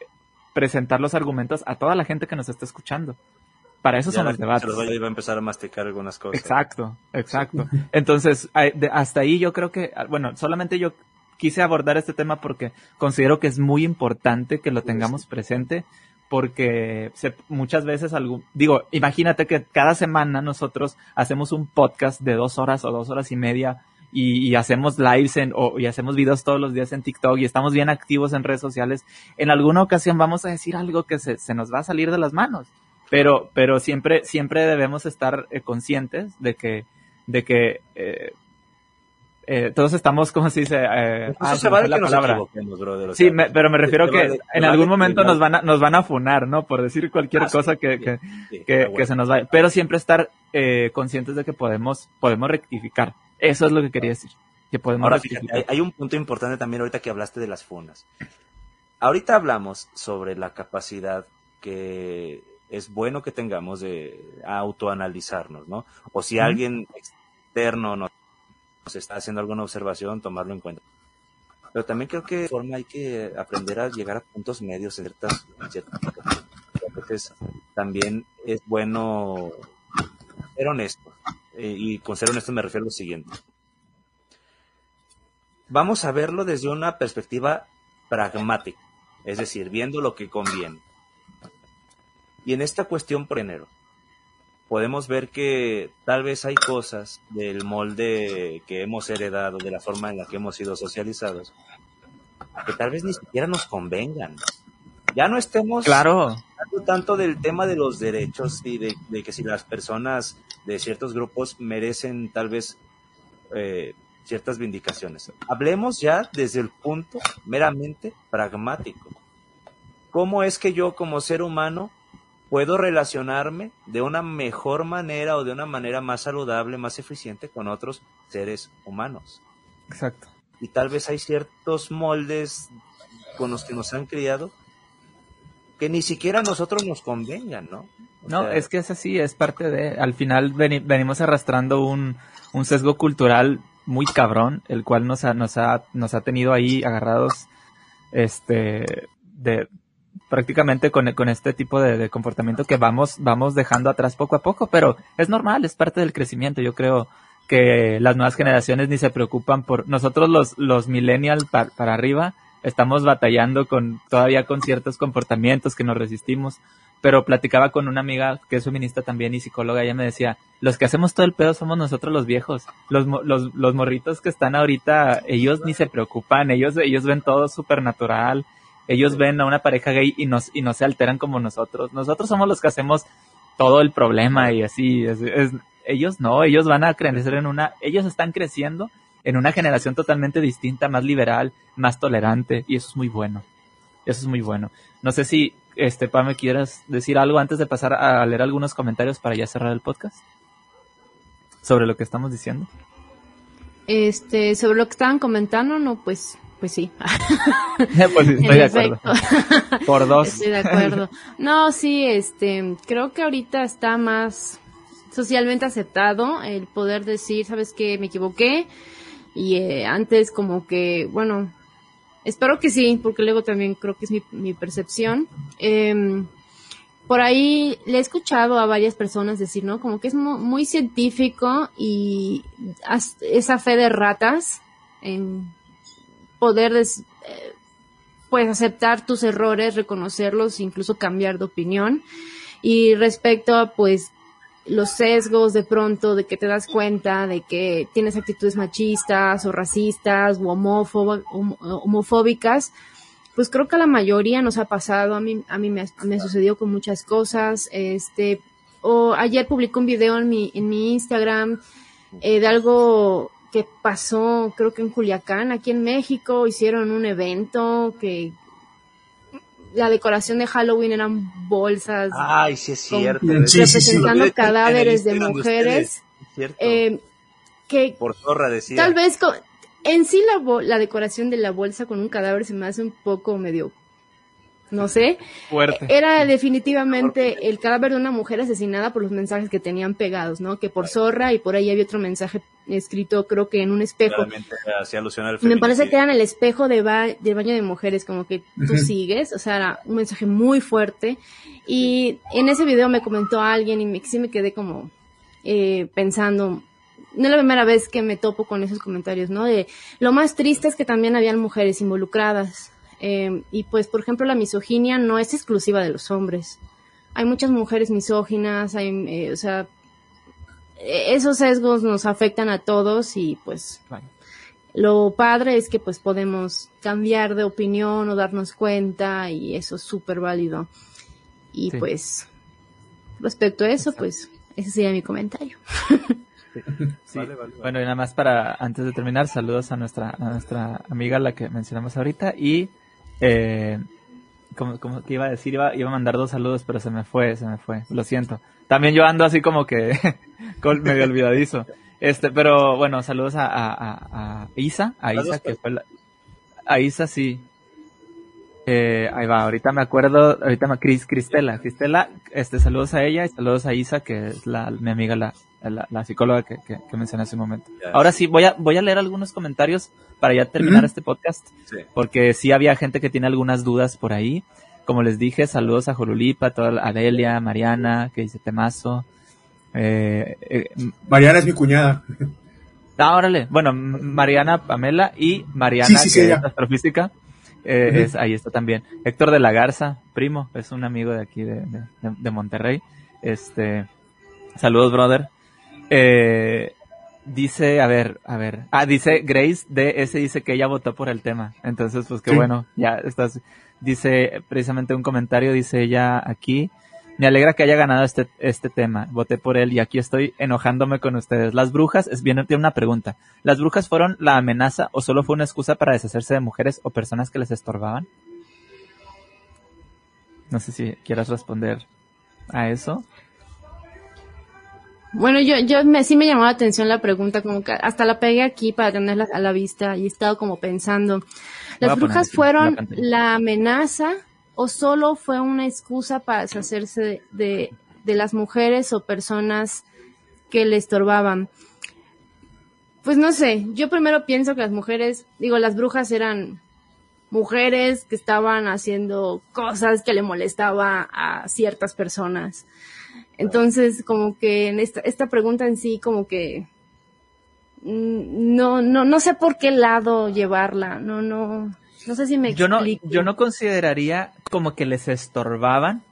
presentar los argumentos a toda la gente que nos está escuchando. Para eso son los debates. iba a empezar a masticar algunas cosas. Exacto, exacto. (laughs) Entonces, hasta ahí yo creo que, bueno, solamente yo quise abordar este tema porque considero que es muy importante que lo tengamos presente porque muchas veces, algo, digo, imagínate que cada semana nosotros hacemos un podcast de dos horas o dos horas y media y, hacemos lives en, o, y hacemos videos todos los días en TikTok y estamos bien activos en redes sociales, en alguna ocasión vamos a decir algo que se, se nos va a salir de las manos. Pero, pero siempre, siempre debemos estar eh, conscientes de que, de que eh, eh, todos estamos, como se dice? Eh, ah, se vale la palabra. sí, pero me refiero que en algún momento nos van a, nos van a funar, ¿no? Por decir cualquier ah, cosa que, que, que, se nos vaya. Pero siempre estar eh, conscientes de que podemos, podemos rectificar. Eso es lo que quería decir. Que podemos Ahora, fíjate, hay, un punto importante también ahorita que hablaste de las funas. Ahorita hablamos sobre la capacidad que es bueno que tengamos de autoanalizarnos, ¿no? O si alguien externo nos se está haciendo alguna observación, tomarlo en cuenta. Pero también creo que de forma hay que aprender a llegar a puntos medios en ciertas, en veces también es bueno ser honesto. Y con ser honesto me refiero a lo siguiente. Vamos a verlo desde una perspectiva pragmática, es decir, viendo lo que conviene. Y en esta cuestión, por enero, podemos ver que tal vez hay cosas del molde que hemos heredado, de la forma en la que hemos sido socializados, que tal vez ni siquiera nos convengan. Ya no estemos claro. hablando tanto del tema de los derechos y de, que si las personas de ciertos grupos merecen tal vez eh, ciertas vindicaciones. Hablemos ya desde el punto meramente pragmático. ¿Cómo es que yo como ser humano puedo relacionarme de una mejor manera o de una manera más saludable, más eficiente con otros seres humanos. Exacto. Y tal vez hay ciertos moldes con los que nos han criado que ni siquiera a nosotros nos convengan, ¿no? no, es que es así, es parte de, al final venimos arrastrando un, un sesgo cultural muy cabrón, el cual nos ha, nos ha, nos ha tenido ahí agarrados, este, de, prácticamente con, con este tipo de, comportamiento que vamos, vamos dejando atrás poco a poco, pero es normal, es parte del crecimiento. Yo creo que las nuevas generaciones ni se preocupan por nosotros los, los millennials para arriba, estamos batallando con todavía con ciertos comportamientos que nos resistimos, pero platicaba con una amiga que es feminista también y psicóloga, ella me decía, los que hacemos todo el pedo somos nosotros los viejos, los, los, los morritos que están ahorita, ellos ni se preocupan, ellos, ellos ven todo súper natural, ellos ven a una pareja gay y nos y no se alteran como nosotros. Nosotros somos los que hacemos todo el problema y así. Es, ellos no, ellos van a crecer en una, ellos están creciendo en una generación totalmente distinta, más liberal, más tolerante y eso es muy bueno. Eso es muy bueno. No sé si, este, me quieras decir algo antes de pasar a leer algunos comentarios para ya cerrar el podcast sobre lo que estamos diciendo. Este, sobre lo que estaban comentando, no, pues pues sí. (laughs) pues estoy de acuerdo. Por dos. Estoy de acuerdo. No, sí, este, creo que ahorita está más socialmente aceptado el poder decir, sabes que me equivoqué y eh, antes como que, bueno, espero que sí, porque luego también creo que es mi, mi percepción. Eh, por ahí le he escuchado a varias personas decir, ¿no? Como que es muy científico y esa fe de ratas en poder eh, pues aceptar tus errores, reconocerlos, incluso cambiar de opinión. Y respecto a pues los sesgos de pronto de que te das cuenta de que tienes actitudes machistas o racistas o homofóbicas, pues creo que a la mayoría nos ha pasado, a mí, a mí me, me sucedió con muchas cosas, este, o ayer publicé un video en mi, en mi Instagram eh, de algo que pasó, creo que en Culiacán, aquí en México, hicieron un evento que la decoración de Halloween eran bolsas. Ay, sí es cierto. representando cadáveres de mujeres. Eh, que Por zorra decía. Tal vez en sí la, la decoración de la bolsa con un cadáver se me hace un poco medio no sé. Era definitivamente el cadáver de una mujer asesinada por los mensajes que tenían pegados, ¿no? Que por zorra y por ahí había otro mensaje escrito, creo que en un espejo. Me parece que era en el espejo de, baño de mujeres, como que tú sigues, o sea, era un mensaje muy fuerte. Y en ese video me comentó alguien y me, sí me quedé como eh, pensando, no es la primera vez que me topo con esos comentarios, ¿no? De lo más triste es que también habían mujeres involucradas Em, y pues, por ejemplo, la misoginia no es exclusiva de los hombres. Hay muchas mujeres misóginas, hay, eh, o sea, esos sesgos nos afectan a todos y pues lo padre es que pues podemos cambiar de opinión o darnos cuenta y eso es súper válido. Y pues respecto a eso, pues ese sería mi comentario. (laughs) (laughs) Bueno, y nada más para, antes de terminar, saludos a nuestra, a nuestra amiga, la que mencionamos ahorita, y eh, como, como que iba a decir, iba, iba a mandar dos saludos, pero se me fue, se me fue, lo siento. También yo ando así como que (laughs) medio olvidadizo. Este, pero bueno, saludos a, a, a Isa, a Isa que fue la, a Isa sí. Eh, ahí va, ahorita me acuerdo, ahorita me Cris, Cristela, Cristela, este, saludos a ella y saludos a Isa, que es la, mi amiga, la, la, psicóloga que, que, mencioné hace un momento. Ahora sí, voy a, voy a leer algunos comentarios para ya terminar este podcast, porque sí había gente que tiene algunas dudas por ahí. Como les dije, saludos a Jolulipa, a toda Adelia, Mariana, que dice Temazo. Eh, eh, Mariana es mi cuñada. Ah, órale. Bueno, Mariana Pamela y Mariana, que es astrofísica. Eh, es, ahí está también. Héctor de la Garza, primo, es un amigo de aquí de, de, Monterrey. Este, saludos, brother. Eh, dice, a ver, a ver. Ah, dice Grace DS dice que ella votó por el tema. Entonces, pues qué bueno, ya estás. Dice precisamente un comentario, dice ella aquí. Me alegra que haya ganado este, este tema. Voté por él y aquí estoy enojándome con ustedes. Las brujas, es bien, tiene una pregunta. ¿Las brujas fueron la amenaza o solo fue una excusa para deshacerse de mujeres o personas que les estorbaban? No sé si quieras responder a eso. Bueno, yo, yo me, sí me llamó la atención la pregunta, como que hasta la pegué aquí para tenerla a la vista y he estado como pensando. ¿Las brujas fueron la amenaza o solo fue una excusa para deshacerse de, de, las mujeres o personas que le estorbaban? Pues no sé, yo primero pienso que las mujeres, digo, las brujas eran mujeres que estaban haciendo cosas que le molestaba a ciertas personas. Entonces, como que en esta, esta pregunta en sí, como que no, no, no sé por qué lado llevarla, no, no, no sé si me yo no, yo no consideraría como que les estorbaban,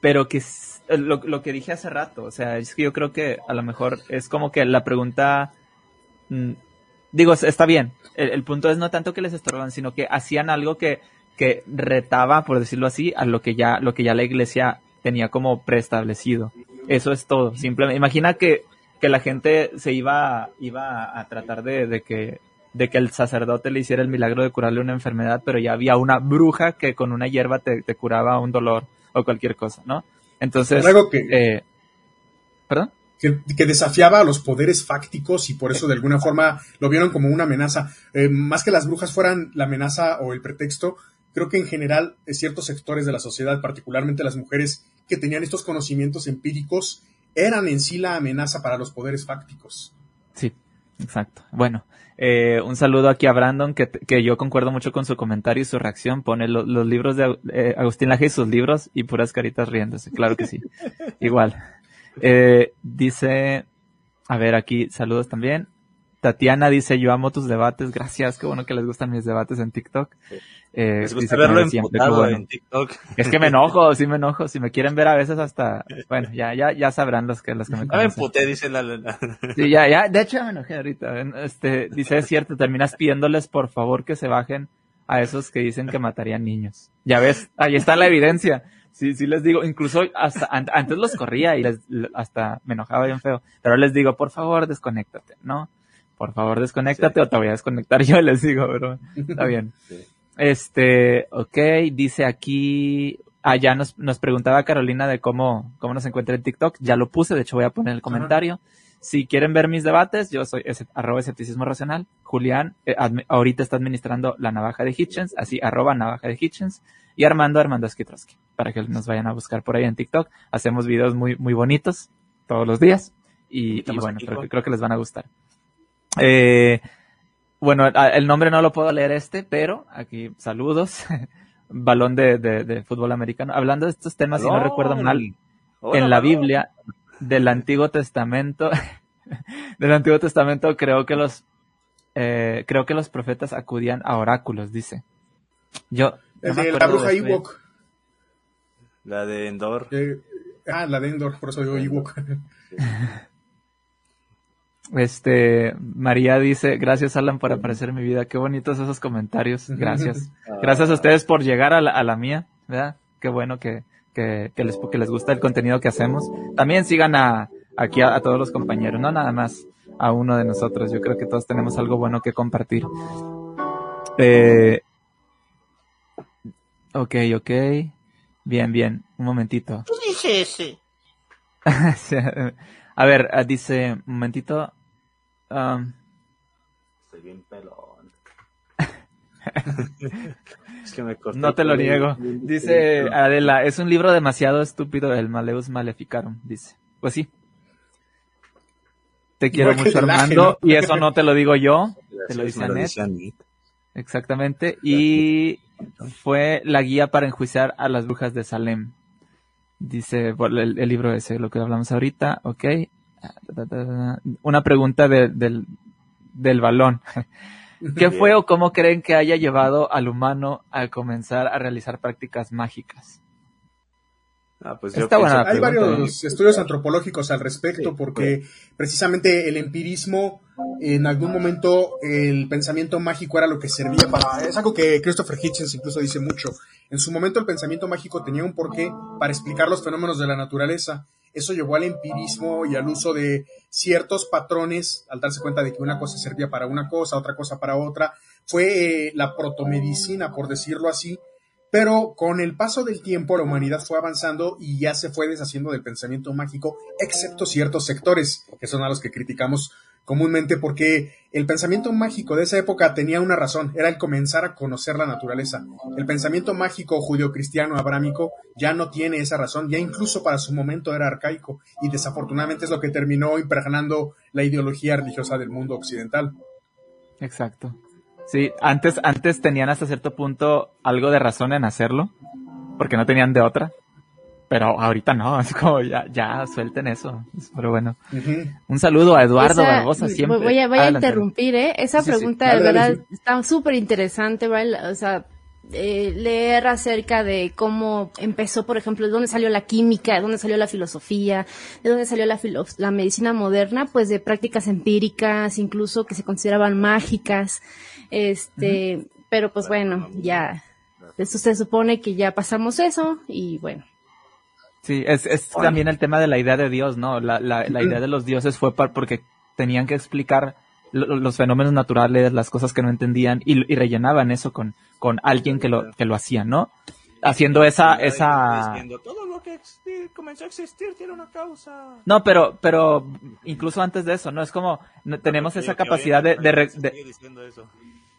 pero que lo, lo, que dije hace rato, o sea, es que yo creo que a lo mejor es como que la pregunta, mm, digo, está bien, el, punto es no tanto que les estorbaban, sino que hacían algo que, que retaba, por decirlo así, a lo que ya, lo que ya la iglesia tenía como preestablecido. Eso es todo, simplemente, imagina que, que la gente se iba, iba a tratar de, de que de que el sacerdote le hiciera el milagro de curarle una enfermedad, pero ya había una bruja que con una hierba te, curaba un dolor o cualquier cosa, ¿no? Entonces... Algo que... Eh, ¿Perdón? Que, desafiaba a los poderes fácticos y por eso de alguna forma lo vieron como una amenaza. Eh, más que las brujas fueran la amenaza o el pretexto, creo que en general eh, ciertos sectores de la sociedad, particularmente las mujeres que tenían estos conocimientos empíricos, eran en sí la amenaza para los poderes fácticos. Sí, exacto. Bueno, eh, un saludo aquí a Brandon, que, que, yo concuerdo mucho con su comentario y su reacción. Pone los libros de eh, Agustín Laje y sus libros y puras caritas riéndose. Claro que sí. (laughs) Igual. Eh, dice, a ver aquí, saludos también. Tatiana dice, yo amo tus debates, gracias, qué bueno que les gustan mis debates en TikTok. Eh, gusta verlo en TikTok. Es que me enojo, sí me enojo, si me quieren ver a veces hasta, bueno, ya, ya, ya sabrán los que, los que me conocen. me emputé, dice la, Sí, ya, ya, de hecho ya me enojé ahorita, este, dice, es cierto, terminas pidiéndoles por favor que se bajen a esos que dicen que matarían niños. Ya ves, ahí está la evidencia. Sí, sí les digo, incluso hasta antes los corría y les, hasta me enojaba bien feo, pero les digo, por favor, desconéctate, ¿no? por favor desconéctate o te voy a desconectar yo, (laughs) les digo, pero está bien. Este, ok, dice aquí, ah, ya nos, nos preguntaba Carolina de cómo, cómo nos encuentra en TikTok, ya lo puse, de hecho voy a poner el comentario. Si quieren ver mis debates, yo soy ese, arroba escepticismo racional. Julián eh, ahorita está administrando la navaja de Hitchens, así arroba navaja de Hitchens. Y Armando Armando Skitrowski, para que nos vayan a buscar por ahí en TikTok. Hacemos videos muy, muy bonitos todos los días. Y, bueno, creo que les van a gustar. Eh, bueno, el nombre no lo puedo leer este, pero aquí saludos. (laughs) Balón de, de, fútbol americano. Hablando de estos temas, si no recuerdo mal, en la Biblia del Antiguo Testamento, (laughs) del Antiguo Testamento creo que los eh, creo que los profetas acudían a oráculos, dice. Yo el de la bruja Ewok. La de Endor. ah, la de Endor, por eso digo Ewok. (laughs) Este, María dice, gracias Alan por aparecer en mi vida. Qué bonitos esos comentarios. Gracias. Gracias a ustedes por llegar a la, mía, ¿verdad? Qué bueno que, que, les, que les gusta el contenido que hacemos. También sigan a, aquí a, todos los compañeros, no nada más a uno de nosotros. Yo creo que todos tenemos algo bueno que compartir. Eh, ok, ok. Bien, bien. Un momentito. ¿Qué dice ese? (laughs) a ver, ah, dice, un momentito. Um, Estoy bien pelón. (laughs) es que me no te lo niego. Dice Adela, es un libro demasiado estúpido, el Maleus Maleficarum, dice. Pues sí. Te quiero mucho, Armando, y eso no te lo digo yo, te lo dice Anet. Exactamente, y fue la guía para enjuiciar a las brujas de Salem. Dice el, el libro ese, lo que hablamos ahorita, ok. Una pregunta del, del balón. ¿Qué fue o cómo creen que haya llevado al humano a comenzar a realizar prácticas mágicas? Ah, pues hay varios estudios antropológicos al respecto porque precisamente el empirismo en algún momento el pensamiento mágico era lo que servía para es algo que Christopher Hitchens incluso dice mucho en su momento el pensamiento mágico tenía un porqué para explicar los fenómenos de la naturaleza eso llevó al empirismo y al uso de ciertos patrones al darse cuenta de que una cosa servía para una cosa otra cosa para otra. Fue eh, la protomedicina por decirlo así. Pero con el paso del tiempo la humanidad fue avanzando y ya se fue deshaciendo del pensamiento mágico, excepto ciertos sectores, que son a los que criticamos comúnmente porque el pensamiento mágico de esa época tenía una razón, era el comenzar a conocer la naturaleza. El pensamiento mágico judio-cristiano abrámico ya no tiene esa razón, ya incluso para su momento era arcaico y desafortunadamente es lo que terminó impregnando la ideología religiosa del mundo occidental. Exacto. Sí, antes, antes tenían hasta cierto punto algo de razón en hacerlo, porque no tenían de otra. Pero ahorita no, (laughs) es como ya, ya suelten eso. Pero bueno. Un saludo a Eduardo Barbosa siempre. Voy a, voy a interrumpir, ¿eh? Esa pregunta de verdad está súper interesante, ¿vale? O sea, eh, leer acerca de cómo empezó, por ejemplo, de dónde salió la química, de dónde salió la filosofía, de dónde salió la, la medicina moderna, pues de prácticas empíricas, incluso que se consideraban mágicas. Este, pero pues bueno, ya, esto se supone que ya pasamos eso y bueno. Sí, es, es también el tema de la idea de Dios, ¿no? La, la, la idea de los dioses fue porque tenían que explicar los fenómenos naturales, las cosas que no entendían y, y, rellenaban eso con, con alguien que lo, que lo hacía, ¿no? Haciendo esa, esa... Todo lo que comenzó a existir tiene una causa. No, pero, pero incluso antes de eso, ¿no? Es como, tenemos esa capacidad de, de, de,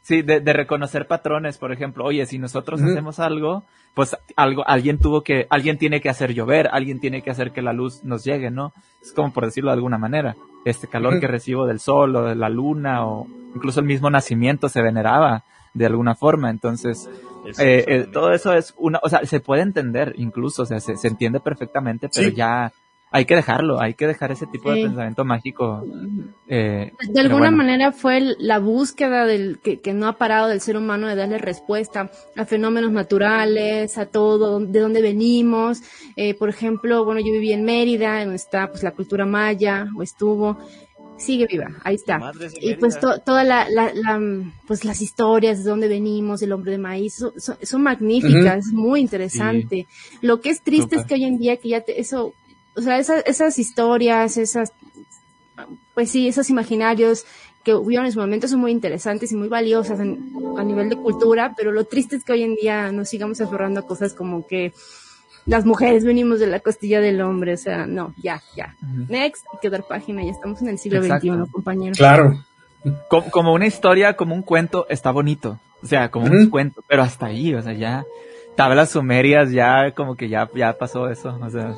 Sí, de, de, reconocer patrones, por ejemplo, oye, si nosotros hacemos algo, pues algo, alguien tuvo que, alguien tiene que hacer llover, alguien tiene que hacer que la luz nos llegue, ¿no? Es como por decirlo de alguna manera. Este calor que recibo del sol o de la luna o incluso el mismo nacimiento se veneraba de alguna forma. Entonces, eh, eh, todo eso es una, o sea, se puede entender incluso, o sea, se, se entiende perfectamente, pero ya hay que dejarlo, hay que dejar ese tipo de pensamiento mágico. Eh, de alguna manera fue la búsqueda del que, que, no ha parado del ser humano de darle respuesta a fenómenos naturales, a todo, de dónde venimos. Eh, por ejemplo, bueno, yo viví en Mérida, donde está pues la cultura maya, o estuvo, sigue viva, ahí está. Y pues toda la, la, pues las historias de dónde venimos, el hombre de maíz, son, magníficas, es muy interesante. Lo que es triste es que hoy en día que ya eso o sea, esas, historias, esas, pues sí, esos imaginarios que hubieron en su momento son muy interesantes y muy valiosas a nivel de cultura, pero lo triste es que hoy en día nos sigamos aferrando a cosas como que las mujeres venimos de la costilla del hombre, o sea, no, ya, ya. Next, hay que dar página, ya estamos en el siglo XXI, compañero. Claro. Como, una historia, como un cuento, está bonito, o sea, como un cuento, pero hasta ahí, o sea, ya, tablas sumerias, ya como que ya, ya pasó eso, o sea,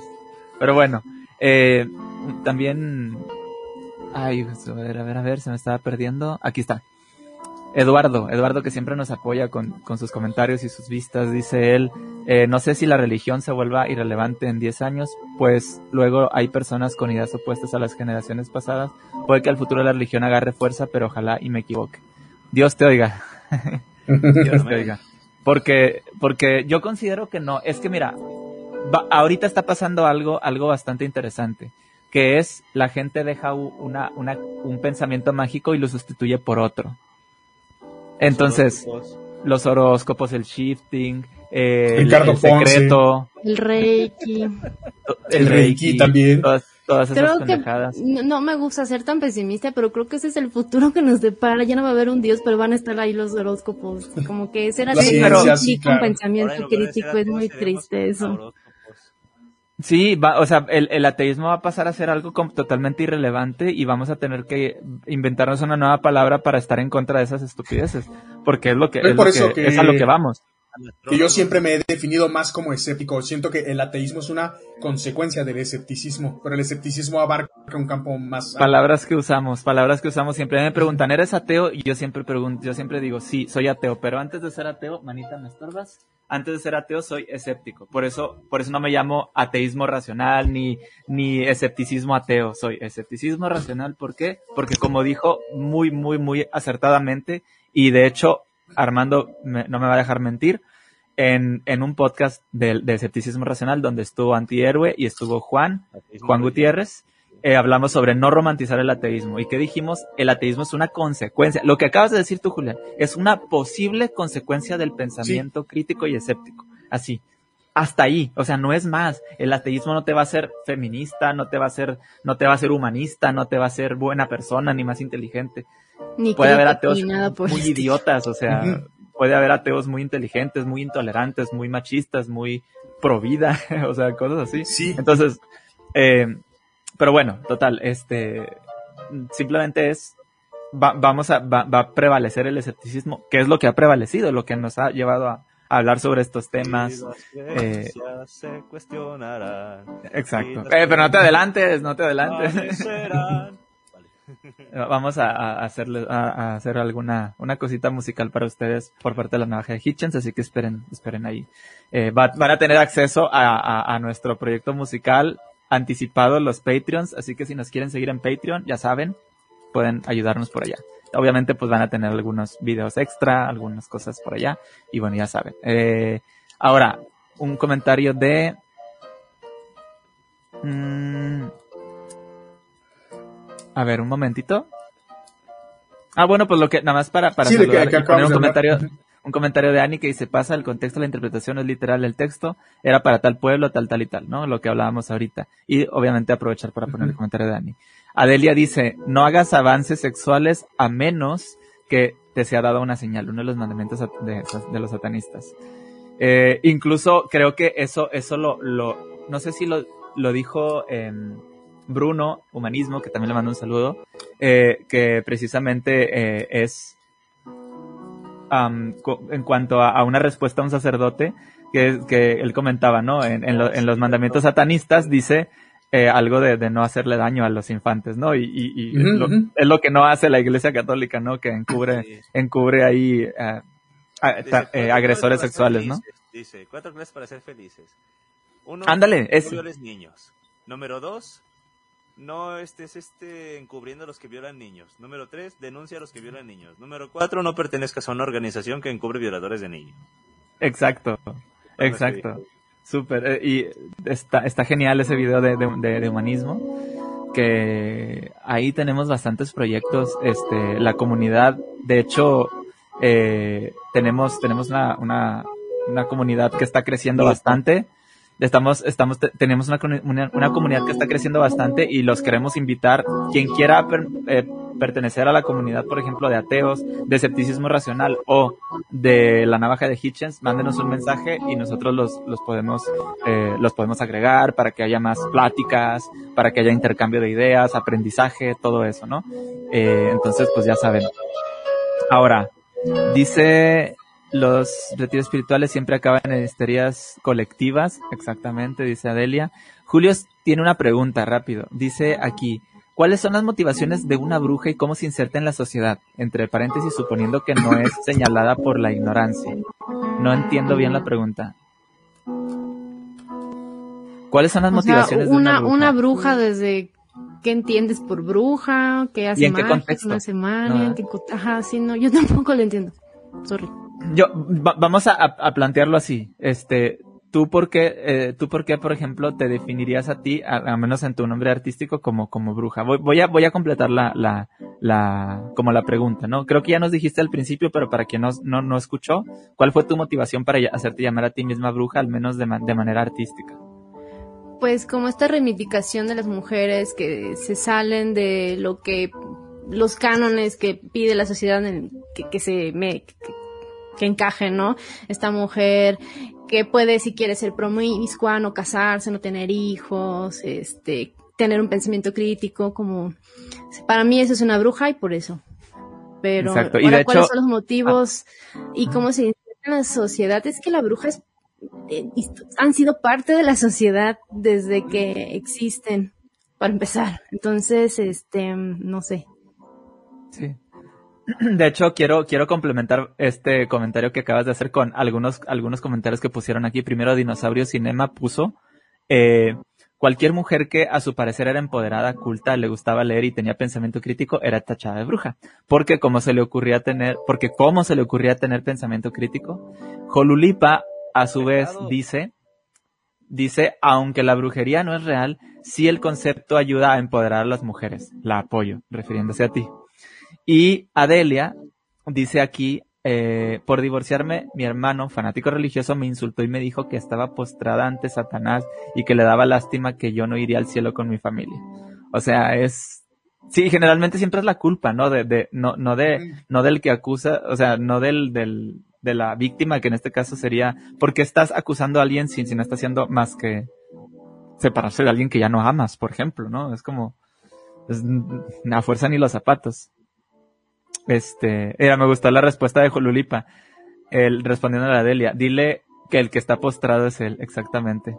pero bueno, eh, también... Ay, a ver, a ver, a ver, se me estaba perdiendo. Aquí está. Eduardo, Eduardo que siempre nos apoya con, sus comentarios y sus vistas, dice él, eh, no sé si la religión se vuelva irrelevante en 10 años, pues luego hay personas con ideas opuestas a las generaciones pasadas, puede que al futuro la religión agarre fuerza, pero ojalá y me equivoque. Dios te oiga. (laughs) Dios te (laughs) oiga. Porque, porque yo considero que no, es que mira, ahorita está pasando algo, algo bastante interesante, que es la gente deja una, una, un pensamiento mágico y lo sustituye por otro. Entonces, los horóscopos, el shifting, eh, el, el, secreto, el reiki, (laughs) el, reiki, también. Todas, todas esas que pendejadas. no, no me gusta ser tan pesimista, pero creo que ese es el futuro que nos depara. Ya no va a haber un dios, pero van a estar ahí los horóscopos. Como que ese era el sí, claro. pensamiento crítico. Es muy triste eso. Sí, va, o sea, el, el ateísmo va a pasar a ser algo como totalmente irrelevante y vamos a tener que inventarnos una nueva palabra para estar en contra de esas estupideces, porque es lo que, Es lo que- es a lo que vamos. Que yo siempre me he definido más como escéptico. Siento que el ateísmo es una consecuencia del escepticismo, pero el escepticismo abarca un campo más... Palabras que usamos, palabras que usamos siempre. Me preguntan, ¿eres ateo? Y yo siempre pregunto, yo siempre digo, sí, soy ateo, pero antes de ser ateo, manita, ¿me estorbas? Antes de ser ateo soy escéptico. Por eso, por eso no me llamo ateísmo racional ni, ni escepticismo ateo. Soy escepticismo racional. ¿Por qué? Porque como dijo muy, muy, muy acertadamente, y de hecho, Armando me- no me va a dejar mentir, en, en un podcast de, de escepticismo racional donde estuvo Antihéroe y estuvo Juan, Juan Gutiérrez, eh, hablamos sobre no romantizar el ateísmo. ¿Y qué dijimos? El ateísmo es una consecuencia. Lo que acabas de decir tú, Julián, es una posible consecuencia del pensamiento crítico y escéptico. Así. Hasta ahí. O sea, no es más. El ateísmo no te va a hacer feminista, no te va a ser, no te va a ser humanista, no te va a ser buena persona ni más inteligente. Ni Puede haber ateos ni nada por muy idiotas, o sea, puede haber ateos muy inteligentes, muy intolerantes, muy machistas, muy pro vida, (laughs) o sea, cosas así. Sí, Entonces, eh, pero bueno, total, este, simplemente es, va- vamos a, va, va a prevalecer el escepticismo, que es lo que ha prevalecido, lo que nos ha llevado a, a hablar sobre estos temas. eh, se cuestionarán. Exacto. Eh, pero no te adelantes, no te adelantes. (laughs) Vamos a, a hacerle, a, a hacer alguna, una cosita musical para ustedes por parte de la navaja de Hitchens, así que esperen, esperen ahí. Eh, va- van a tener acceso a, a- a nuestro proyecto musical anticipado los Patreons, así que si nos quieren seguir en Patreon, ya saben, pueden ayudarnos por allá. Obviamente, pues van a tener algunos videos extra, algunas cosas por allá, y bueno, ya saben. Eh, ahora, un comentario de... mm, a ver, un momentito. Ah, bueno, pues lo que, nada más para, para Sí, de que- saludar que poner un hablar. comentario, un comentario de Ani que dice, pasa el contexto, la interpretación es literal del texto, era para tal pueblo, tal, tal y tal, ¿no? Lo que hablábamos ahorita. Y obviamente aprovechar para poner el comentario de Ani. Adelia dice, no hagas avances sexuales a menos que te sea dada una señal, uno de los mandamientos de, los satanistas. Eh, incluso creo que eso, eso lo, lo, no sé si lo, lo dijo em, Bruno, Humanismo, que también le mando un saludo, eh, que precisamente eh, es en cuanto a, una respuesta a un sacerdote, que, que él comentaba, ¿no? En los mandamientos satanistas dice eh, algo de, de no hacerle daño a los infantes, ¿no? Y, y- y Ujú, lo- es lo que no hace la Iglesia Católica, ¿no? Que encubre, Sí. encubre ahí eh, a- Dice, ta- cuatro eh, agresores sexuales, ¿no? Dice, cuatro clases para ser felices. Uno, Ándale, no violes niños. Número dos, no estés este, encubriendo a los que violan niños. Número tres, denuncia a los que violan niños. Número cuatro, no pertenezcas a una organización que encubre violadores de niños. Exacto, exacto. Súper. eh, y está, está genial ese video de, de, humanismo. Que ahí tenemos bastantes proyectos. Este, la comunidad, de hecho, eh, tenemos, tenemos una, una, comunidad que está creciendo bastante. Estamos, estamos, te- tenemos una, una, una comunidad que está creciendo bastante y los queremos invitar. Quien quiera eh, pertenecer a la comunidad, por ejemplo, de ateos, de escepticismo racional o de la navaja de Hitchens, mándenos un mensaje y nosotros los, los podemos, eh, los podemos agregar para que haya más pláticas, para que haya intercambio de ideas, aprendizaje, todo eso, ¿no? Eh, entonces, pues ya saben. Ahora, dice los retiros espirituales siempre acaban en histerias colectivas, exactamente, dice Adelia. Julio tiene una pregunta rápido. Dice aquí, ¿cuáles son las motivaciones de una bruja y cómo se inserta en la sociedad? Entre paréntesis, suponiendo que no es señalada por la ignorancia. No entiendo bien la pregunta. ¿Cuáles son las O sea, motivaciones de una, bruja? una bruja desde qué entiendes por bruja, qué hace ¿Y en qué magia, contexto? no hace magia, No, qué ajá, sí, no, yo (laughs) tampoco lo entiendo. Sorry. Yo, va- vamos a- a plantearlo así. Este, ¿Tú por qué, eh, tú por por ejemplo, te definirías a ti, al menos en tu nombre artístico, como, como bruja? Voy, voy, a, voy a completar la, la, la, como la pregunta, ¿no? Creo que ya nos dijiste al principio, pero para quien no, no, no escuchó, ¿cuál fue tu motivación para hacerte llamar a ti misma bruja, al menos de, de manera artística? Pues como esta reivindicación de las mujeres que se salen de lo que los cánones que pide la sociedad que, que se me que, que encaje, ¿no? Esta mujer que puede, si quiere ser promiscua, no casarse, no tener hijos, este, tener un pensamiento crítico, como, para mí eso es una bruja y por eso. Pero, Exacto. Y ahora, de ¿cuáles hecho- son los motivos y cómo se inserta en la sociedad? Es que la bruja es, eh, han sido parte de la sociedad desde que existen, para empezar. Entonces, este, no sé. Sí. (clears throat) De hecho, quiero, quiero complementar este comentario que acabas de hacer con algunos, algunos comentarios que pusieron aquí. Primero, Dinosaurio Cinema puso, eh, cualquier mujer que a su parecer era empoderada, culta, le gustaba leer y tenía pensamiento crítico, era tachada de bruja. Porque como se le ocurría tener, porque cómo se le ocurría tener pensamiento crítico, Jolulipa, a su vez, dice, dice, aunque la brujería no es real, sí el concepto ayuda a empoderar a las mujeres. La apoyo, refiriéndose a ti. Y Adelia dice aquí, eh, por divorciarme, mi hermano, fanático religioso, me insultó y me dijo que estaba postrada ante Satanás y que le daba lástima que yo no iría al cielo con mi familia. O sea, es, sí, generalmente siempre es la culpa, ¿no? De, de, no, no de, no del que acusa, o sea, no del, del, de la víctima, que en este caso sería, porque estás acusando a alguien sin, si no está haciendo más que separarse de alguien que ya no amas, por ejemplo, ¿no? Es como, es, a fuerza ni los zapatos. Este, era, me gustó la respuesta de Jolulipa, el, respondiendo a la Delia. Dile que el que está postrado es él, exactamente.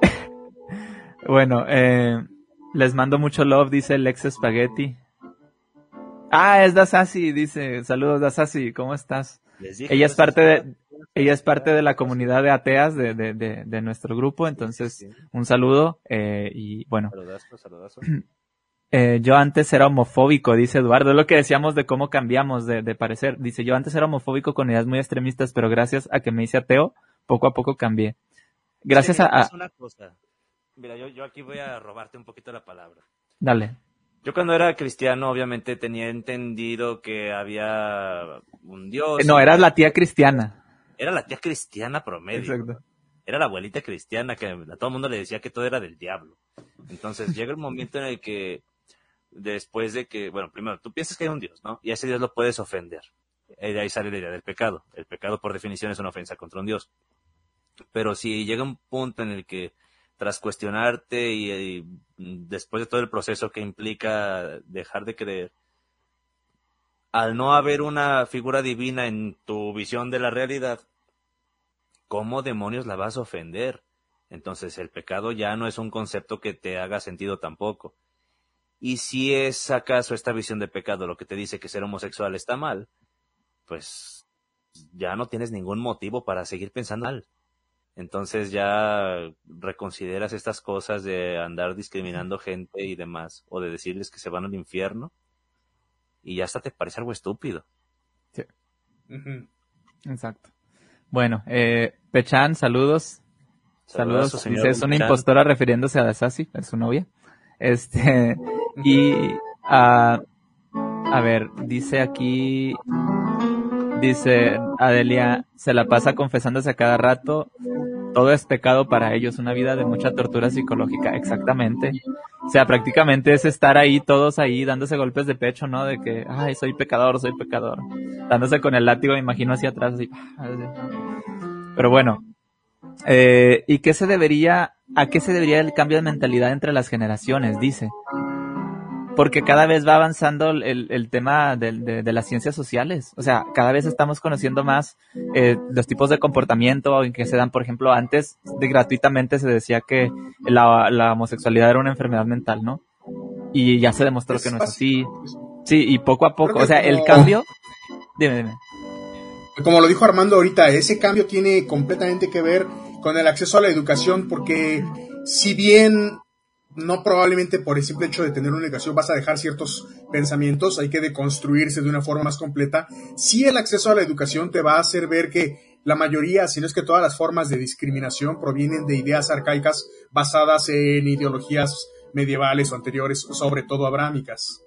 (laughs) bueno, eh, les mando mucho love, dice Lex Spaghetti. Ah, es Dasasi, dice, saludos Dasasi, ¿cómo estás? Ella es parte de, ella es parte de la comunidad de ateas de, de, de, de nuestro grupo, entonces un saludo eh, y bueno, Saludazo, saludazo. (clears throat) eh, yo antes era homofóbico, dice Eduardo, es lo que decíamos de cómo cambiamos de, de parecer. Dice, yo antes era homofóbico con ideas muy extremistas, pero gracias a que me hice ateo, poco a poco cambié. Gracias Sí, a, es una cosa. Mira, yo, yo aquí voy a robarte un poquito la palabra. Dale. Yo cuando era cristiano, obviamente tenía entendido que había un Dios. No, eras la tía cristiana. Era la tía cristiana promedio. Exacto. Era la abuelita cristiana que a todo el mundo le decía que todo era del diablo. Entonces llega el momento en el que, después de que, bueno, primero, tú piensas que hay un Dios, ¿no? Y ese Dios lo puedes ofender. Y de ahí sale la idea del pecado. El pecado, por definición, es una ofensa contra un Dios. Pero si llega un punto en el que, tras cuestionarte y, y después de todo el proceso que implica dejar de creer, al no haber una figura divina en tu visión de la realidad, ¿cómo demonios la vas a ofender? Entonces el pecado ya no es un concepto que te haga sentido tampoco. Y si es acaso esta visión de pecado lo que te dice que ser homosexual está mal, pues ya no tienes ningún motivo para seguir pensando mal. Entonces ya reconsideras estas cosas de andar discriminando gente y demás, o de decirles que se van al infierno, y ya hasta te parece algo estúpido. Ujú. Exacto. Bueno, eh, Pechan, saludos. Saludos. Señor Dice, es una impostora refiriéndose a Dasasi, es su novia. Este, y, ah, a ver, dice aquí, dice Adelia, se la pasa confesándose a cada rato, todo es pecado para ellos, una vida de mucha tortura psicológica, exactamente. O sea, prácticamente es estar ahí, todos ahí, dándose golpes de pecho, ¿no? De que, ay, soy pecador, soy pecador. Dándose con el látigo, me imagino, hacia atrás, así. así. Pero bueno, eh, ¿y qué se debería, a qué se debería el cambio de mentalidad entre las generaciones? Dice. Porque cada vez va avanzando el, el tema de, de- de las ciencias sociales. O sea, cada vez estamos conociendo más eh, los tipos de comportamiento en que se dan. Por ejemplo, antes de gratuitamente se decía que la, la homosexualidad era una enfermedad mental, ¿no? Y ya se demostró que no es así. Sí, y poco a poco. O sea, el cambio. Dime, dime. Como lo dijo Armando ahorita, ese cambio tiene completamente que ver con el acceso a la educación, porque si bien no probablemente por el simple hecho de tener una educación vas a dejar ciertos pensamientos, hay que deconstruirse de una forma más completa, sí el acceso a la educación te va a hacer ver que la mayoría, si no es que todas las formas de discriminación provienen de ideas arcaicas basadas en ideologías medievales o anteriores, sobre todo abrámicas.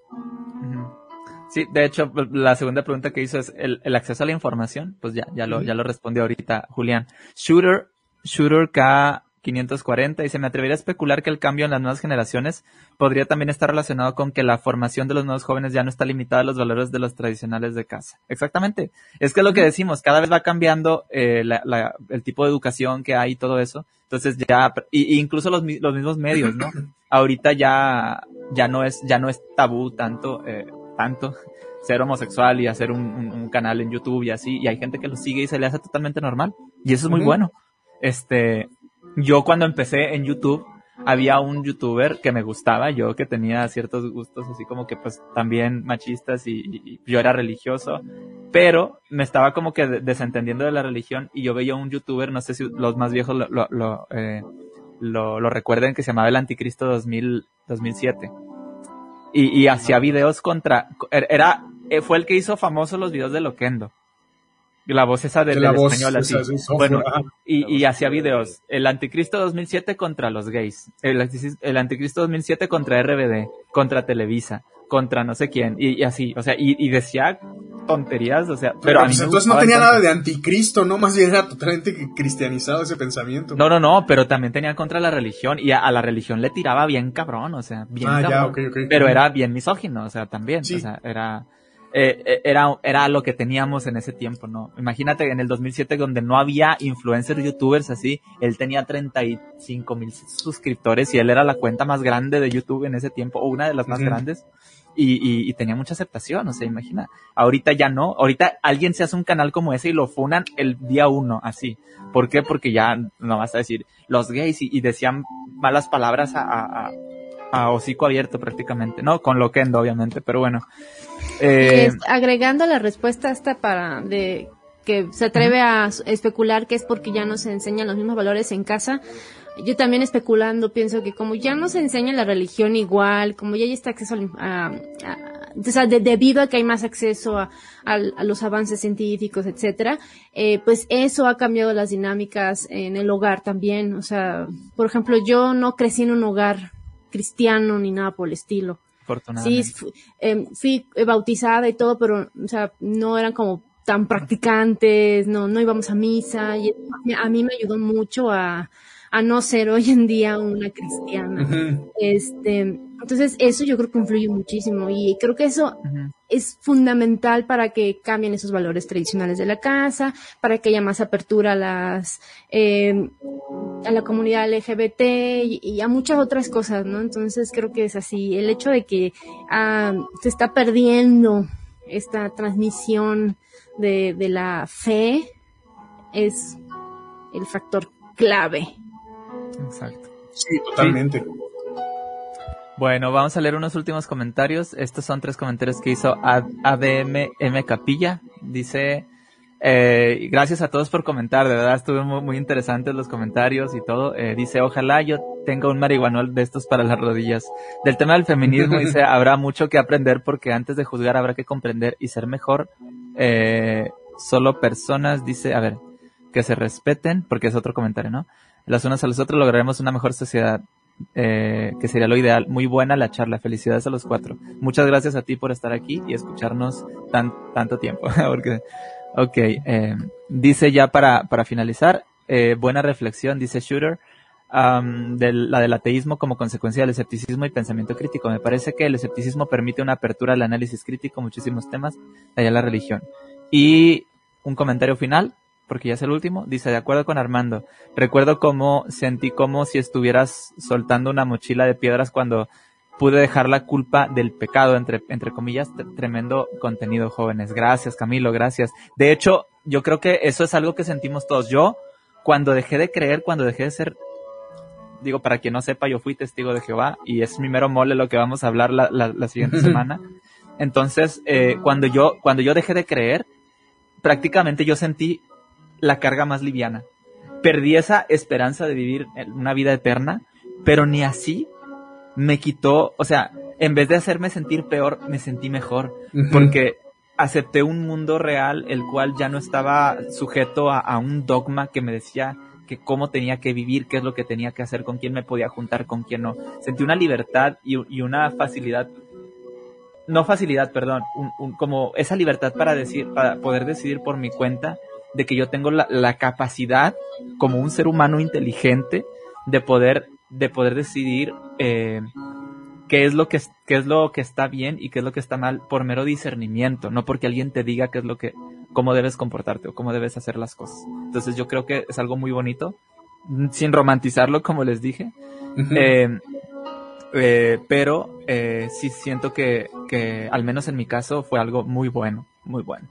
Sí, de hecho, la segunda pregunta que hizo es el, acceso a la información. Pues ya, ya lo, ya lo respondió ahorita Julián. Shooter, Shooter K 540 y se me atrevería a especular que el cambio en las nuevas generaciones podría también estar relacionado con que la formación de los nuevos jóvenes ya no está limitada a los valores de los tradicionales de casa. Exactamente. Es que es lo que decimos, cada vez va cambiando eh, el tipo de educación que hay y todo eso. Entonces ya, y, incluso los, los, mismos medios, ¿no? (clears throat) Ahorita ya, ya no es, ya no es tabú tanto, eh, tanto ser homosexual y hacer un, canal en YouTube y así, y hay gente que lo sigue y se le hace totalmente normal. Y eso es muy bueno. Este, yo cuando empecé en YouTube, había un youtuber que me gustaba, yo que tenía ciertos gustos así como que pues también machistas y, yo era religioso, pero me estaba como que desentendiendo de la religión y yo veía un youtuber, no sé si los más viejos lo, lo, lo, eh, lo, recuerden, que se llamaba el Anticristo 2000, 2007. Y, y hacía videos contra, er, era, eh, fue el que hizo famosos los videos de Loquendo la voz esa del, la español así. bueno, y, y, hacía videos. El Anticristo 2007 contra los gays. El, el, Anticristo 2007 contra RBD, contra Televisa, contra no sé quién, y, así, o sea, y, decía tonterías, o sea, pero, pues entonces no tenía nada de anticristo, ¿no? Más bien era totalmente cristianizado ese pensamiento. No, no, no, pero también tenía contra la religión y a, la religión le tiraba bien cabrón, o sea, bien ah, cabrón. Ya, Pero era bien misógino, o sea, también, o sea, era eh, eh, era, era lo que teníamos en ese tiempo, ¿no? Imagínate en el 2007 donde no había influencers youtubers así, él tenía 35 mil suscriptores y él era la cuenta más grande de YouTube en ese tiempo, o una de las más grandes. Y, y, tenía mucha aceptación, o sea, imagina. Ahorita ya no, ahorita alguien se hace un canal como ese y lo funan el día uno, así. ¿Por qué? Porque ya no vas a decir los gays y, decían malas palabras a, a, a, hocico abierto prácticamente, ¿no? Con Loquendo, obviamente, pero bueno. Eh, agregando la respuesta esta para de que se atreve a especular que es porque ya no se enseñan los mismos valores en casa. Yo también especulando pienso que como ya no se enseña la religión igual, como ya hay está acceso a, debido a que hay más acceso a, los avances científicos, etcétera, eh, pues eso ha cambiado las dinámicas en el hogar también. O sea, por ejemplo, yo no crecí en un hogar cristiano ni nada por el estilo. Sí, em, fui, bautizada y todo, pero, o sea, no eran como tan practicantes, no, no íbamos a misa, y a mí me ayudó mucho a, a no ser hoy en día una cristiana. Este, entonces eso yo creo que influye muchísimo y creo que eso es fundamental para que cambien esos valores tradicionales de la casa, para que haya más apertura a las em, a la comunidad LGBT y, a muchas otras cosas, ¿no? Entonces creo que es así. El hecho de que ah, se está perdiendo esta transmisión de, de la fe es el factor clave Exacto. Sí, totalmente. Bueno, vamos a leer unos últimos comentarios. Estos son tres comentarios que hizo ADMM Capilla. Dice, eh, gracias a todos por comentar, de verdad estuvieron muy, interesantes los comentarios y todo. Eh, dice, ojalá yo tenga un marihuanol de estos para las rodillas. Del tema del feminismo (laughs) dice, habrá mucho que aprender porque antes de juzgar habrá que comprender y ser mejor. Eh, solo personas, dice, a ver, que se respeten, porque es otro comentario, ¿no? Las unas a las otras lograremos una mejor sociedad, eh, que sería lo ideal. Muy buena la charla, felicidades a los cuatro. Muchas gracias a ti por estar aquí y escucharnos tan, tanto tiempo. (laughs) Porque, ok, eh, dice ya para, para finalizar, eh, buena reflexión, dice Shooter, de la del ateísmo como consecuencia del escepticismo y pensamiento crítico. Me parece que el escepticismo permite una apertura al análisis crítico, muchísimos temas, allá la religión. Y un comentario final, porque ya es el último, dice, de acuerdo con Armando, recuerdo cómo sentí como si estuvieras soltando una mochila de piedras cuando pude dejar la culpa del pecado, entre, entre comillas, tremendo contenido, jóvenes. Gracias, Camilo, gracias. De hecho, yo creo que eso es algo que sentimos todos. Yo, cuando dejé de creer, cuando dejé de ser, digo, para quien no sepa, yo fui testigo de Jehová y es mi mero mole lo que vamos a hablar la, la, siguiente semana. Entonces, eh, cuando yo, cuando yo dejé de creer, prácticamente yo sentí la carga más liviana. Perdí esa esperanza de vivir una vida eterna, pero ni así me quitó, o sea, en vez de hacerme sentir peor, me sentí mejor, porque acepté un mundo real el cual ya no estaba sujeto a, un dogma que me decía que cómo tenía que vivir, qué es lo que tenía que hacer, con quién me podía juntar, con quién no. Sentí una libertad y, una facilidad, no facilidad, perdón, como esa libertad para decir, para poder decidir por mi cuenta de que yo tengo la, capacidad como un ser humano inteligente de poder, de poder decidir eh, qué es lo que qué es lo que está bien y qué es lo que está mal por mero discernimiento, no porque alguien te diga qué es lo que cómo debes comportarte o cómo debes hacer las cosas. Entonces yo creo que es algo muy bonito, sin romantizarlo como les dije, eh, eh, pero eh, sí siento que, que al menos en mi caso fue algo muy bueno, muy bueno.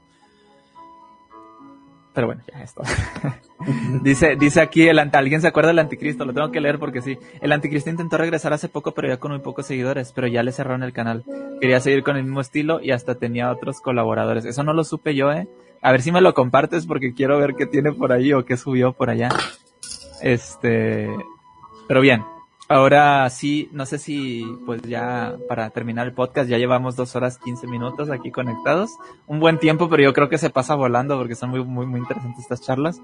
Pero bueno, ya esto. (laughs) dice, dice aquí, el, alguien se acuerda del anticristo, lo tengo que leer porque sí. El anticristo intentó regresar hace poco, pero ya con muy pocos seguidores, pero ya le cerraron el canal. Quería seguir con el mismo estilo y hasta tenía otros colaboradores. Eso no lo supe yo, eh. A ver si me lo compartes porque quiero ver qué tiene por ahí o qué subió por allá. Este, pero bien, Ahora sí, no sé si pues ya para terminar el podcast ya llevamos dos horas quince minutos aquí conectados. Un buen tiempo, pero yo creo que se pasa volando porque son muy, muy, muy interesantes estas charlas.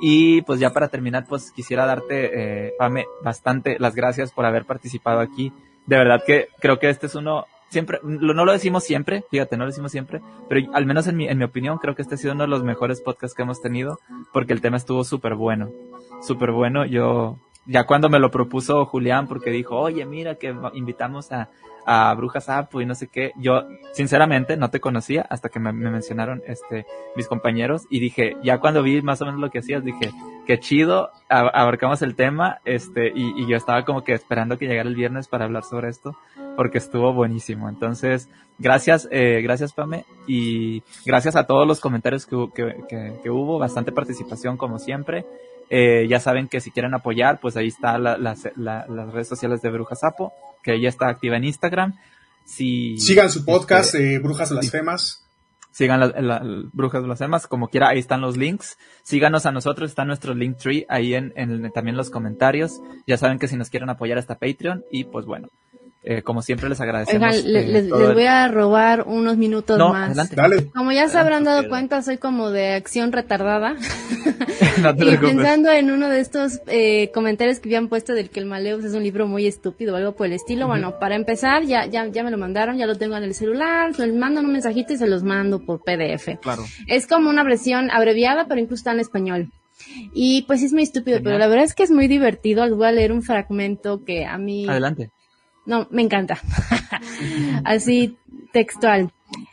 Y pues ya para terminar, pues quisiera darte, eh, Pame, bastante las gracias por haber participado aquí. De verdad que creo que este es uno, siempre, no lo decimos siempre, fíjate, no lo decimos siempre, pero al menos en mi, en mi opinión creo que este ha sido uno de los mejores podcasts que hemos tenido porque el tema estuvo súper bueno, súper bueno. Yo ya cuando me lo propuso Julián, porque dijo, oye, mira que invitamos a, a Brujas Apu y no sé qué, yo sinceramente no te conocía hasta que me, mencionaron este mis compañeros y dije, ya cuando vi más o menos lo que hacías, dije, qué chido, abarcamos el tema, este, y, yo estaba como que esperando que llegara el viernes para hablar sobre esto, porque estuvo buenísimo. Entonces, gracias, eh, gracias Pame, y gracias a todos los comentarios que, que, que hubo, bastante participación como siempre. Eh, ya saben que si quieren apoyar, pues ahí está las redes sociales de Brujas Sapo, que ella está activa en Instagram. Si, Sigan su podcast, este, eh, Brujas Blasfemas. Sigan las la, Brujas Blasfemas, como quiera, ahí están los links. Síganos a nosotros, está nuestro link tree ahí en, en también los comentarios. Ya saben que si nos quieren apoyar está Patreon y pues bueno, eh, como siempre les agradecemos. Eh, les, voy a robar unos minutos más. Como ya se habrán dado cuenta, soy como de acción retardada. (laughs) (laughs) y pensando en uno de estos eh, comentarios que habían puesto del que el Maleus es un libro muy estúpido o algo por el estilo. Bueno, para empezar, ya, ya, ya me lo mandaron, ya lo tengo en el celular, me mandan un mensajito y se los mando por PDF. Claro. Es como una versión abreviada, pero incluso está en español. Y pues es muy estúpido, pero la verdad es que es muy divertido. Les voy a leer un fragmento que a mí... Adelante no, me encanta. (laughs) Así textual.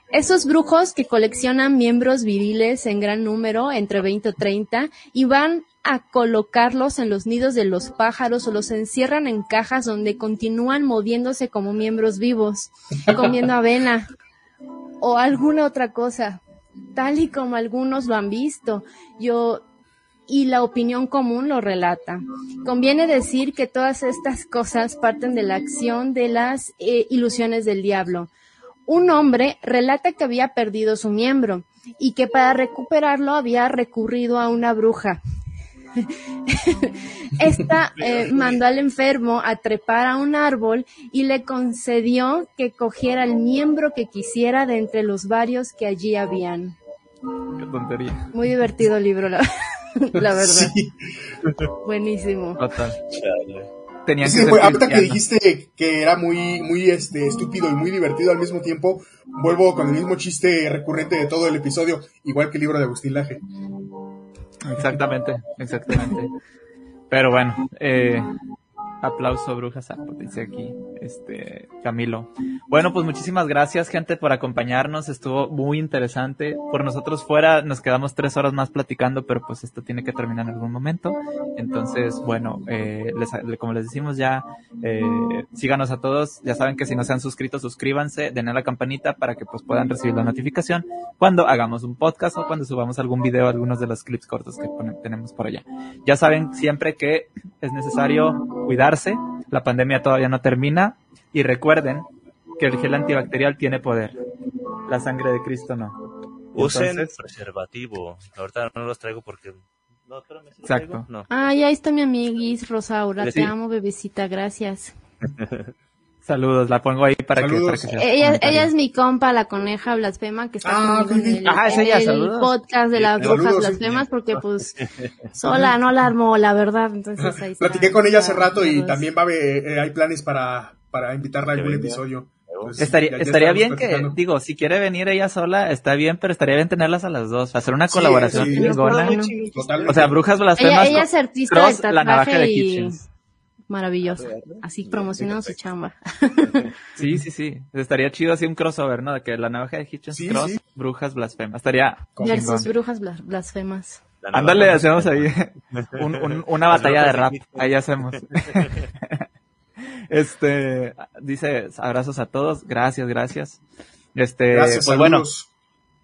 Esos brujos que coleccionan miembros viriles en gran número, entre 20 o 30, y van a colocarlos en los nidos de los pájaros o los encierran en cajas donde continúan moviéndose como miembros vivos, comiendo (laughs) avena o alguna otra cosa, tal y como algunos lo han visto. Yo y la opinión común lo relata. Conviene decir que todas estas cosas parten de la acción de las eh, ilusiones del diablo. Un hombre relata que había perdido su miembro y que para recuperarlo había recurrido a una bruja. (laughs) Esta eh, mandó al enfermo a trepar a un árbol y le concedió que cogiera el miembro que quisiera de entre los varios que allí habían. Qué tontería. Muy divertido el libro, la, (laughs) verdad. Buenísimo. Total. Tenía que ahorita que dijiste que era muy, muy este, estúpido y muy divertido al mismo tiempo, vuelvo con el mismo chiste recurrente de todo el episodio, igual que el libro de Agustín Laje. Exactamente, exactamente. Pero bueno, eh, Aplauso, brujas, dice aquí, este, Camilo. Bueno, pues muchísimas gracias, gente, por acompañarnos. Estuvo muy interesante. Por nosotros fuera, nos quedamos tres horas más platicando, pero pues esto tiene que terminar en algún momento. Entonces, bueno, eh, como les decimos ya, eh, síganos a todos. Ya saben que si no se han suscrito, suscríbanse, den a la campanita para que pues puedan recibir la notificación cuando hagamos un podcast o cuando subamos algún video, algunos de los clips cortos que tenemos por allá. Ya saben siempre que es necesario cuidar la pandemia todavía no termina y recuerden que el gel antibacterial tiene poder, la sangre de Cristo no. Usen preservativo, ahorita no los traigo porque... No, Exacto. Ay, ahí está mi amiguis Rosaura, te amo bebecita, gracias. (laughs) Saludos, la pongo ahí para que, para que ella, ella es mi compa, la coneja blasfema, que está ah, conmigo en el, ah, el podcast de las brujas blasfemas, porque (laughs) pues sola no la armó, la verdad. Entonces ahí Platiqué con ella hace rato y también va a eh, hay planes para, para invitarla a algún episodio. estaría estaría bien que, digo, si quiere venir ella sola, está bien, pero estaría bien tenerlas a las dos, hacer una colaboración O sea, brujas blasfemas. Ella, es artista de la navaja de y maravilloso. Así promocionando su chamba. (laughs) Sí, sí, sí. Estaría chido así un crossover, ¿no? De que la navaja de Hitchens cross, brujas blasfemas. Estaría. Versus brujas blasfemas. Ándale, hacemos ahí (laughs) una batalla de rap. Ahí hacemos. (laughs) Este, dice, abrazos a todos. Gracias, gracias. Este, gracias, pues bueno.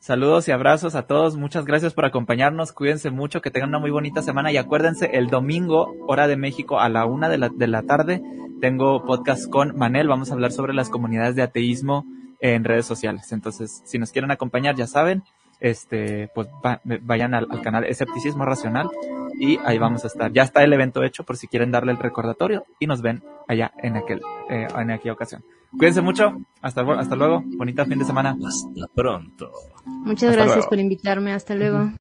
Saludos y abrazos a todos. Muchas gracias por acompañarnos. Cuídense mucho, que tengan una muy bonita semana. Y acuérdense, el domingo, hora de México, a la una de la, de la tarde, tengo podcast con Manel. Vamos a hablar sobre las comunidades de ateísmo en redes sociales. Entonces, si nos quieren acompañar, ya saben, este, pues vayan al, canal Escepticismo Racional y ahí vamos a estar. Ya está el evento hecho por si quieren darle el recordatorio y nos ven allá en aquel, eh, en aquella ocasión. Cuídense mucho. Hasta, hasta luego. Bonita fin de semana. Hasta pronto. Muchas gracias por invitarme. Hasta luego.